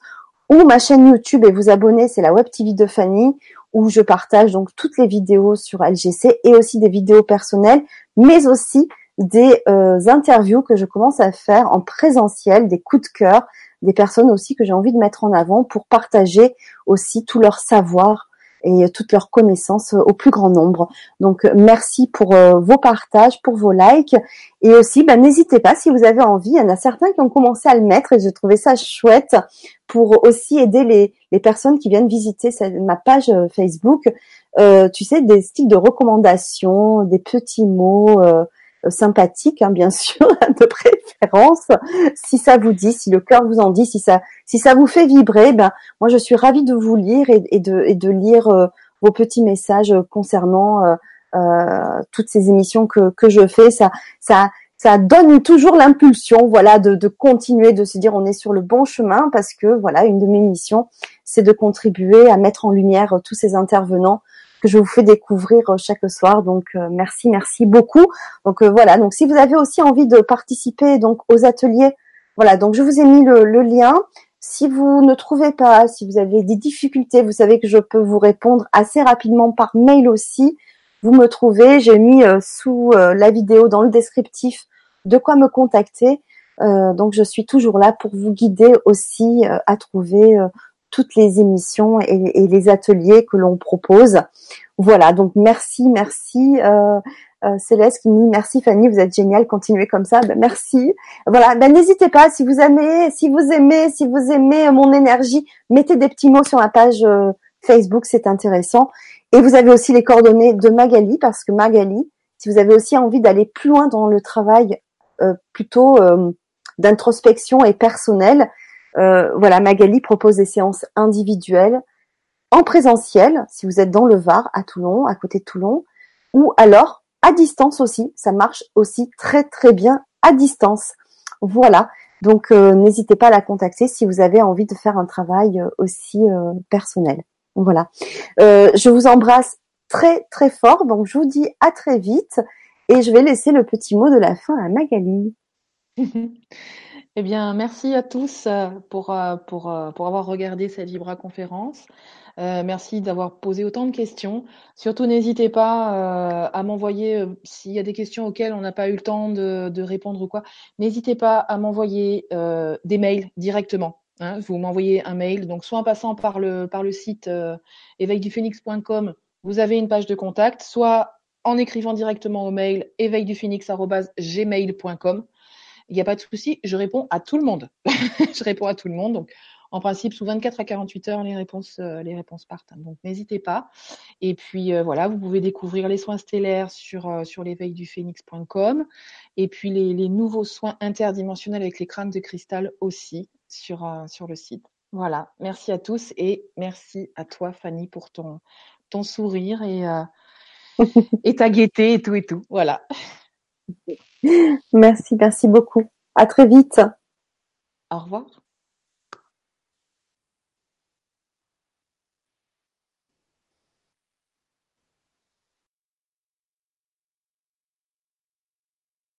ou ma chaîne YouTube et vous abonner, c'est la Web TV de Fanny, où je partage donc toutes les vidéos sur LGC et aussi des vidéos personnelles, mais aussi des euh, interviews que je commence à faire en présentiel, des coups de cœur, des personnes aussi que j'ai envie de mettre en avant pour partager aussi tout leur savoir et toutes leurs connaissances au plus grand nombre. Donc merci pour euh, vos partages, pour vos likes et aussi bah, n'hésitez pas si vous avez envie. Il y en a certains qui ont commencé à le mettre et j'ai trouvé ça chouette pour aussi aider les, les personnes qui viennent visiter ma page euh, Facebook. Euh, tu sais, des styles de recommandations, des petits mots euh, sympathiques, hein, bien sûr, de préférence. Si ça vous dit, si le cœur vous en dit, si ça, si ça vous fait vibrer, ben moi je suis ravie de vous lire et, et de, et de lire euh, vos petits messages concernant euh, euh, toutes ces émissions que, que je fais. Ça, ça, ça donne toujours l'impulsion, voilà, de, de, continuer, de se dire on est sur le bon chemin parce que voilà, une de mes missions, c'est de contribuer à mettre en lumière tous ces intervenants que je vous fais découvrir chaque soir. Donc euh, merci, merci beaucoup. Donc euh, voilà. Donc si vous avez aussi envie de participer donc aux ateliers, voilà. Donc je vous ai mis le, le lien. Si vous ne trouvez pas, si vous avez des difficultés, vous savez que je peux vous répondre assez rapidement par mail aussi. vous me trouvez. J'ai mis sous la vidéo dans le descriptif de quoi me contacter. donc je suis toujours là pour vous guider aussi à trouver toutes les émissions et, les ateliers que l'on propose. Voilà, donc merci, merci. Euh, euh, Céleste merci Fanny, vous êtes géniale, continuez comme ça. Ben, merci. Voilà, ben, n'hésitez pas si vous aimez, si vous aimez, si vous aimez mon énergie, mettez des petits mots sur la page euh, Facebook, c'est intéressant. Et vous avez aussi les coordonnées de Magali parce que Magali, si vous avez aussi envie d'aller plus loin dans le travail plutôt d'introspection et personnel, euh, voilà, Magali propose des séances individuelles en présentiel, si vous êtes dans le Var, à Toulon, à côté de Toulon, ou alors à distance aussi. Ça marche aussi très très bien à distance. Voilà. Donc euh, n'hésitez pas à la contacter si vous avez envie de faire un travail euh, aussi personnel. Voilà. je vous embrasse très très fort. Donc je vous dis à très vite et je vais laisser le petit mot de la fin à Magali. Eh bien, merci à tous euh, pour, euh, pour, euh, pour avoir regardé cette Vibra conférence. merci d'avoir posé autant de questions. Surtout, n'hésitez pas à m'envoyer, s'il y a des questions auxquelles on n'a pas eu le temps de, de répondre ou quoi, n'hésitez pas à m'envoyer des mails directement. Hein. vous m'envoyez un mail, donc soit en passant par le, par le site éveilduphoenix.com, vous avez une page de contact, soit en écrivant directement au mail éveilduphoenix.gmail.com il n'y a pas de souci, je réponds à tout le monde. je réponds à tout le monde. Donc, en principe, sous 24 à 48 heures, les réponses, euh, les réponses partent. Donc, n'hésitez pas. Et puis, euh, voilà, vous pouvez découvrir les soins stellaires sur, euh, sur l'éveilduphénix.com. Et puis, les, les, nouveaux soins interdimensionnels avec les crânes de cristal aussi sur, sur le site. Voilà. Merci à tous et merci à toi, Fanny, pour ton, ton sourire et, et ta gaieté et tout et tout. Voilà. Merci, merci beaucoup. À très vite. Au revoir.